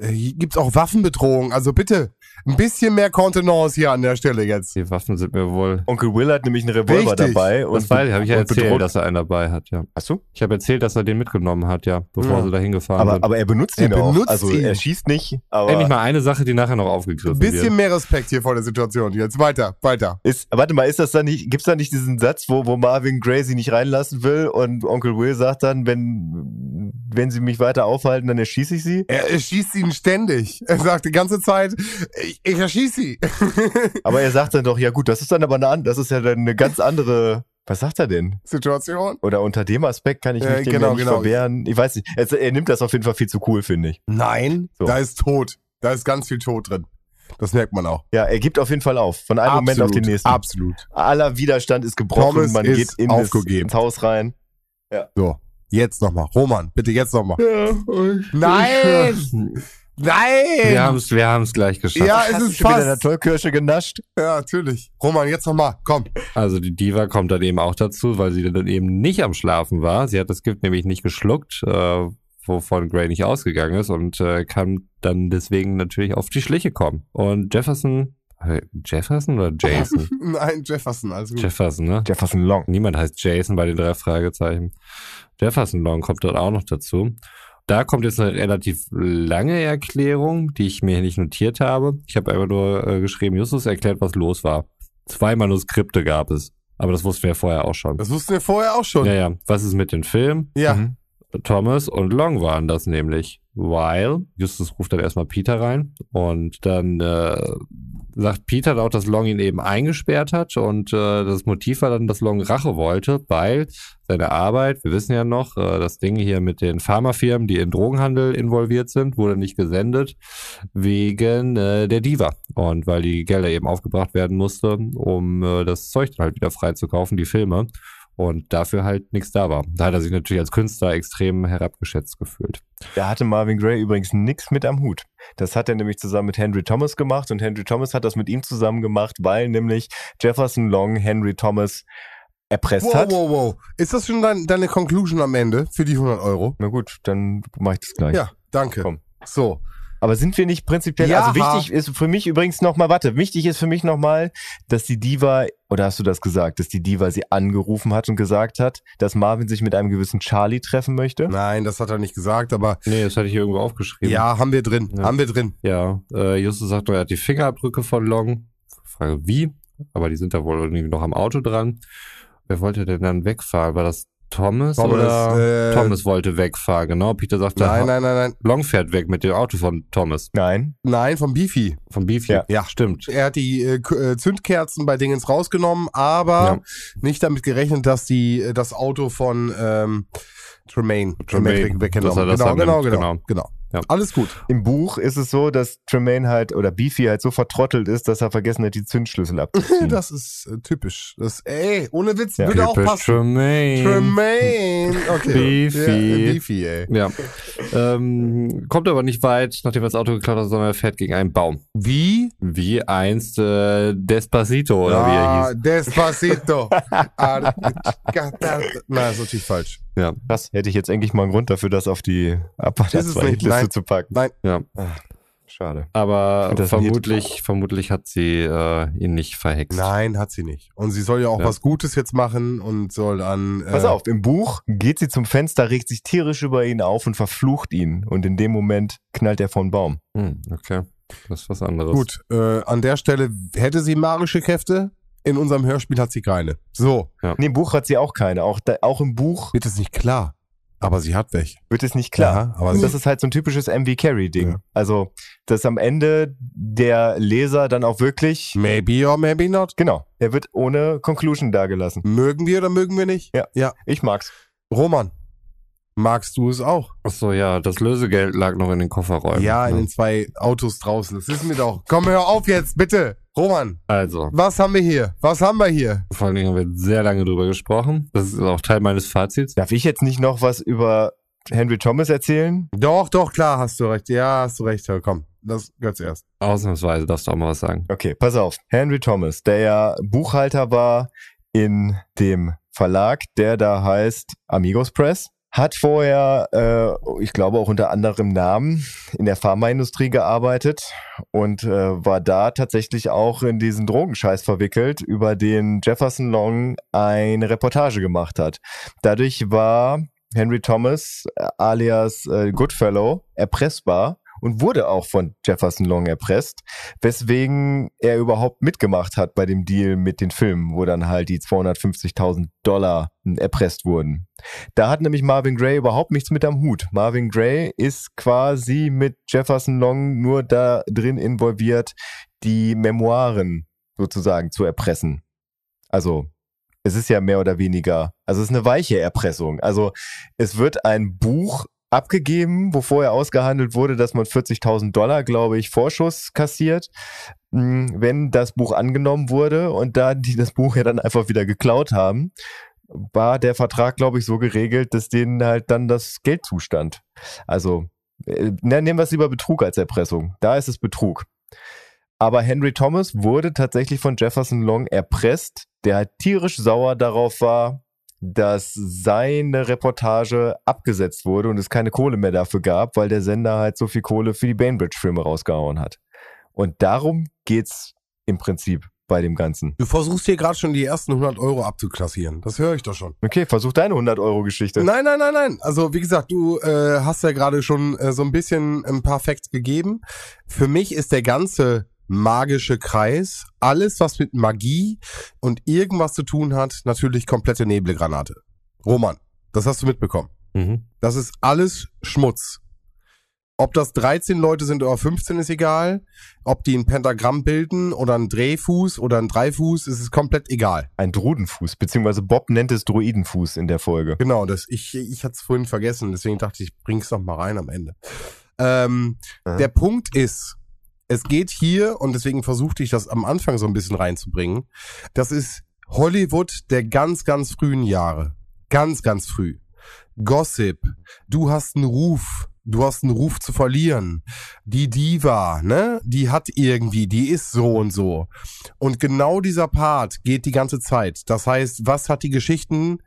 Speaker 1: hier gibt's auch Waffenbedrohung. Also bitte ein bisschen mehr Kontenance hier an der Stelle jetzt.
Speaker 3: Die Waffen sind mir wohl.
Speaker 2: Onkel Will hat nämlich einen Revolver
Speaker 1: Richtig.
Speaker 2: dabei. Und
Speaker 3: Das weiß ich, habe ich ja erzählt,
Speaker 2: bedroht-
Speaker 3: dass er einen dabei hat, ja.
Speaker 2: Hast du?
Speaker 3: Ich habe erzählt, dass er den mitgenommen hat, ja, bevor
Speaker 1: Ja.
Speaker 3: sie da hingefahren
Speaker 2: Aber,
Speaker 3: sind.
Speaker 2: aber er benutzt
Speaker 1: Er
Speaker 2: ihn auch.
Speaker 1: benutzt
Speaker 2: Also
Speaker 1: ihn.
Speaker 2: er schießt nicht, aber
Speaker 3: Endlich mal eine Sache, die nachher noch aufgegriffen
Speaker 1: Ein bisschen
Speaker 3: wird.
Speaker 1: mehr Respekt hier vor der Situation. Jetzt weiter, weiter.
Speaker 2: Ist, warte mal, ist das dann nicht, gibt's da nicht diesen Satz, wo, wo Marvin Gray sie nicht reinlassen will und Onkel Will sagt dann, wenn, wenn sie mich weiter aufhalten, dann erschieße ich sie?
Speaker 1: Er, er schießt ihn ständig. Er sagt die ganze Zeit, ich, ich erschieß sie. <laughs>
Speaker 2: Aber er sagt dann doch, ja gut, das ist dann aber eine, das ist ja dann eine ganz andere, was sagt er denn?
Speaker 1: Situation.
Speaker 2: Oder unter dem Aspekt kann ich
Speaker 1: Äh,
Speaker 2: mich dem
Speaker 1: genau,
Speaker 2: ja nicht
Speaker 1: genau.
Speaker 2: verwehren. Ich weiß nicht, er, er nimmt das auf jeden Fall viel zu cool, finde ich.
Speaker 1: Nein,
Speaker 2: So.
Speaker 1: da ist Tod. Da ist ganz viel Tod drin. Das merkt man auch.
Speaker 2: Ja, er gibt auf jeden Fall auf. Von einem Moment auf den nächsten.
Speaker 1: Absolut.
Speaker 2: Aller Widerstand ist gebrochen,
Speaker 1: Thomas
Speaker 2: man
Speaker 1: ist
Speaker 2: geht in
Speaker 1: aufgegeben.
Speaker 2: ins Haus rein.
Speaker 1: So, jetzt nochmal. Roman, bitte jetzt nochmal. Nein! Nein!
Speaker 3: Wir haben es wir haben's gleich geschafft.
Speaker 1: ja,
Speaker 2: Hast
Speaker 1: es
Speaker 2: du
Speaker 1: ist
Speaker 2: schon wieder in der
Speaker 1: fast.
Speaker 2: Tollkirsche genascht?
Speaker 1: Ja, natürlich. Roman, jetzt nochmal. Komm.
Speaker 3: Also die Diva kommt dann eben auch dazu, weil sie dann eben nicht am Schlafen war. Sie hat das Gift nämlich nicht geschluckt, äh, wovon Gray nicht ausgegangen ist und äh, kann dann deswegen natürlich auf die Schliche kommen. Und Jefferson, Jefferson oder Jason? <laughs>
Speaker 1: Nein, Jefferson, gut.
Speaker 3: Jefferson, ne?
Speaker 2: Jefferson Long.
Speaker 3: Niemand heißt Jason bei den drei Fragezeichen. Jefferson Long kommt dort auch noch dazu. Da kommt jetzt eine relativ lange Erklärung, die ich mir nicht notiert habe. Ich habe einfach nur äh, geschrieben, Justus erklärt, was los war. Zwei Manuskripte gab es. Aber das wussten wir vorher auch schon.
Speaker 1: Das wussten wir vorher auch schon.
Speaker 3: Ja, ja. Was ist mit den Filmen?
Speaker 1: Ja.
Speaker 2: Mhm.
Speaker 3: Thomas und Long waren das nämlich. Weil Justus ruft dann erstmal Peter rein und dann äh, sagt Peter auch, dass Long ihn eben eingesperrt hat und äh, das Motiv war dann, dass Long Rache wollte, weil seine Arbeit, wir wissen ja noch, äh, das Ding hier mit den Pharmafirmen, die in Drogenhandel involviert sind, wurde nicht gesendet wegen äh, der Diva und weil die Gelder eben aufgebracht werden musste, um äh, das Zeug dann halt wieder freizukaufen, die Filme und dafür halt nichts da war. Da hat er sich natürlich als Künstler extrem herabgeschätzt gefühlt.
Speaker 2: Da hatte Marvin Gray übrigens nichts mit am Hut. Das hat er nämlich zusammen mit Henry Thomas gemacht und Henry Thomas hat das mit ihm zusammen gemacht, weil nämlich Jefferson Long Henry Thomas erpresst
Speaker 1: Wow,
Speaker 2: hat.
Speaker 1: wow, wow. Ist das schon dein, deine Conclusion am Ende für die 100 Euro?
Speaker 2: Na gut, dann mache ich das gleich.
Speaker 1: Ja, danke.
Speaker 2: Komm.
Speaker 1: So.
Speaker 2: Aber sind wir nicht prinzipiell,
Speaker 1: Ja.
Speaker 2: also wichtig ist für mich übrigens nochmal, warte, wichtig ist für mich nochmal, dass die Diva, oder hast du das gesagt, dass die Diva sie angerufen hat und gesagt hat, dass Marvin sich mit einem gewissen Charlie treffen möchte?
Speaker 1: Nein, das hat er nicht gesagt, aber
Speaker 3: Nee, das hatte ich hier irgendwo aufgeschrieben.
Speaker 1: ja, haben wir drin.
Speaker 3: Ja.
Speaker 1: Haben wir drin.
Speaker 3: Ja, äh, Justus sagt, er hat die Fingerabdrücke von Long. Frage, wie? Aber die sind da wohl irgendwie noch am Auto dran. Wer wollte denn dann wegfahren? War das Thomas,
Speaker 1: Thomas,
Speaker 3: oder?
Speaker 1: äh,
Speaker 3: Thomas wollte wegfahren, genau. Peter sagte,
Speaker 1: Nein, nein, nein, nein.
Speaker 3: Long fährt weg mit dem Auto von Thomas.
Speaker 2: Nein.
Speaker 1: Nein, vom Beefy.
Speaker 3: Von Beefy.
Speaker 2: Ja.
Speaker 1: Ja.
Speaker 3: stimmt.
Speaker 1: Er hat die äh, äh, Zündkerzen bei Dingens rausgenommen, aber
Speaker 3: Ja.
Speaker 1: nicht damit gerechnet, dass die äh, das Auto von ähm, Tremaine,
Speaker 3: Tremaine,
Speaker 1: weggenommen.
Speaker 3: dass er das
Speaker 1: genau, genau,
Speaker 3: nimmt,
Speaker 1: genau,
Speaker 3: genau.
Speaker 1: Genau. Alles gut.
Speaker 2: Im Buch ist es so, dass Tremaine halt oder Beefy halt so vertrottelt ist, dass er vergessen hat, die Zündschlüssel abzuziehen. <laughs>
Speaker 1: Das ist äh, typisch. Das, ey, ohne Witz,
Speaker 2: Ja.
Speaker 1: würde auch
Speaker 3: Typisch
Speaker 1: passen.
Speaker 3: Tremaine.
Speaker 1: Tremaine. Okay.
Speaker 3: Beefy.
Speaker 1: Ja, Beefy, ey.
Speaker 3: Ja. Ähm, kommt aber nicht weit, nachdem er das Auto geklaut hat, sondern er fährt gegen einen Baum.
Speaker 1: Wie?
Speaker 3: Wie einst äh, Despacito oder wie er
Speaker 1: ah,
Speaker 3: hieß.
Speaker 1: Despacito. ah, <laughs> Na, ist natürlich falsch.
Speaker 3: Ja.
Speaker 2: Krass, hätte ich jetzt eigentlich mal einen Grund dafür, das auf die
Speaker 1: Ist es nicht,
Speaker 2: Liste
Speaker 1: nein.
Speaker 2: zu packen.
Speaker 1: Nein.
Speaker 3: Ja.
Speaker 2: Schade.
Speaker 3: Aber vermutlich, vermutlich hat sie äh, ihn nicht verhext.
Speaker 1: Nein, hat sie nicht. Und sie soll ja auch
Speaker 3: Ja.
Speaker 1: was Gutes jetzt machen und soll dann. Äh,
Speaker 2: Pass auf, im Buch geht sie zum Fenster, regt sich tierisch über ihn auf und verflucht ihn. Und in dem Moment knallt er von Baum.
Speaker 3: Hm, okay. Das ist was anderes.
Speaker 1: Gut, äh, an der Stelle hätte sie magische Kräfte. In unserem Hörspiel hat sie keine. So,
Speaker 2: Nee, im Buch hat sie auch keine. Auch, da, auch im Buch
Speaker 1: wird es nicht klar. Aber sie hat welche.
Speaker 2: wird es nicht klar.
Speaker 1: Ja, aber
Speaker 2: Und das ist halt so ein typisches MV Carey-Ding.
Speaker 1: Ja.
Speaker 2: Also, dass am Ende der Leser dann auch wirklich,
Speaker 1: Maybe or maybe not.
Speaker 2: genau, er wird ohne Conclusion dagelassen.
Speaker 1: Mögen wir oder mögen wir nicht?
Speaker 2: Ja.
Speaker 1: Ja.
Speaker 2: Ich mag's.
Speaker 1: Roman, magst du es auch?
Speaker 3: Ach so, ja, das Lösegeld lag noch in den Kofferräumen.
Speaker 1: ja, in
Speaker 3: Ne?
Speaker 1: den zwei Autos draußen. Das wissen wir doch. Komm, hör auf jetzt, bitte. Roman,
Speaker 3: Also,
Speaker 1: was haben wir hier? Was haben wir hier?
Speaker 3: vor allen Dingen haben wir sehr lange drüber gesprochen. Das ist auch Teil meines Fazits.
Speaker 2: Darf ich jetzt nicht noch was über Henry Thomas erzählen?
Speaker 1: Doch, doch, klar, hast du recht. Ja, hast du recht. Komm, das gehört zuerst.
Speaker 3: Ausnahmsweise darfst du auch mal was sagen.
Speaker 2: Okay, pass auf. Henry Thomas, der ja Buchhalter war in dem Verlag, der da heißt Amigos Press, hat vorher, äh, ich glaube auch unter anderem Namen, in der Pharmaindustrie gearbeitet und äh, war da tatsächlich auch in diesen Drogenscheiß verwickelt, über den Jefferson Long eine Reportage gemacht hat. Dadurch war Henry Thomas äh, alias äh, Goodfellow erpressbar und wurde auch von Jefferson Long erpresst, weswegen er überhaupt mitgemacht hat bei dem Deal mit den Filmen, wo dann halt die 250.000 Dollar erpresst wurden. Da hat nämlich Marvin Gray überhaupt nichts mit am Hut. Marvin Gray ist quasi mit Jefferson Long nur da drin involviert, die Memoiren sozusagen zu erpressen. Also es ist ja mehr oder weniger, also es ist eine weiche Erpressung. Also es wird ein Buch abgegeben, wo vorher ausgehandelt wurde, dass man 40.000 Dollar, glaube ich, Vorschuss kassiert, mh, wenn das Buch angenommen wurde und da die das Buch ja dann einfach wieder geklaut haben, war der Vertrag, glaube ich, so geregelt, dass denen halt dann das Geld zustand. Also äh, ne, nehmen wir es lieber Betrug als Erpressung. Da ist es Betrug. Aber Henry Thomas wurde tatsächlich von Jefferson Long erpresst, der halt tierisch sauer darauf war, dass seine Reportage abgesetzt wurde und es keine Kohle mehr dafür gab, weil der Sender halt so viel Kohle für die Bainbridge-Filme rausgehauen hat. Und darum geht's im Prinzip bei dem Ganzen.
Speaker 1: Du versuchst hier gerade schon die ersten 100 Euro abzuklassieren. Das höre ich doch schon.
Speaker 2: Okay, versuch deine 100-Euro-Geschichte.
Speaker 1: Nein, nein, nein, nein. Also wie gesagt, du äh, hast ja gerade schon äh, so ein bisschen ein paar Facts gegeben. Für mich ist der ganze magische Kreis, alles was mit Magie und irgendwas zu tun hat, natürlich komplette Nebelgranate. Roman, das hast du mitbekommen.
Speaker 3: Mhm.
Speaker 1: Das ist alles Schmutz. Ob das 13 Leute sind oder 15 ist egal. Ob die ein Pentagramm bilden oder ein Drehfuß oder ein Dreifuß, ist es komplett egal.
Speaker 2: Ein Drudenfuß, beziehungsweise Bob nennt es Druidenfuß in der Folge.
Speaker 1: Genau, das, ich, ich hatte es vorhin vergessen, deswegen dachte ich, ich bring's noch mal rein am Ende. Ähm. Der Punkt ist, es geht hier, und deswegen versuchte ich das am Anfang so ein bisschen reinzubringen, das ist Hollywood der ganz, ganz frühen Jahre. Ganz, ganz früh. Gossip, du hast einen Ruf, du hast einen Ruf zu verlieren. Die Diva, ne, die hat irgendwie, die ist so und so. Und genau dieser Part geht die ganze Zeit. Das heißt, was hat die Geschichten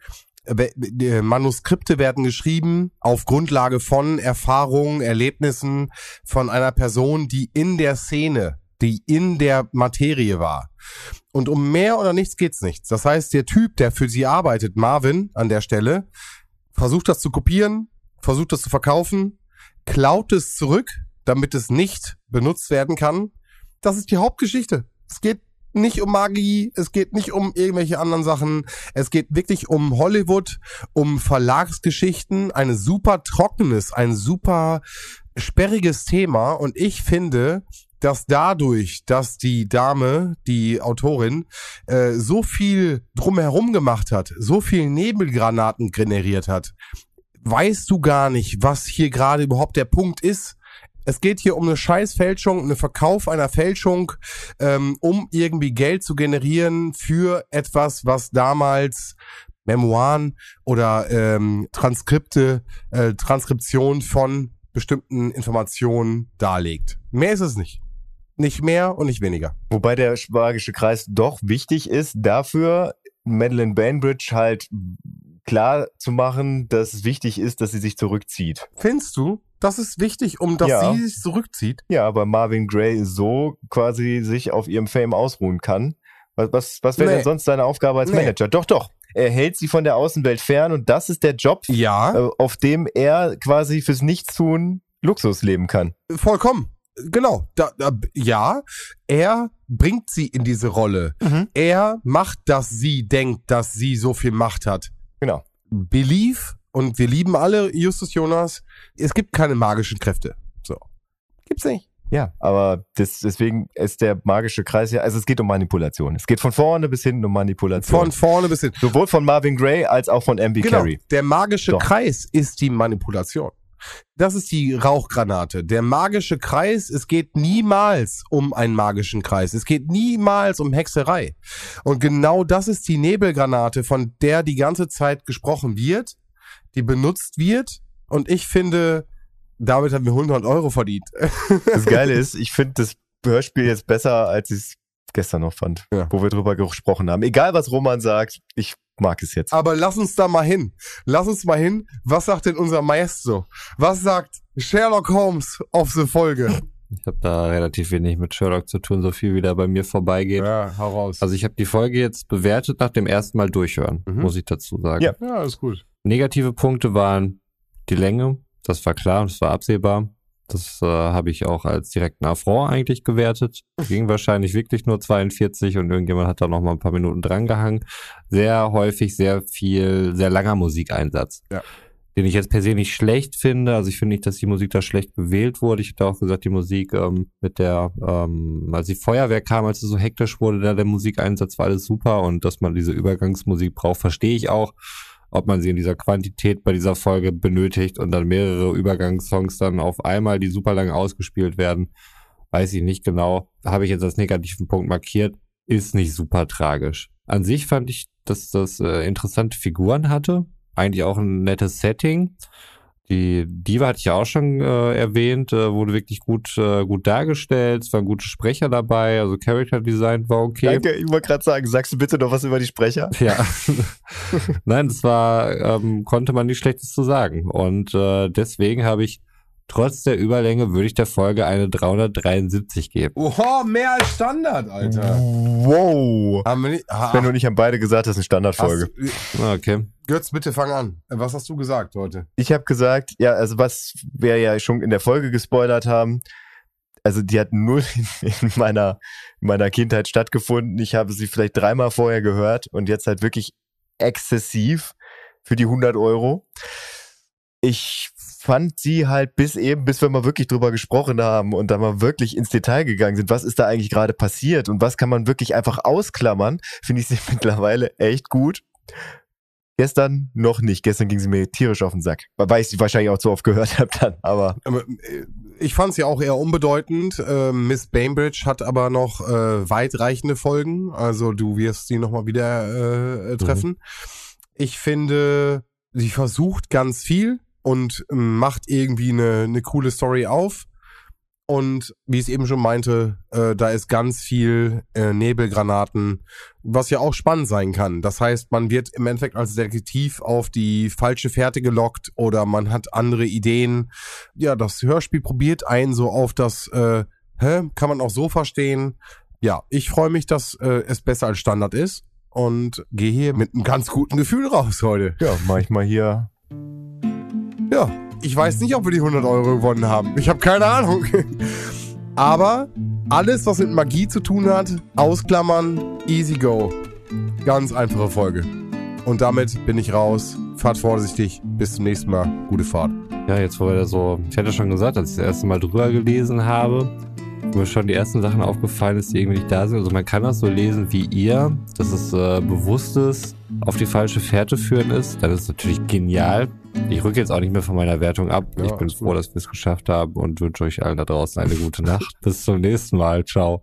Speaker 1: Manuskripte werden geschrieben auf Grundlage von Erfahrungen, Erlebnissen von einer Person, die in der Szene, die in der Materie war. Und um mehr oder nichts geht's nicht. Das heißt, der Typ, der für sie arbeitet, Marvin an der Stelle, versucht das zu kopieren, versucht das zu verkaufen, klaut es zurück, damit es nicht benutzt werden kann. Das ist die Hauptgeschichte. Es geht nicht um Magie, es geht nicht um irgendwelche anderen Sachen. Es geht wirklich um Hollywood, um Verlagsgeschichten, ein super trockenes, ein super sperriges Thema. Und ich finde, dass dadurch, dass die Dame, die Autorin, äh, so viel drumherum gemacht hat, so viel Nebelgranaten generiert hat, weißt du gar nicht, was hier gerade überhaupt der Punkt ist. Es geht hier um eine Scheißfälschung, einen Verkauf einer Fälschung, ähm, um irgendwie Geld zu generieren für etwas, was damals Memoiren oder ähm, Transkripte, äh, Transkription von bestimmten Informationen darlegt. Mehr ist es nicht. Nicht mehr und nicht weniger.
Speaker 2: Wobei der magische Kreis doch wichtig ist, dafür Madeleine Bainbridge halt klar zu machen, dass es wichtig ist, dass sie sich zurückzieht.
Speaker 1: Findest du? Das ist wichtig, um dass
Speaker 2: Ja.
Speaker 1: sie sich zurückzieht.
Speaker 2: Ja, aber Marvin Gray so quasi sich auf ihrem Fame ausruhen kann. Was, was, was wäre
Speaker 1: Nee.
Speaker 2: denn sonst seine Aufgabe als
Speaker 1: Nee.
Speaker 2: Manager? Doch, doch. Er hält sie von der Außenwelt fern und das ist der Job,
Speaker 1: Ja,
Speaker 2: äh, auf dem er quasi fürs Nichtstun Luxus leben kann.
Speaker 1: vollkommen. Genau. Da, da, ja, er bringt sie in diese Rolle.
Speaker 2: Mhm.
Speaker 1: Er macht, dass sie denkt, dass sie so viel Macht hat.
Speaker 2: Genau.
Speaker 1: Belief, und wir lieben alle Justus Jonas, es gibt keine magischen Kräfte. So. Gibt's nicht.
Speaker 2: Ja, aber das, deswegen ist der magische Kreis ja, also es geht um Manipulation. Es geht von vorne bis hinten um Manipulation.
Speaker 1: Von vorne bis hin.
Speaker 2: Sowohl von Marvin Gray als auch von MB
Speaker 1: Genau.
Speaker 2: Carey.
Speaker 1: Der magische
Speaker 2: Doch.
Speaker 1: Kreis ist die Manipulation. Das ist die Rauchgranate. Der magische Kreis, es geht niemals um einen magischen Kreis. Es geht niemals um Hexerei. Und genau das ist die Nebelgranate, von der die ganze Zeit gesprochen wird, die benutzt wird. Und ich finde, damit haben wir 100 Euro verdient.
Speaker 2: Das <laughs> Geile ist, ich finde das Hörspiel jetzt besser, als ich es gestern noch fand,
Speaker 1: Ja.
Speaker 2: wo wir drüber gesprochen haben. Egal, was Roman sagt, ich mag es jetzt.
Speaker 1: Aber lass uns da mal hin. Lass uns mal hin. Was sagt denn unser Maestro? Was sagt Sherlock Holmes auf die Folge?
Speaker 3: Ich habe da relativ wenig mit Sherlock zu tun, so viel wie da bei mir vorbeigeht.
Speaker 1: Ja, hau raus.
Speaker 3: Also ich habe die Folge jetzt bewertet nach dem ersten Mal durchhören,
Speaker 1: Mhm.
Speaker 3: muss ich dazu sagen.
Speaker 2: Ja.
Speaker 1: ja, ist gut.
Speaker 3: Negative Punkte waren die Länge, das war klar und das war absehbar. Das äh, habe ich auch als direkten Affront eigentlich gewertet. Ging <laughs> wahrscheinlich wirklich nur 42 und irgendjemand hat da noch mal ein paar Minuten drangehangen. Sehr häufig sehr viel, sehr langer Musikeinsatz.
Speaker 1: Ja.
Speaker 3: Den ich jetzt per se nicht schlecht finde. Also ich finde nicht, dass die Musik da schlecht gewählt wurde. Ich hätte auch gesagt, die Musik ähm, mit der, ähm, als die Feuerwehr kam, als es so hektisch wurde, da der Musikeinsatz war alles super und dass man diese Übergangsmusik braucht, verstehe ich auch ob man sie in dieser Quantität bei dieser Folge benötigt und dann mehrere Übergangssongs dann auf einmal, die super lang ausgespielt werden, weiß ich nicht genau. Habe ich jetzt als negativen Punkt markiert, ist nicht super tragisch. An sich fand ich, dass das äh, interessante Figuren hatte, eigentlich auch ein nettes Setting. Die Diva hatte ich ja auch schon äh, erwähnt, äh, wurde wirklich gut äh, gut dargestellt, es waren gute Sprecher dabei, also Character Design war okay.
Speaker 2: Danke, ich wollte gerade sagen, sagst du bitte noch was über die Sprecher? <laughs>
Speaker 3: Ja. <laughs> Nein, das war, ähm, konnte man nicht Schlechtes zu sagen. Und äh, deswegen habe ich trotz der Überlänge würde ich der Folge eine 373 geben.
Speaker 1: Oha, mehr als Standard, Alter.
Speaker 2: Wow.
Speaker 1: Haben wir nicht, ha,
Speaker 2: Sven und ich haben beide gesagt, das ist eine Standardfolge.
Speaker 3: Ah, Okay.
Speaker 1: Götz, bitte fang an. Was hast du gesagt heute?
Speaker 2: Ich habe gesagt, ja, also was wir ja schon in der Folge gespoilert haben, also die hat null <laughs> in meiner, in meiner Kindheit stattgefunden. Ich habe sie vielleicht dreimal vorher gehört und jetzt halt wirklich exzessiv für die 100 Euro. Ich fand sie halt bis eben, bis wir mal wirklich drüber gesprochen haben und da mal wirklich ins Detail gegangen sind, was ist da eigentlich gerade passiert und was kann man wirklich einfach ausklammern, finde ich sie <laughs> mittlerweile echt gut. Gestern noch nicht. Gestern ging sie mir tierisch auf den Sack. Weil ich sie wahrscheinlich auch zu oft gehört habe dann. Aber
Speaker 1: äh, Ich fand sie auch eher unbedeutend. Äh, Miss Bainbridge hat aber noch äh, weitreichende Folgen. Also du wirst sie nochmal wieder äh, treffen. Ich finde, sie versucht ganz viel und ähm, macht irgendwie eine, eine coole Story auf. Und wie ich es eben schon meinte, äh, da ist ganz viel äh, Nebelgranaten, was ja auch spannend sein kann. Das heißt, man wird im Endeffekt als Detektiv auf die falsche Fährte gelockt oder man hat andere Ideen. Ja, das Hörspiel probiert einen so auf das, äh, hä, kann man auch so verstehen. Ja, ich freue mich, dass äh, es besser als Standard ist und gehe hier mit einem ganz guten Gefühl raus heute.
Speaker 2: ja, mach ich mal hier.
Speaker 1: Ja, ich weiß nicht, ob wir die 100 Euro gewonnen haben. Ich habe keine Ahnung. <laughs> Aber alles, was mit Magie zu tun hat, ausklammern, easy go. Ganz einfache Folge. Und damit bin ich raus. Fahrt vorsichtig. Bis zum nächsten Mal. Gute Fahrt.
Speaker 3: Ja, jetzt wo wir da so, ich hatte schon gesagt, als ich das erste Mal drüber gelesen habe, mir schon die ersten Sachen aufgefallen ist, die irgendwie nicht da sind. Also man kann das so lesen wie ihr, dass es äh, bewusstes auf die falsche Fährte führen ist. Dann ist natürlich genial. Ich rücke jetzt auch nicht mehr von meiner Wertung ab.
Speaker 1: Ja,
Speaker 3: ich bin froh, dass wir es geschafft haben und wünsche euch allen da draußen eine gute Nacht. <laughs> Bis zum nächsten Mal. Ciao.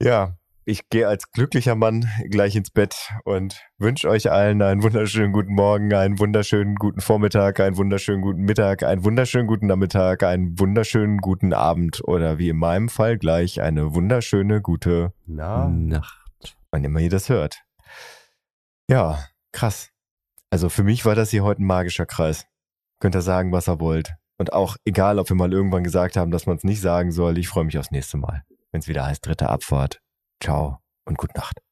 Speaker 2: Ja, ich gehe als glücklicher Mann gleich ins Bett und wünsche euch allen einen wunderschönen guten Morgen, einen wunderschönen guten Vormittag, einen wunderschönen guten Mittag, einen wunderschönen guten Nachmittag, einen wunderschönen guten Abend oder wie in meinem Fall gleich eine wunderschöne gute
Speaker 1: Na,
Speaker 3: Nacht.
Speaker 2: wann immer ihr das hört. Ja, krass. Also für mich war das hier heute ein magischer Kreis. Könnt ihr sagen, was ihr wollt. Und auch egal, ob wir mal irgendwann gesagt haben, dass man es nicht sagen soll, ich freue mich aufs nächste Mal. Wenn es wieder heißt dritte Abfahrt. Ciao und gute Nacht.